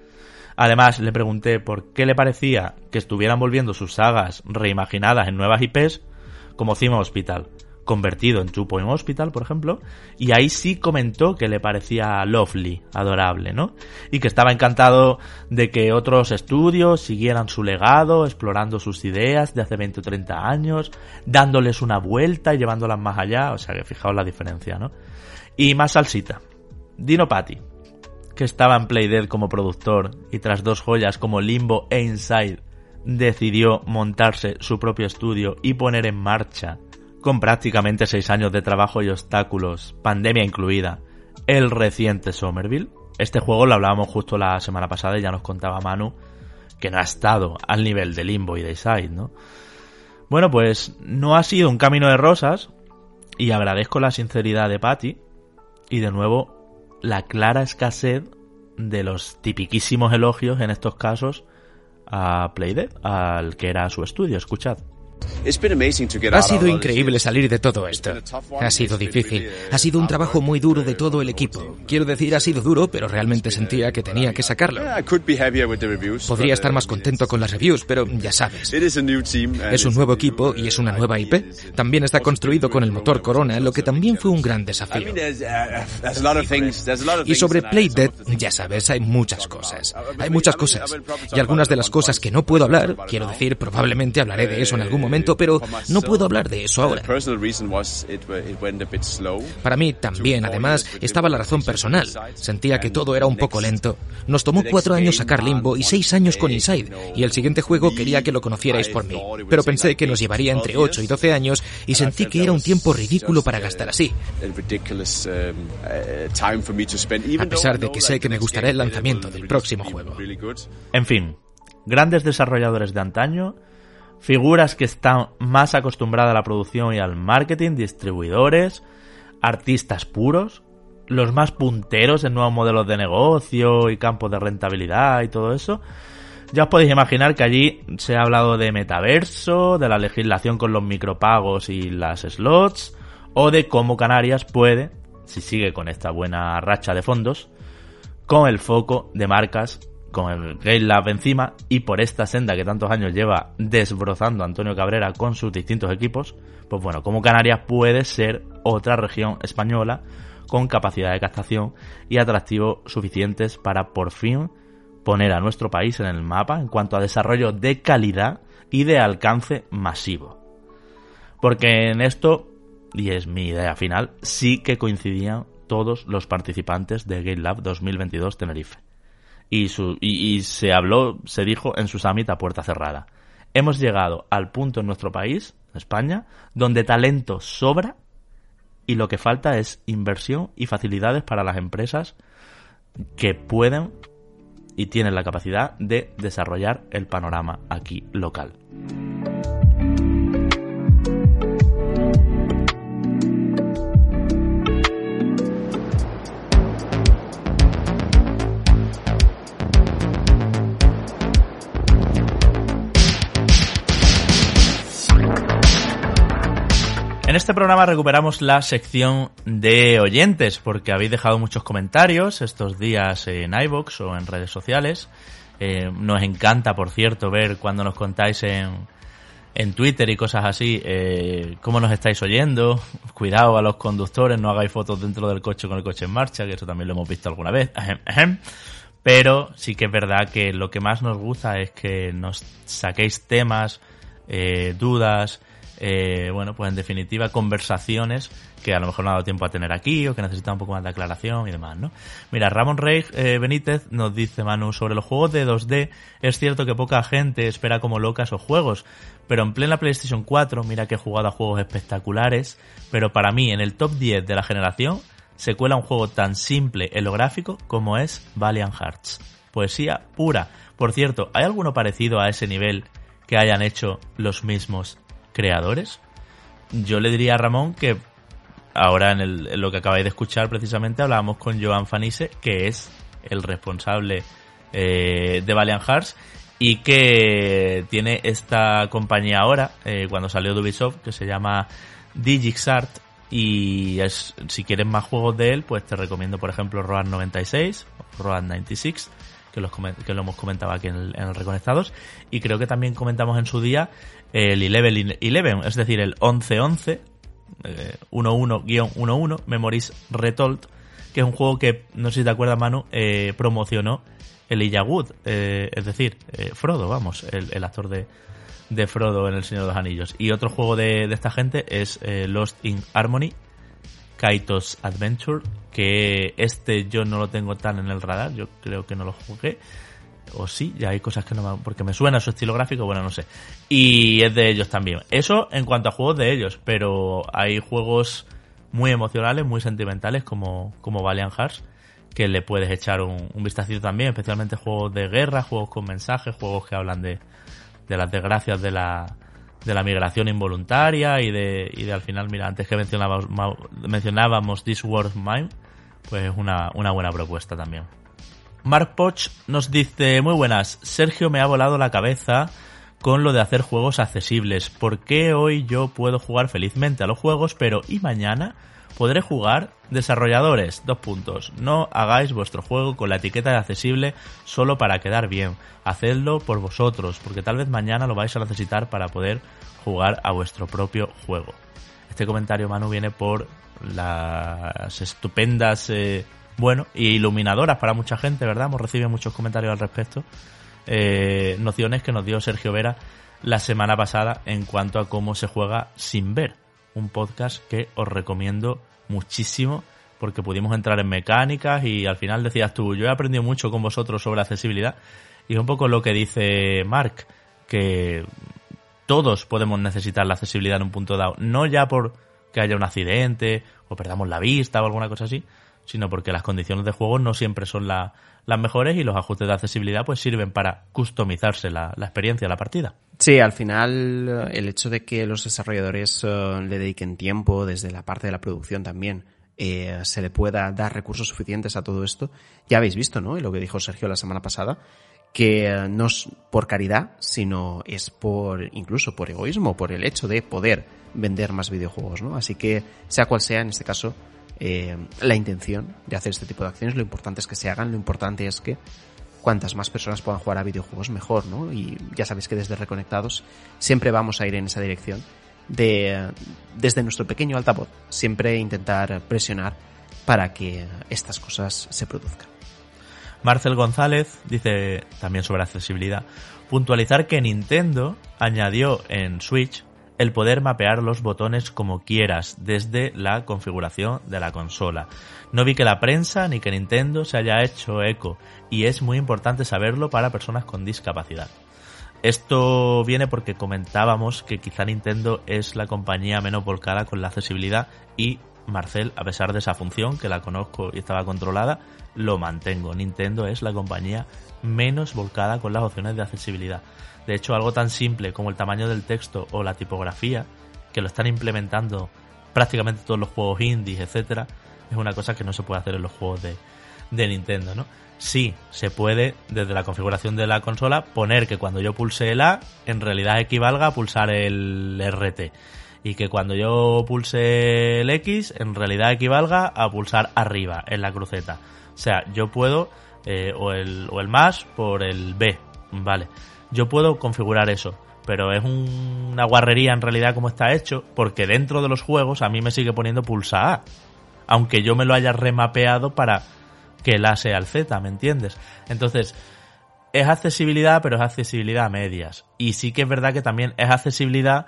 Además, le pregunté por qué le parecía que estuvieran volviendo sus sagas reimaginadas en nuevas IPs como Cima Hospital convertido en Two Point Hospital, por ejemplo, y ahí sí comentó que le parecía lovely, adorable, ¿no? Y que estaba encantado de que otros estudios siguieran su legado, explorando sus ideas de hace 20 o 30 años, dándoles una vuelta y llevándolas más allá, o sea que fijaos la diferencia, ¿no? Y más salsita. Dino Patti, que estaba en Playdead como productor y tras dos joyas como Limbo e Inside decidió montarse su propio estudio y poner en marcha con prácticamente seis años de trabajo y obstáculos, pandemia incluida, el reciente Somerville. Este juego lo hablábamos justo la semana pasada y ya nos contaba Manu que no ha estado al nivel de Limbo y de Side, ¿no? Bueno, pues no ha sido un camino de rosas y agradezco la sinceridad de Patty y de nuevo la clara escasez de los tipiquísimos elogios en estos casos a Playdead, al que era su estudio, escuchad. Ha sido increíble salir de todo esto. Ha sido difícil. Ha sido un trabajo muy duro de todo el equipo. Quiero decir, ha sido duro, pero realmente sentía que tenía que sacarlo. Podría estar más contento con las reviews, pero ya sabes. Es un nuevo equipo y es una nueva IP. También está construido con el motor Corona, lo que también fue un gran desafío. Y sobre Playdead, ya sabes, hay muchas cosas. Hay muchas cosas. Y algunas de las cosas que no puedo hablar, quiero decir, probablemente hablaré de eso en algún momento, pero no puedo hablar de eso ahora. Para mí también, además, estaba la razón personal. Sentía que todo era un poco lento. Nos tomó cuatro años sacar Limbo y seis años con Inside, y el siguiente juego quería que lo conocierais por mí. Pero pensé que nos llevaría entre 8 y 12 años y sentí que era un tiempo ridículo para gastar así. A pesar de que sé que me gustará el lanzamiento del próximo juego. En fin, grandes desarrolladores de antaño figuras que están más acostumbradas a la producción y al marketing, distribuidores, artistas puros, los más punteros en nuevos modelos de negocio y campos de rentabilidad y todo eso. Ya os podéis imaginar que allí se ha hablado de metaverso, de la legislación con los micropagos y las slots, o de cómo Canarias puede, si sigue con esta buena racha de fondos, con el foco de marcas con el Game Lab encima y por esta senda que tantos años lleva desbrozando Antonio Cabrera con sus distintos equipos, pues bueno, como Canarias puede ser otra región española con capacidad de captación y atractivos suficientes para por fin poner a nuestro país en el mapa en cuanto a desarrollo de calidad y de alcance masivo. Porque en esto, y es mi idea final, sí que coincidían todos los participantes de Game Lab 2022 Tenerife y, su, y, se habló, se dijo en su summit a puerta cerrada. Hemos llegado al punto en nuestro país, España, donde talento sobra y lo que falta es inversión y facilidades para las empresas que pueden y tienen la capacidad de desarrollar el panorama aquí local. En este programa recuperamos la sección de oyentes, porque habéis dejado muchos comentarios estos días en iVoox o en redes sociales. Eh, nos encanta, por cierto, ver cuando nos contáis en, en Twitter y cosas así, eh, cómo nos estáis oyendo. Cuidado a los conductores, no hagáis fotos dentro del coche con el coche en marcha, que eso también lo hemos visto alguna vez. Pero sí que es verdad que lo que más nos gusta es que nos saquéis temas, eh, dudas, eh, bueno, pues en definitiva, conversaciones que a lo mejor no ha dado tiempo a tener aquí o que necesitan un poco más de aclaración y demás, ¿no? Mira, Ramón Rey eh, Benítez nos dice, Manu, sobre los juegos de 2D, es cierto que poca gente espera como loca esos juegos, pero en plena PlayStation 4, mira que he jugado a juegos espectaculares, pero para mí, en el top 10 de la generación, se cuela un juego tan simple en lo gráfico como es Valiant Hearts. Poesía pura. Por cierto, ¿hay alguno parecido a ese nivel que hayan hecho los mismos creadores. Yo le diría a Ramón que ahora en, lo que acabáis de escuchar precisamente hablábamos con Joan Fanise, que es el responsable eh, de Valiant Hearts y que tiene esta compañía ahora, eh, cuando salió de Ubisoft, que se llama Digixart y si quieres más juegos de él, pues te recomiendo por ejemplo Road 96, Road 96 que, los, que lo hemos comentado aquí en el, Reconectados. Y creo que también comentamos en su día el 11-11, es decir, el 11-11, eh, 11-11, Memories Retold, que es un juego que, no sé si te acuerdas, Manu, eh, promocionó el Wood, eh, es decir, eh, Frodo, vamos, el, actor de, de, Frodo en El Señor de los Anillos. Y otro juego de, de esta gente es Lost in Harmony, Kaitos Adventure, que este yo no lo tengo tan en el radar, yo creo que no lo jugué. O sí, ya hay cosas que no me... Porque me suena su estilo gráfico, bueno, no sé. Y es de ellos también. Eso en cuanto a juegos de ellos, pero hay juegos muy emocionales, muy sentimentales como, como Valiant Hearts, que le puedes echar un, un vistacito también, especialmente juegos de guerra, juegos con mensajes, juegos que hablan de, de las desgracias de la, de la migración involuntaria y de, y de al final, mira, antes que mencionábamos, mencionábamos This World Mine, pues es una, una buena propuesta también. Mark Poch nos dice, muy buenas, Sergio me ha volado la cabeza con lo de hacer juegos accesibles. ¿Por qué hoy yo puedo jugar felizmente a los juegos, pero y mañana podré jugar? Desarrolladores, dos puntos. No hagáis vuestro juego con la etiqueta de accesible solo para quedar bien. Hacedlo por vosotros, porque tal vez mañana lo vais a necesitar para poder jugar a vuestro propio juego. Este comentario, Manu, viene por las estupendas, eh, bueno, y iluminadoras para mucha gente, ¿verdad? Hemos recibido muchos comentarios al respecto. Eh, nociones que nos dio Sergio Vera la semana pasada en cuanto a cómo se juega sin ver. Un podcast que os recomiendo muchísimo porque pudimos entrar en mecánicas y al final decías tú, yo he aprendido mucho con vosotros sobre accesibilidad y es un poco lo que dice Mark, que todos podemos necesitar la accesibilidad en un punto dado, no ya por que haya un accidente o perdamos la vista o alguna cosa así, sino porque las condiciones de juego no siempre son las mejores y los ajustes de accesibilidad pues sirven para customizarse la, experiencia, la partida. Sí, al final el hecho de que los desarrolladores eh, le dediquen tiempo desde la parte de la producción también eh, se le pueda dar recursos suficientes a todo esto. Ya habéis visto, ¿no? Y lo que dijo Sergio la semana pasada, que eh, no es por caridad, sino es por, incluso por egoísmo, por el hecho de poder vender más videojuegos, ¿no? Así que, sea cual sea, en este caso, eh, la intención de hacer este tipo de acciones, lo importante es que se hagan, lo importante es que cuantas más personas puedan jugar a videojuegos, mejor, ¿no? Y ya sabéis que desde Reconectados siempre vamos a ir en esa dirección de, desde nuestro pequeño altavoz, siempre intentar presionar para que estas cosas se produzcan. Marcel González dice también sobre accesibilidad, puntualizar que Nintendo añadió en Switch el poder mapear los botones como quieras desde la configuración de la consola. No vi que la prensa ni que Nintendo se haya hecho eco y es muy importante saberlo para personas con discapacidad. Esto viene porque comentábamos que quizá Nintendo es la compañía menos volcada con la accesibilidad y Marcel, a pesar de esa función que la conozco y estaba controlada, lo mantengo. Nintendo es la compañía menos volcada con las opciones de accesibilidad. De hecho, algo tan simple como el tamaño del texto o la tipografía, que lo están implementando prácticamente todos los juegos indies, etcétera, es una cosa que no se puede hacer en los juegos de, de Nintendo, ¿no? Sí, se puede desde la configuración de la consola poner que cuando yo pulse el A en realidad equivalga a pulsar el RT y que cuando yo pulse el X en realidad equivalga a pulsar arriba en la cruceta. O sea, yo puedo eh, o, el, o el más por el B, ¿vale? Yo puedo configurar eso, pero es una guarrería en realidad como está hecho porque dentro de los juegos a mí me sigue poniendo pulsa A, aunque yo me lo haya remapeado para que el A sea el Z, ¿me entiendes? Entonces, es accesibilidad, pero es accesibilidad a medias. Y sí que es verdad que también es accesibilidad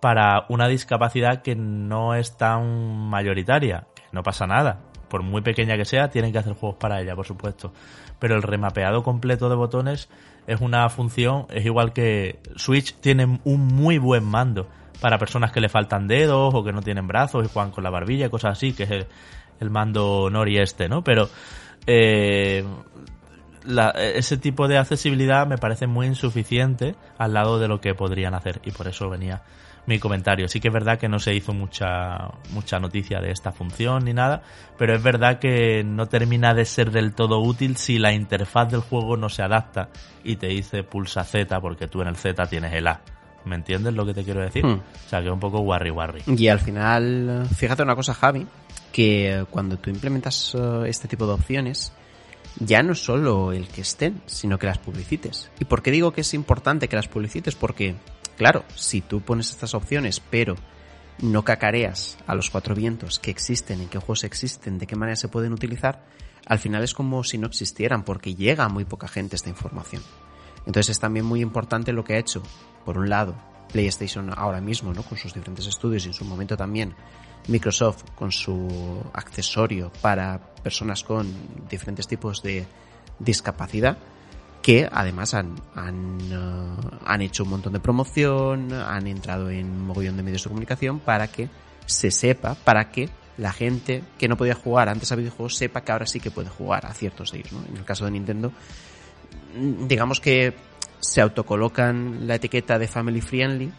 para una discapacidad que no es tan mayoritaria, que no pasa nada. Por muy pequeña que sea, tienen que hacer juegos para ella, por supuesto. Pero el remapeado completo de botones es una función, es igual que Switch tiene un muy buen mando para personas que le faltan dedos o que no tienen brazos y juegan con la barbilla cosas así, que es el, el mando Nori este, ¿no? Pero eh, ese tipo de accesibilidad me parece muy insuficiente al lado de lo que podrían hacer y por eso venía mi comentario. Sí que es verdad que no se hizo mucha, mucha noticia de esta función ni nada, pero es verdad que no termina de ser del todo útil si la interfaz del juego no se adapta y te dice pulsa Z porque tú en el Z tienes el A. ¿Me entiendes lo que te quiero decir? Hmm. O sea, que es un poco warri warri. Y al final, fíjate una cosa, Javi, que cuando tú implementas eh, este tipo de opciones, ya no solo el que estén, sino que las publicites. ¿Y por qué digo que es importante que las publicites? Porque, claro, si tú pones estas opciones, pero no cacareas a los cuatro vientos que existen, en qué juegos existen, de qué manera se pueden utilizar, al final es como si no existieran, porque llega a muy poca gente esta información. Entonces es también muy importante lo que ha hecho, por un lado, PlayStation ahora mismo, ¿no? Con sus diferentes estudios y en su momento también Microsoft con su accesorio para personas con diferentes tipos de discapacidad que además han, han, uh, han, hecho un montón de promoción, han entrado en un mogollón de medios de comunicación para que se sepa, para que la gente que no podía jugar antes a videojuegos sepa que ahora sí que puede jugar a ciertos de ellos. ¿no? En el caso de Nintendo, digamos que se autocolocan la etiqueta de family friendly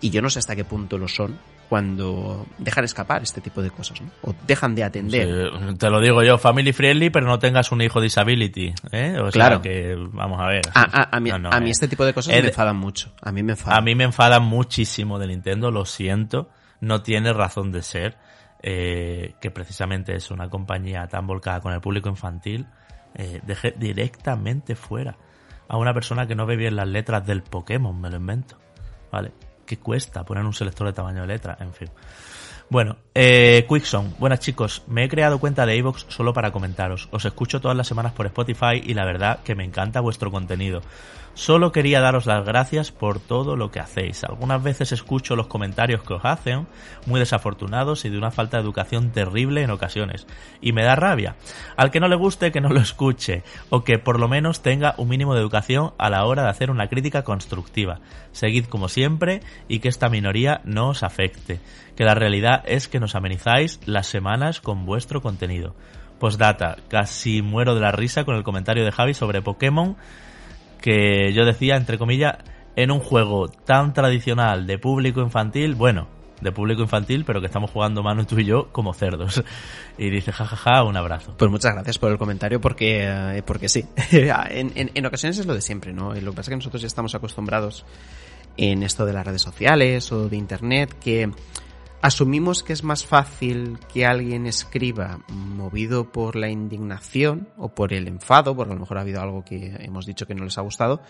y yo no sé hasta qué punto lo son, cuando dejan escapar este tipo de cosas, ¿no? O dejan de atender. te lo digo yo, family friendly, pero no tengas un hijo disability, ¿eh? O claro. que, vamos a ver. A, mí, a mí, este tipo de cosas me enfadan mucho. A mí me enfadan. A mí me enfadan muchísimo de Nintendo, lo siento. No tiene razón de ser. Eh, que precisamente es una compañía tan volcada con el público infantil. Eh, deje directamente fuera a una persona que no ve bien las letras del Pokémon, me lo invento. ¿Vale? ¿Qué cuesta poner un selector de tamaño de letra? En fin. Bueno, eh, Quickson. Buenas chicos, me he creado cuenta de iVoox solo para comentaros. Os escucho todas las semanas por Spotify y la verdad que me encanta vuestro contenido. Solo quería daros las gracias por todo lo que hacéis. Algunas veces escucho los comentarios que os hacen, muy desafortunados y de una falta de educación terrible en ocasiones. Y me da rabia. Al que no le guste, que no lo escuche, o que por lo menos tenga un mínimo de educación a la hora de hacer una crítica constructiva. Seguid como siempre y que esta minoría no os afecte. Que la realidad es que nos amenizáis las semanas con vuestro contenido. Postdata, casi muero de la risa con el comentario de Javi sobre Pokémon que yo decía, entre comillas, en un juego tan tradicional de público infantil, bueno, de público infantil, pero que estamos jugando mano tú y yo como cerdos. Y dice, jajaja, un abrazo. Pues muchas gracias por el comentario, porque, eh, porque sí. en, en, ocasiones es lo de siempre, ¿no? Lo que pasa es que nosotros ya estamos acostumbrados en esto de las redes sociales o de internet, que asumimos que es más fácil que alguien escriba movido por la indignación o por el enfado, porque a lo mejor ha habido algo que hemos dicho que no les ha gustado,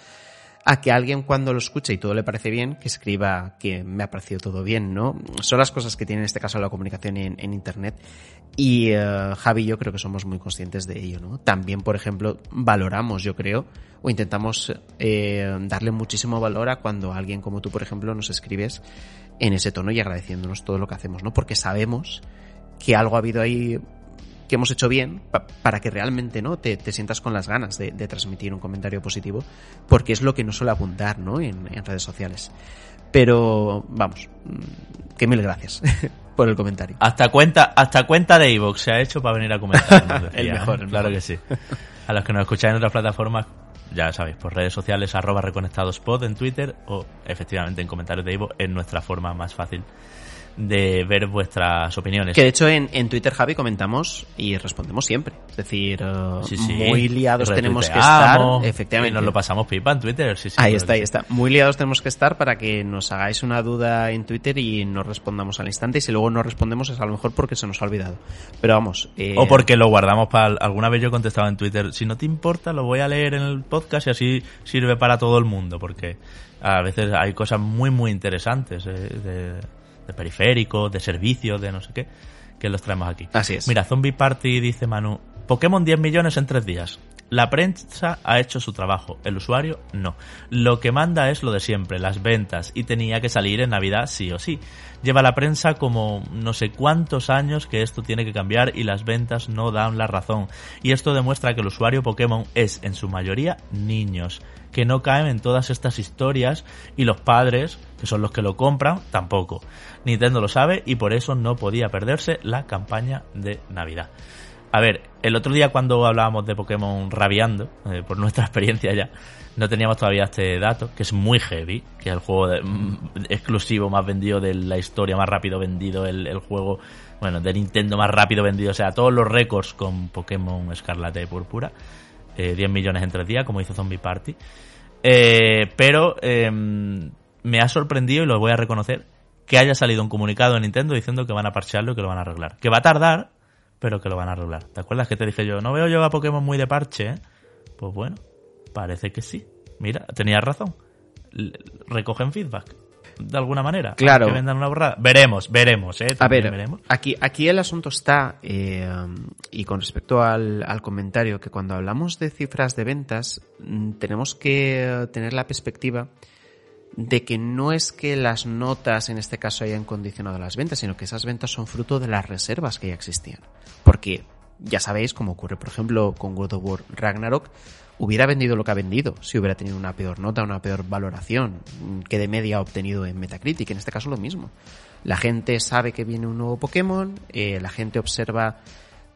a que alguien cuando lo escucha y todo le parece bien, que escriba que me ha parecido todo bien, ¿no? Son las cosas que tiene en este caso la comunicación en, Internet. Y uh, Javi y yo creo que somos muy conscientes de ello, ¿no? También, por ejemplo, valoramos, yo creo, o intentamos eh, darle muchísimo valor a cuando alguien como tú, por ejemplo, nos escribes en ese tono y agradeciéndonos todo lo que hacemos, ¿no? Porque sabemos que algo ha habido ahí que hemos hecho bien para que realmente no te, sientas con las ganas de, transmitir un comentario positivo, porque es lo que no suele abundar ¿no? en, redes sociales. Pero vamos, mm, que mil gracias. por el comentario. Hasta cuenta, hasta cuenta de Evox se ha hecho para venir a comentar. el mejor, claro que sí. A los que nos escucháis en otras plataformas, ya sabéis, por redes sociales, arroba reconectadospod en Twitter o efectivamente en comentarios de Evox es nuestra forma más fácil de ver vuestras opiniones. Que de hecho en, en Twitter, Javi, comentamos y respondemos siempre. Es decir, uh, muy liados tenemos que estar. Efectivamente. Y nos lo pasamos pipa en Twitter. Sí, ahí está, ahí está. Muy liados tenemos que estar para que nos hagáis una duda en Twitter y nos respondamos al instante. Y si luego no respondemos es a lo mejor porque se nos ha olvidado. Pero vamos. Eh... O porque lo guardamos para. Alguna vez yo he contestado en Twitter, si no te importa, lo voy a leer en el podcast y así sirve para todo el mundo. Porque a veces hay cosas muy, muy interesantes. Eh, de de periféricos, de servicios, de no sé qué, que los traemos aquí. Así es. Mira, Zombie Party dice Manu, Pokémon 10 millones en 3 días. La prensa ha hecho su trabajo, el usuario no. Lo que manda es lo de siempre, las ventas, y tenía que salir en Navidad sí o sí. Lleva la prensa como no sé cuántos años que esto tiene que cambiar y las ventas no dan la razón. Y esto demuestra que el usuario Pokémon es en su mayoría niños, que no caen en todas estas historias y los padres, que son los que lo compran, tampoco. Nintendo lo sabe y por eso no podía perderse la campaña de Navidad. A ver, el otro día cuando hablábamos de Pokémon rabiando, eh, por nuestra experiencia ya, no teníamos todavía este dato, que es muy heavy, que es el juego mm, exclusivo más vendido de la historia, más rápido vendido, el, juego, bueno, de Nintendo más rápido vendido, o sea, todos los récords con Pokémon Escarlata y Púrpura, 10 eh, millones en tres días, como hizo Zombie Party. Eh, pero em, me ha sorprendido, y lo voy a reconocer, que haya salido un comunicado de Nintendo diciendo que van a parchearlo y que lo van a arreglar. Que va a tardar, pero que lo van a arreglar. ¿Te acuerdas que te dije yo, no veo yo a Pokémon muy de parche? Eh? Pues bueno, parece que sí. Mira, tenías razón. recogen feedback. De alguna manera. Claro. Que vendan una borrada. Veremos, veremos, ¿eh? a ver, veremos. Aquí, aquí el asunto está, eh, y con respecto al, al comentario, que cuando hablamos de cifras de ventas, mm, tenemos que tener la perspectiva de que no es que las notas en este caso hayan condicionado las ventas, sino que esas ventas son fruto de las reservas que ya existían. Porque ya sabéis, como ocurre por ejemplo con God of War Ragnarok, hubiera vendido lo que ha vendido si hubiera tenido una peor nota, una peor valoración que de media ha obtenido en Metacritic. En este caso lo mismo. La gente sabe que viene un nuevo Pokémon, eh, la gente observa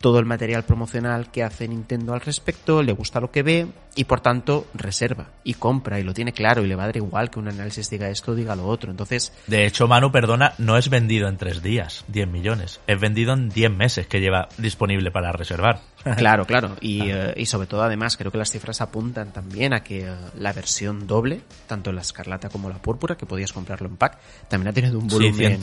todo el material promocional que hace Nintendo al respecto, le gusta lo que ve y por tanto reserva y compra y lo tiene claro y le va a dar igual que un análisis diga esto o diga lo otro. Entonces, de hecho, Manu, perdona, no es vendido en tres días, 10 millones, es vendido en 10 meses que lleva disponible para reservar. Claro, claro. Y, eh, y sobre todo, además, creo que las cifras apuntan también a que eh, la versión doble, tanto la escarlata como la púrpura, que podías comprarlo en pack, también ha tenido un volumen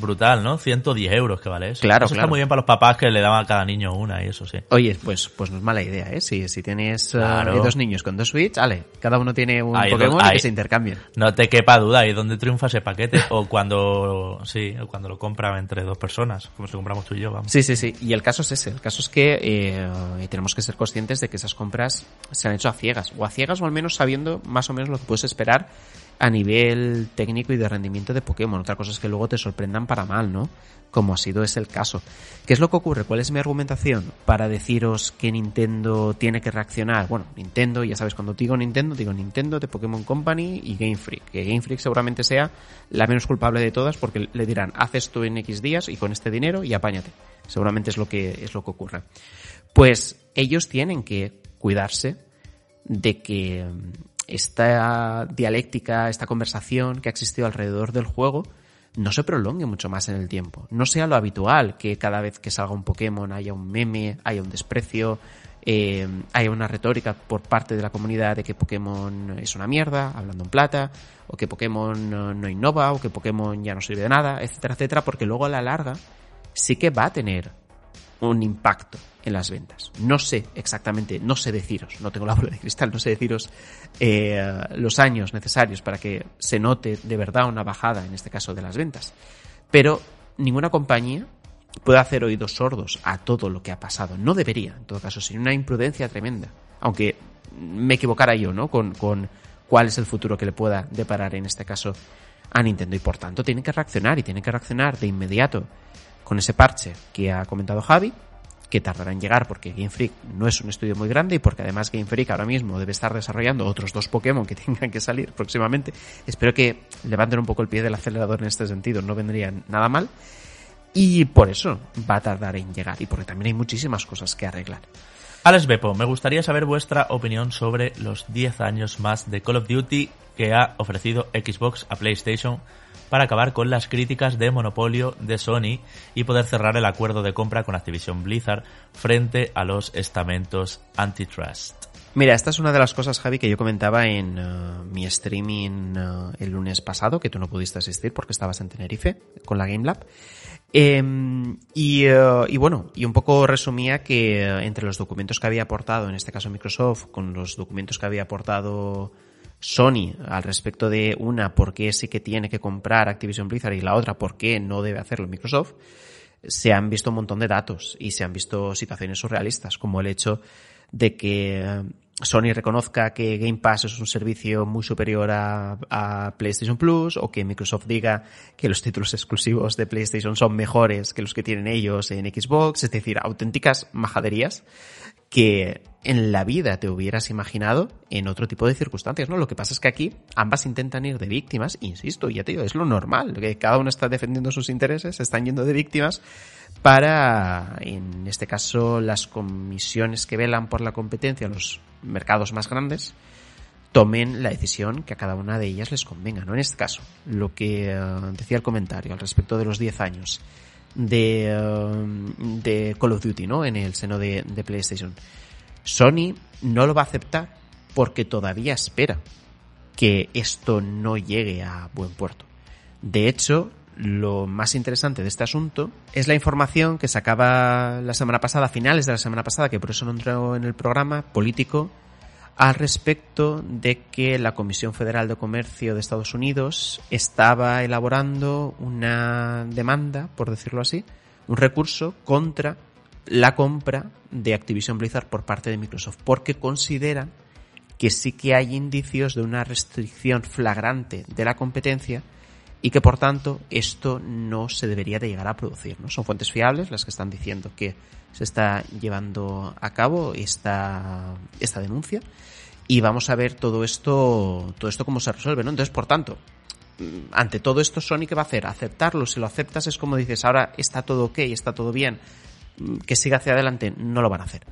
brutal, ¿no? 110 euros que vale eso. Claro, eso está muy bien para los papás que le daban a cada niño una y eso sí. Oye, pues, pues no es mala idea, ¿eh? Si, si tienes eh, dos niños con dos Switch, vale, cada uno tiene un Pokémon y que se intercambien. No te quepa duda, ahí donde triunfa ese paquete o cuando, sí, o cuando lo compra entre dos personas, como si compramos tú y yo, vamos. Sí, sí, sí. Y el caso es ese, el caso es que eh, tenemos que ser conscientes de que esas compras se han hecho a ciegas, o a ciegas o al menos sabiendo más o menos lo que puedes esperar a nivel técnico y de rendimiento de Pokémon. Otra cosa es que luego te sorprendan para mal, ¿no? Como ha sido ese el caso. ¿Qué es lo que ocurre? ¿Cuál es mi argumentación para deciros que Nintendo tiene que reaccionar? Bueno, Nintendo, ya sabes, cuando digo Nintendo, digo Nintendo de Pokémon Company y Game Freak. Que Game Freak seguramente sea la menos culpable de todas porque le dirán, haz esto en X días y con este dinero y apáñate. Seguramente es lo que, es lo que ocurre. Pues ellos tienen que cuidarse de que esta dialéctica, esta conversación que ha existido alrededor del juego no se prolongue mucho más en el tiempo. No sea lo habitual que cada vez que salga un Pokémon haya un meme, haya un desprecio, eh, haya una retórica por parte de la comunidad de que Pokémon es una mierda, hablando en plata, o que Pokémon no, no innova, o que Pokémon ya no sirve de nada, etcétera, etcétera, porque luego a la larga sí que va a tener un impacto en las ventas. No sé exactamente, no sé deciros, no tengo la bola de cristal, no sé deciros eh, los años necesarios para que se note de verdad una bajada, en este caso de las ventas. Pero ninguna compañía puede hacer oídos sordos a todo lo que ha pasado. No debería, en todo caso, sin una imprudencia tremenda. Aunque me equivocara yo, ¿no? Con, con cuál es el futuro que le pueda deparar, en este caso, a Nintendo. Y por tanto, tiene que reaccionar y tiene que reaccionar de inmediato con ese parche que ha comentado Javi que tardará en llegar porque Game Freak no es un estudio muy grande y porque además Game Freak ahora mismo debe estar desarrollando otros dos Pokémon que tengan que salir próximamente. Espero que levanten un poco el pie del acelerador en este sentido, no vendría nada mal. Y por eso va a tardar en llegar y porque también hay muchísimas cosas que arreglar. Alex Bepo, me gustaría saber vuestra opinión sobre los 10 años más de Call of Duty que ha ofrecido Xbox a PlayStation para acabar con las críticas de monopolio de Sony y poder cerrar el acuerdo de compra con Activision Blizzard frente a los estamentos antitrust. Mira, esta es una de las cosas, Javi, que yo comentaba en uh, mi streaming uh, el lunes pasado, que tú no pudiste asistir porque estabas en Tenerife con la Game Lab. Eh, y, uh, y, bueno, y un poco resumía que entre los documentos que había aportado, en este caso Microsoft, con los documentos que había aportado Sony al respecto de una por qué sí que tiene que comprar Activision Blizzard y la otra por qué no debe hacerlo Microsoft, se han visto un montón de datos y se han visto situaciones surrealistas, como el hecho de que eh, Sony reconozca que Game Pass es un servicio muy superior a, a, PlayStation Plus o que Microsoft diga que los títulos exclusivos de PlayStation son mejores que los que tienen ellos en Xbox, es decir, auténticas majaderías que en la vida te hubieras imaginado en otro tipo de circunstancias, ¿no? Lo que pasa es que aquí ambas intentan ir de víctimas, insisto, ya te digo, es lo normal, que cada uno está defendiendo sus intereses, están yendo de víctimas para, en este caso, las comisiones que velan por la competencia, los mercados más grandes, tomen la decisión que a cada una de ellas les convenga, ¿no? En este caso, lo que uh, decía el comentario al respecto de los 10 años de, um, de Call of Duty, ¿no? En el seno de, de PlayStation. Sony no lo va a aceptar porque todavía espera que esto no llegue a buen puerto. De hecho, lo más interesante de este asunto es la información que sacaba la semana pasada, finales de la semana pasada, que por eso no entró en el programa, político, al respecto de que la Comisión Federal de Comercio de Estados Unidos estaba elaborando una demanda, por decirlo así, un recurso contra la compra de Activision Blizzard por parte de Microsoft, porque consideran que sí que hay indicios de una restricción flagrante de la competencia y que por tanto esto no se debería de llegar a producir. ¿no? Son fuentes fiables las que están diciendo que se está llevando a cabo esta, esta denuncia y vamos a ver todo esto, todo esto cómo se resuelve, ¿no? Entonces, por tanto, mm, ante todo esto, Sony, ¿qué va a hacer? Aceptarlo. Si lo aceptas es como dices, ahora está todo ok, está todo bien, mm, que siga hacia adelante. No lo van a hacer.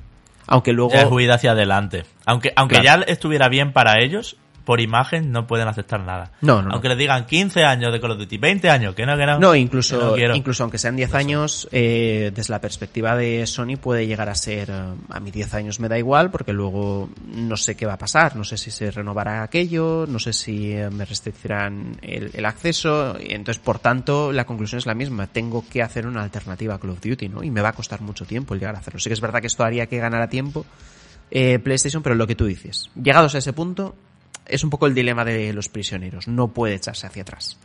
Aunque luego... Es huida hacia adelante. Aunque, aunque claro. ya estuviera bien para ellos, por imagen no pueden aceptar nada. No, no. Aunque no. les digan 15 años de Call of Duty, 20 años, que no, que no. No, incluso, no incluso aunque sean 10 no años, eh, desde la perspectiva de Sony puede llegar a ser, a mí 10 años me da igual, porque luego no sé qué va a pasar, no sé si se renovará aquello, no sé si eh, me restriccionarán el, el acceso, y entonces por tanto la conclusión es la misma, tengo que hacer una alternativa a Call of Duty, ¿no? Y me va a costar mucho tiempo el llegar a hacerlo. Sí que es verdad que esto haría que ganara tiempo eh, PlayStation, pero lo que tú dices, llegados a ese punto, es un poco el dilema de los prisioneros. No puede echarse hacia atrás.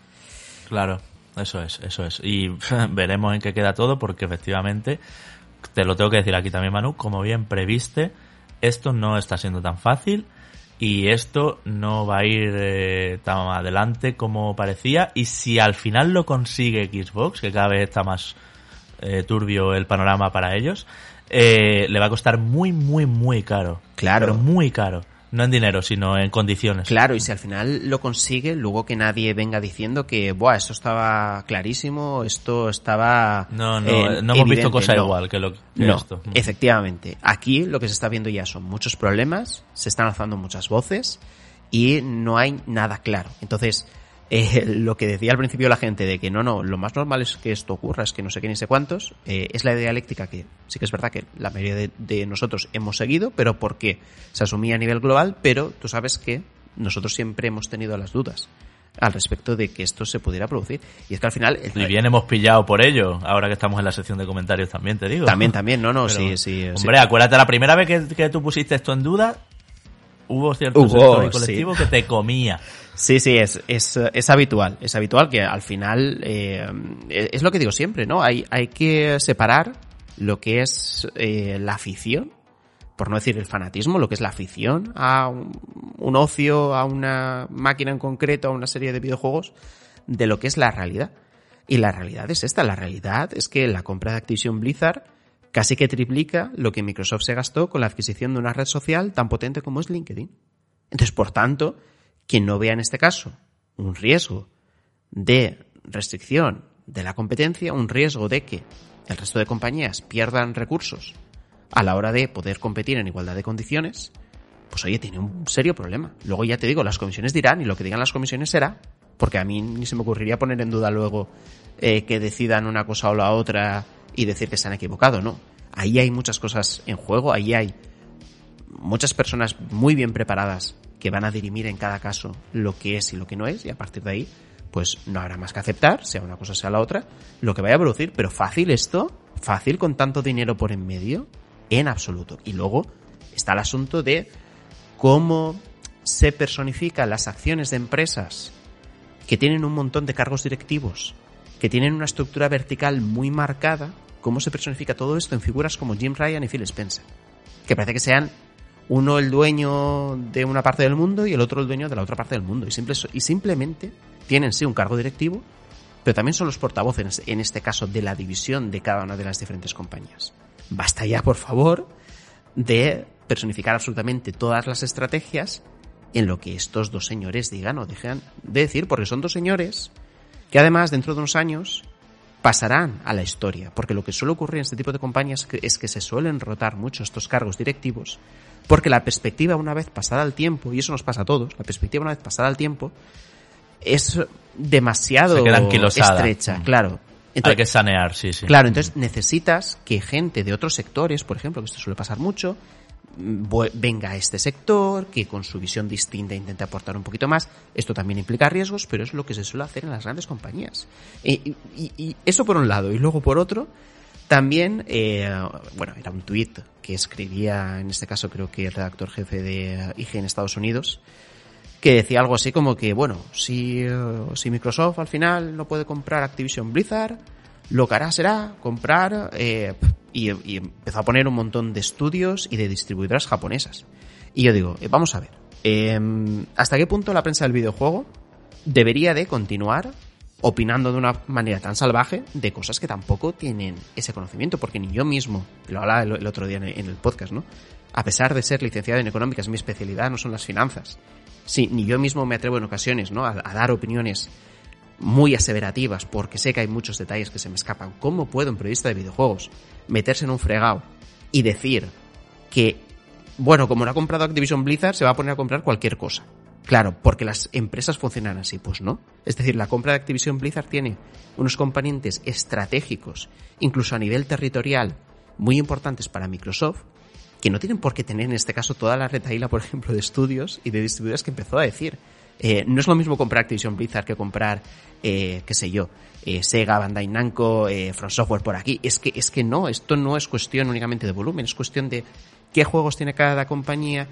Claro, eso es, eso es. Y veremos en qué queda todo, porque efectivamente, te lo tengo que decir aquí también, Manu, como bien previste, esto no está siendo tan fácil y esto no va a ir eh, tan adelante como parecía. Y si al final lo consigue Xbox, que cada vez está más eh, turbio el panorama para ellos, eh, le va a costar muy, muy, muy caro. Claro. Pero muy caro. No en dinero, sino en condiciones. Claro, y si al final lo consigue, luego que nadie venga diciendo que, buah, esto estaba clarísimo, esto estaba... No, no, eh, no hemos evidente. visto cosa no. igual que, lo, que no, esto. Efectivamente, aquí lo que se está viendo ya son muchos problemas, se están alzando muchas voces y no hay nada claro. Entonces, eh, lo que decía al principio la gente de que no, no, lo más normal es que esto ocurra, es que no sé qué ni sé cuántos, eh, es la dialéctica que sí que es verdad que la mayoría de, de, nosotros hemos seguido, pero porque se asumía a nivel global, pero tú sabes que nosotros siempre hemos tenido las dudas al respecto de que esto se pudiera producir. Y es que al final... Y bien hemos pillado por ello, ahora que estamos en la sección de comentarios también, te digo. También, también, no, no, pero, sí, sí. Hombre, sí. acuérdate, la primera vez que, que, tú pusiste esto en duda, hubo cierto hubo, sector colectivo sí. que te comía. Sí, sí, es, es, es habitual. Es habitual que al final, eh, es lo que digo siempre, ¿no? Hay, hay que separar lo que es eh, la afición, por no decir el fanatismo, lo que es la afición a un, un, ocio, a una máquina en concreto, a una serie de videojuegos, de lo que es la realidad. Y la realidad es esta, la realidad es que la compra de Activision Blizzard casi que triplica lo que Microsoft se gastó con la adquisición de una red social tan potente como es LinkedIn. Entonces, por tanto, quien no vea en este caso un riesgo de restricción de la competencia, un riesgo de que el resto de compañías pierdan recursos a la hora de poder competir en igualdad de condiciones, pues oye, tiene un serio problema. Luego ya te digo, las comisiones dirán y lo que digan las comisiones será, porque a mí ni se me ocurriría poner en duda luego eh, que decidan una cosa o la otra y decir que se han equivocado, no. Ahí hay muchas cosas en juego, ahí hay muchas personas muy bien preparadas que van a dirimir en cada caso lo que es y lo que no es, y a partir de ahí, pues no habrá más que aceptar, sea una cosa sea la otra, lo que vaya a producir, pero fácil esto, fácil con tanto dinero por en medio, en absoluto. Y luego está el asunto de cómo se personifican las acciones de empresas que tienen un montón de cargos directivos, que tienen una estructura vertical muy marcada, cómo se personifica todo esto en figuras como Jim Ryan y Phil Spencer, que parece que sean uno el dueño de una parte del mundo y el otro el dueño de la otra parte del mundo. Y, simple, y simplemente tienen sí un cargo directivo, pero también son los portavoces, en este caso, de la división de cada una de las diferentes compañías. Basta ya, por favor, de personificar absolutamente todas las estrategias en lo que estos dos señores digan o dejen de decir, porque son dos señores que además dentro de unos años pasarán a la historia, porque lo que suele ocurrir en este tipo de compañías es que se suelen rotar mucho estos cargos directivos porque la perspectiva una vez pasada el tiempo, y eso nos pasa a todos, la perspectiva una vez pasada el tiempo es demasiado estrecha, mm. claro. Hay que sanear, sí, sí. Claro, entonces necesitas que gente de otros sectores, por ejemplo, que esto suele pasar mucho, venga a este sector, que con su visión distinta intente aportar un poquito más. Esto también implica riesgos, pero es lo que se suele hacer en las grandes compañías. Y, y eso por un lado. Y luego por otro, también, eh, bueno, era un tuit que escribía, en este caso creo que el redactor jefe de IG en Estados Unidos, que decía algo así como que, bueno, si, eh, si Microsoft al final no puede comprar Activision Blizzard, lo que hará será comprar eh, y, empezó a poner un montón de estudios y de distribuidoras japonesas. Y yo digo, eh, vamos a ver, em, ¿hasta qué punto la prensa del videojuego debería de continuar opinando de una manera tan salvaje de cosas que tampoco tienen ese conocimiento, porque ni yo mismo, lo hablaba el, otro día en el, podcast, ¿no? A pesar de ser licenciado en económicas, mi especialidad no son las finanzas. Sí, ni yo mismo me atrevo en ocasiones, ¿no? A, dar opiniones muy aseverativas, porque sé que hay muchos detalles que se me escapan. ¿Cómo puedo, un periodista de videojuegos, meterse en un fregado y decir que, bueno, como no ha comprado Activision Blizzard, se va a poner a comprar cualquier cosa? Claro, porque las empresas funcionan así, pues no. Es decir, la compra de Activision Blizzard tiene unos componentes estratégicos, incluso a nivel territorial, muy importantes para Microsoft, que no tienen por qué tener en este caso toda la retaila, por ejemplo, de estudios y de distribuidores que empezó a decir. Eh, no es lo mismo comprar Activision Blizzard que comprar, eh, qué sé yo, eh, Sega, Bandai Namco, eh, From Software por aquí. Es que, es que no, esto no es cuestión únicamente de volumen, es cuestión de qué juegos tiene cada compañía,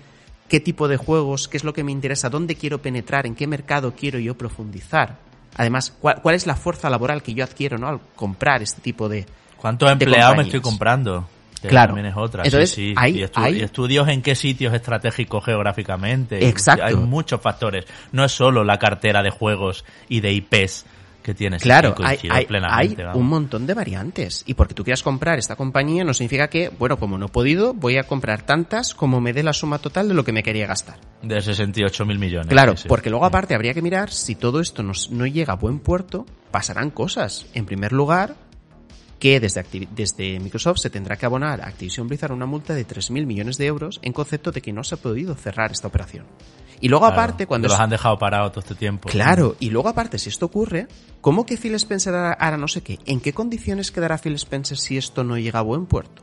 qué tipo de juegos, qué es lo que me interesa, dónde quiero penetrar, en qué mercado quiero yo profundizar. Además, cuál, es la fuerza laboral que yo adquiero ¿no? al comprar este tipo de. ¿Cuántos empleados me estoy comprando? Claro. También es otra. Entonces, Hay, estudios en qué sitios estratégicos geográficamente. Exacto. Hay muchos factores. No es solo la cartera de juegos y de IPs que tienes. Claro, hay, hay, un montón de variantes. Y porque tú quieras comprar esta compañía no significa que, bueno, como no he podido, voy a comprar tantas como me dé la suma total de lo que me quería gastar. De 68 mil millones. Claro, porque luego aparte habría que mirar si todo esto no, no llega a buen puerto, pasarán cosas. En primer lugar, que desde, desde Microsoft se tendrá que abonar a Activision Blizzard una multa de 3.000 millones de euros en concepto de que no se ha podido cerrar esta operación. Y luego aparte, cuando... Los han dejado parados todo este tiempo. Claro, y luego aparte, si esto ocurre, ¿cómo que Phil Spencer hará no sé qué? ¿En qué condiciones quedará Phil Spencer si esto no llega a buen puerto?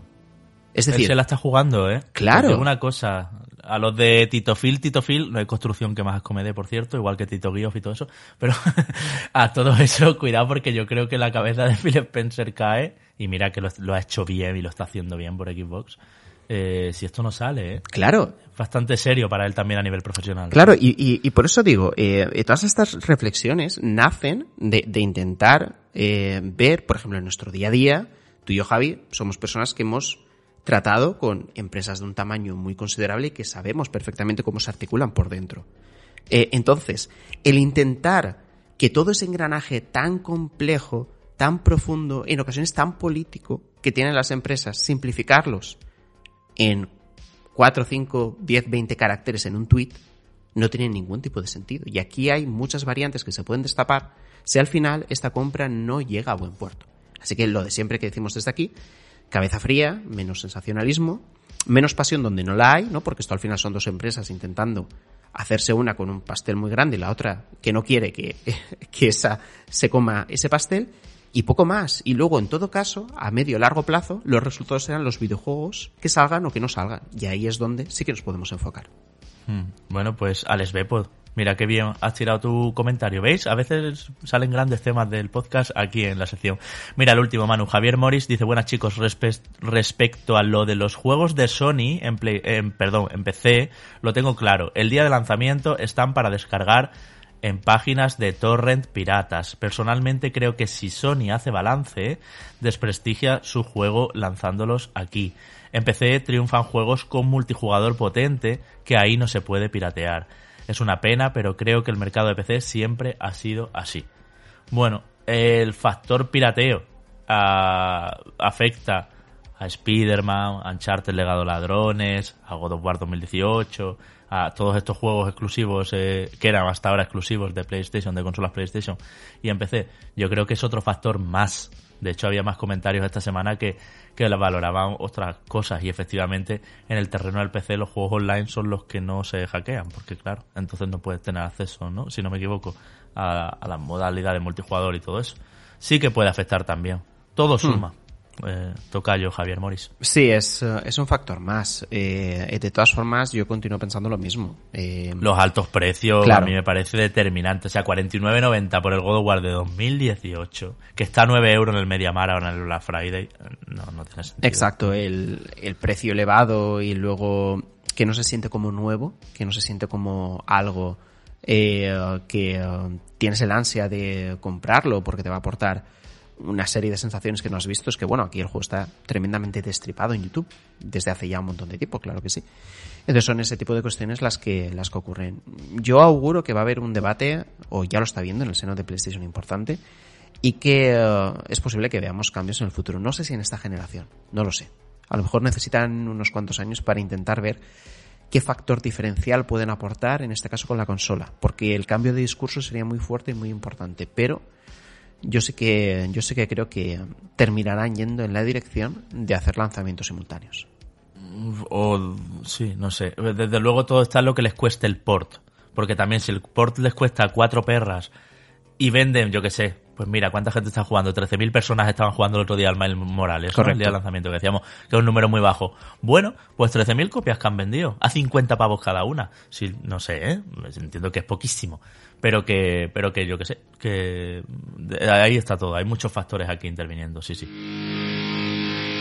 Es decir... Él se la está jugando, ¿eh? Claro. una cosa, a los de Tito Phil, Tito Phil, no hay construcción que más acomede, por cierto, igual que Tito Guioff y todo eso, pero a todo eso, cuidado porque yo creo que la cabeza de Phil Spencer cae, y mira que lo, lo ha hecho bien y lo está haciendo bien por Xbox, eh, si esto no sale, ¿eh? Claro. Bastante serio para él también a nivel profesional. Claro, y, por eso digo, eh, todas estas reflexiones nacen de, intentar eh, ver, por ejemplo, en nuestro día a día, tú y yo, Javi, somos personas que hemos tratado con empresas de un tamaño muy considerable y que sabemos perfectamente cómo se articulan por dentro. entonces, el intentar que todo ese engranaje tan complejo, tan profundo, en ocasiones tan político que tienen las empresas, simplificarlos en 4, 5, 10, 20 caracteres en un tweet no tiene ningún tipo de sentido. Y aquí hay muchas variantes que se pueden destapar si al final esta compra no llega a buen puerto. Así que lo de siempre que decimos desde aquí, cabeza fría, menos sensacionalismo, menos pasión donde no la hay, ¿no? Porque esto al final son dos empresas intentando hacerse una con un pastel muy grande y la otra que no quiere que, que esa se coma ese pastel y poco más. Y luego, en todo caso, a medio largo plazo, los resultados serán los videojuegos que salgan o que no salgan. Y ahí es donde sí que nos podemos enfocar. Hmm. Bueno, pues Alex Bepod, Mira qué bien has tirado tu comentario. ¿Veis? A veces salen grandes temas del podcast aquí en la sección. Mira el último, Manu. Javier Morris dice, buenas chicos, respecto a lo de los juegos de Sony en, Play perdón, en PC, lo tengo claro. El día de lanzamiento están para descargar en páginas de torrent piratas. Personalmente creo que si Sony hace balance, desprestigia su juego lanzándolos aquí. En PC triunfan juegos con multijugador potente que ahí no se puede piratear. Es una pena, pero creo que el mercado de PC siempre ha sido así. Bueno, el factor pirateo ah, afecta a Spider-Man, a Uncharted Legado Ladrones, a God of War 2018, a todos estos juegos exclusivos eh, que eran hasta ahora exclusivos de PlayStation, de consolas PlayStation y en PC. Yo creo que es otro factor más de hecho, había más comentarios esta semana que, que valoraban otras cosas y efectivamente en el terreno del PC los juegos online son los que no se hackean, porque claro, entonces no puedes tener acceso, ¿no? Si no me equivoco, a, a la modalidad de multijugador y todo eso. Sí que puede afectar también. Todo hmm. Eh, yo Javier Moris. Sí, es, eh, es un factor más. Eh, de todas formas, yo continúo pensando lo mismo. Eh, Los altos precios a mí me parece determinante. O sea, 49.90 por el God of War de 2018, que está a 9 euros en el Mediamar ahora en el Black Friday, no, no tiene sentido. Exacto, el, el precio elevado y luego que no se siente como nuevo, que no se siente como algo eh, que tienes el ansia de comprarlo porque te va a aportar una serie de sensaciones que no has visto es que, bueno, aquí el juego está tremendamente destripado en YouTube desde hace ya un montón de tiempo, claro que sí. Entonces son ese tipo de cuestiones las que, las que ocurren. Yo auguro que va a haber un debate, o ya lo está viendo en el seno de PlayStation importante, y que eh, es posible que veamos cambios en el futuro. No sé si en esta generación, no lo sé. A lo mejor necesitan unos cuantos años para intentar ver qué factor diferencial pueden aportar, en este caso con la consola, porque el cambio de discurso sería muy fuerte y muy importante, pero yo sé que yo sé que creo que terminarán yendo en la dirección de hacer lanzamientos simultáneos. O sí, no sé. Desde luego todo está en lo que les cueste el port, porque también si el port les cuesta cuatro perras y venden, yo qué sé, pues mira, ¿cuánta gente está jugando? 13.000 personas estaban jugando el otro día al Miles Morales, el día de lanzamiento, que decíamos que es un número muy bajo. Bueno, pues 13.000 copias que han vendido, a 50 pavos cada una. Sí, no sé, ¿eh? entiendo que es poquísimo pero que, pero que yo que sé, que ahí está todo, hay muchos factores aquí interviniendo, sí, sí.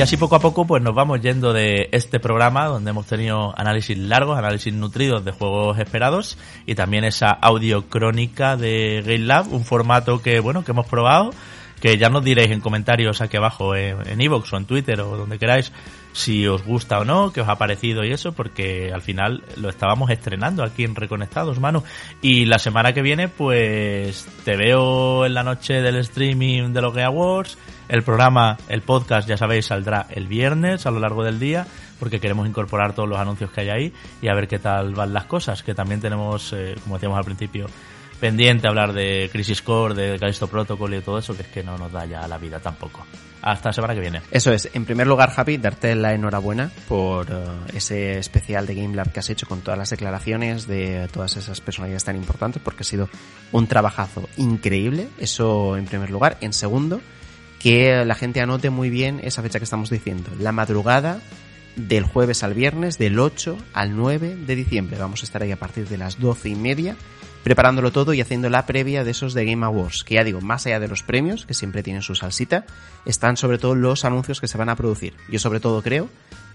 Y así poco a poco pues nos vamos yendo de este programa donde hemos tenido análisis largos, análisis nutridos de juegos esperados y también esa audio crónica de Game Lab, un formato que bueno, que hemos probado, que ya nos diréis en comentarios aquí abajo en Evox o en Twitter o donde queráis si os gusta o no, qué os ha parecido y eso, porque al final lo estábamos estrenando aquí en Reconectados, Manu. Y la semana que viene, pues te veo en la noche del streaming de los Game Awards. El programa, el podcast, ya sabéis, saldrá el viernes a lo largo del día, porque queremos incorporar todos los anuncios que hay ahí y a ver qué tal van las cosas, que también tenemos, eh, como decíamos al principio, pendiente hablar de Crisis Core, de Callisto Protocol y todo eso, que es que no nos da ya la vida tampoco. Hasta la semana que viene. Eso es. En primer lugar, Happy, darte la enhorabuena por eh, ese especial de Game Lab que has hecho con todas las declaraciones de todas esas personalidades tan importantes, porque ha sido un trabajazo increíble. Eso en primer lugar. En segundo, que la gente anote muy bien esa fecha que estamos diciendo. La madrugada del jueves al viernes, del 8 al 9 de diciembre. Vamos a estar ahí a partir de las 12 y media preparándolo todo y haciendo la previa de esos de Game Awards, que ya digo, más allá de los premios, que siempre tienen su salsita, están sobre todo los anuncios que se van a producir. Yo sobre todo creo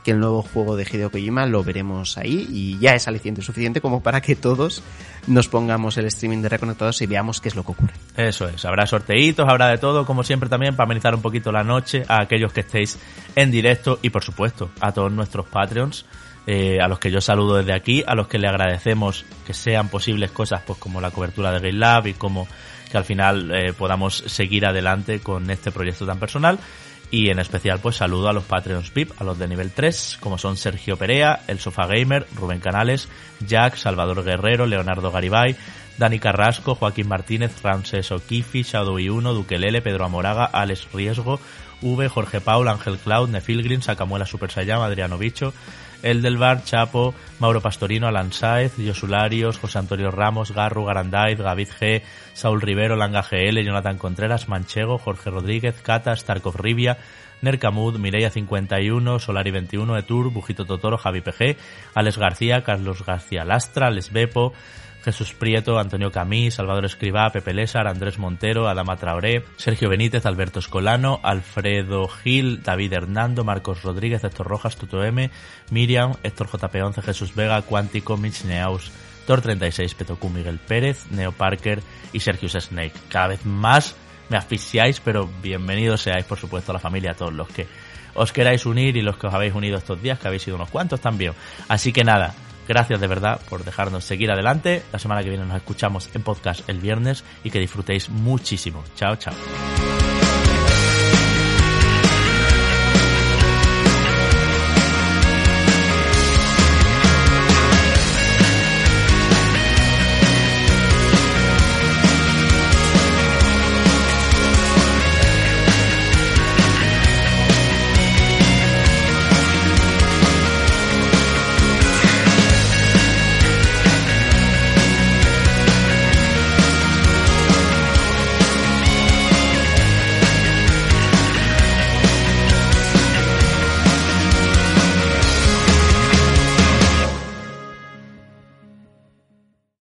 que el nuevo juego de Hideo Kojima lo veremos ahí y ya es aliciente suficiente como para que todos nos pongamos el streaming de Reconectados y veamos qué es lo que ocurre. Eso es, habrá sorteitos, habrá de todo, como siempre también, para amenizar un poquito la noche a aquellos que estéis en directo y por supuesto a todos nuestros Patreons eh, a los que yo saludo desde aquí, a los que le agradecemos que sean posibles cosas pues como la cobertura de Game Lab y como que al final eh, podamos seguir adelante con este proyecto tan personal. Y en especial pues saludo a los Patreons VIP, a los de nivel 3, como son Sergio Perea, El Sofá Gamer, Rubén Canales, Jack, Salvador Guerrero, Leonardo Garibay, Dani Carrasco, Joaquín Martínez, Ramses Okifi, Shadow 1 Duquelele, Pedro Amoraga, Alex Riesgo, V, Jorge Paul, Ángel Cloud, Nefilgrim, Sacamuela Super Sayam, Adriano Bicho, Eldelbar, Chapo, Mauro Pastorino, Alan Saez, Josularios, José Antonio Ramos, Garru, Garandaiz, Gavid G, Saúl Rivero, Langa GL, Jonathan Contreras, Manchego, Jorge Rodríguez, Cata, Starkov Rivia, Nercamud, Mireia 51, Solari 21, Etur, Bujito Totoro, Javi PG, Alex García, Carlos García Lastra, Les Bepo, Jesús Prieto, Antonio Camí, Salvador Escribá, Pepe Lésar, Andrés Montero, Adama Traoré, Sergio Benítez, Alberto Escolano, Alfredo Gil, David Hernando, Marcos Rodríguez, Héctor Rojas, Tuto M, Miriam, Héctor JP11, Jesús Vega, Cuántico, Mitch Neaus, Tor 36, Petocú Miguel Pérez, Neo Parker y Sergius Snake. Cada vez más me asfixiáis, pero bienvenidos seáis, por supuesto, a la familia, a todos los que os queráis unir y los que os habéis unido estos días, que habéis sido unos cuantos también. Así que nada, Gracias de verdad por dejarnos seguir adelante. La semana que viene nos escuchamos en podcast el viernes y que disfrutéis muchísimo. Chao, chao.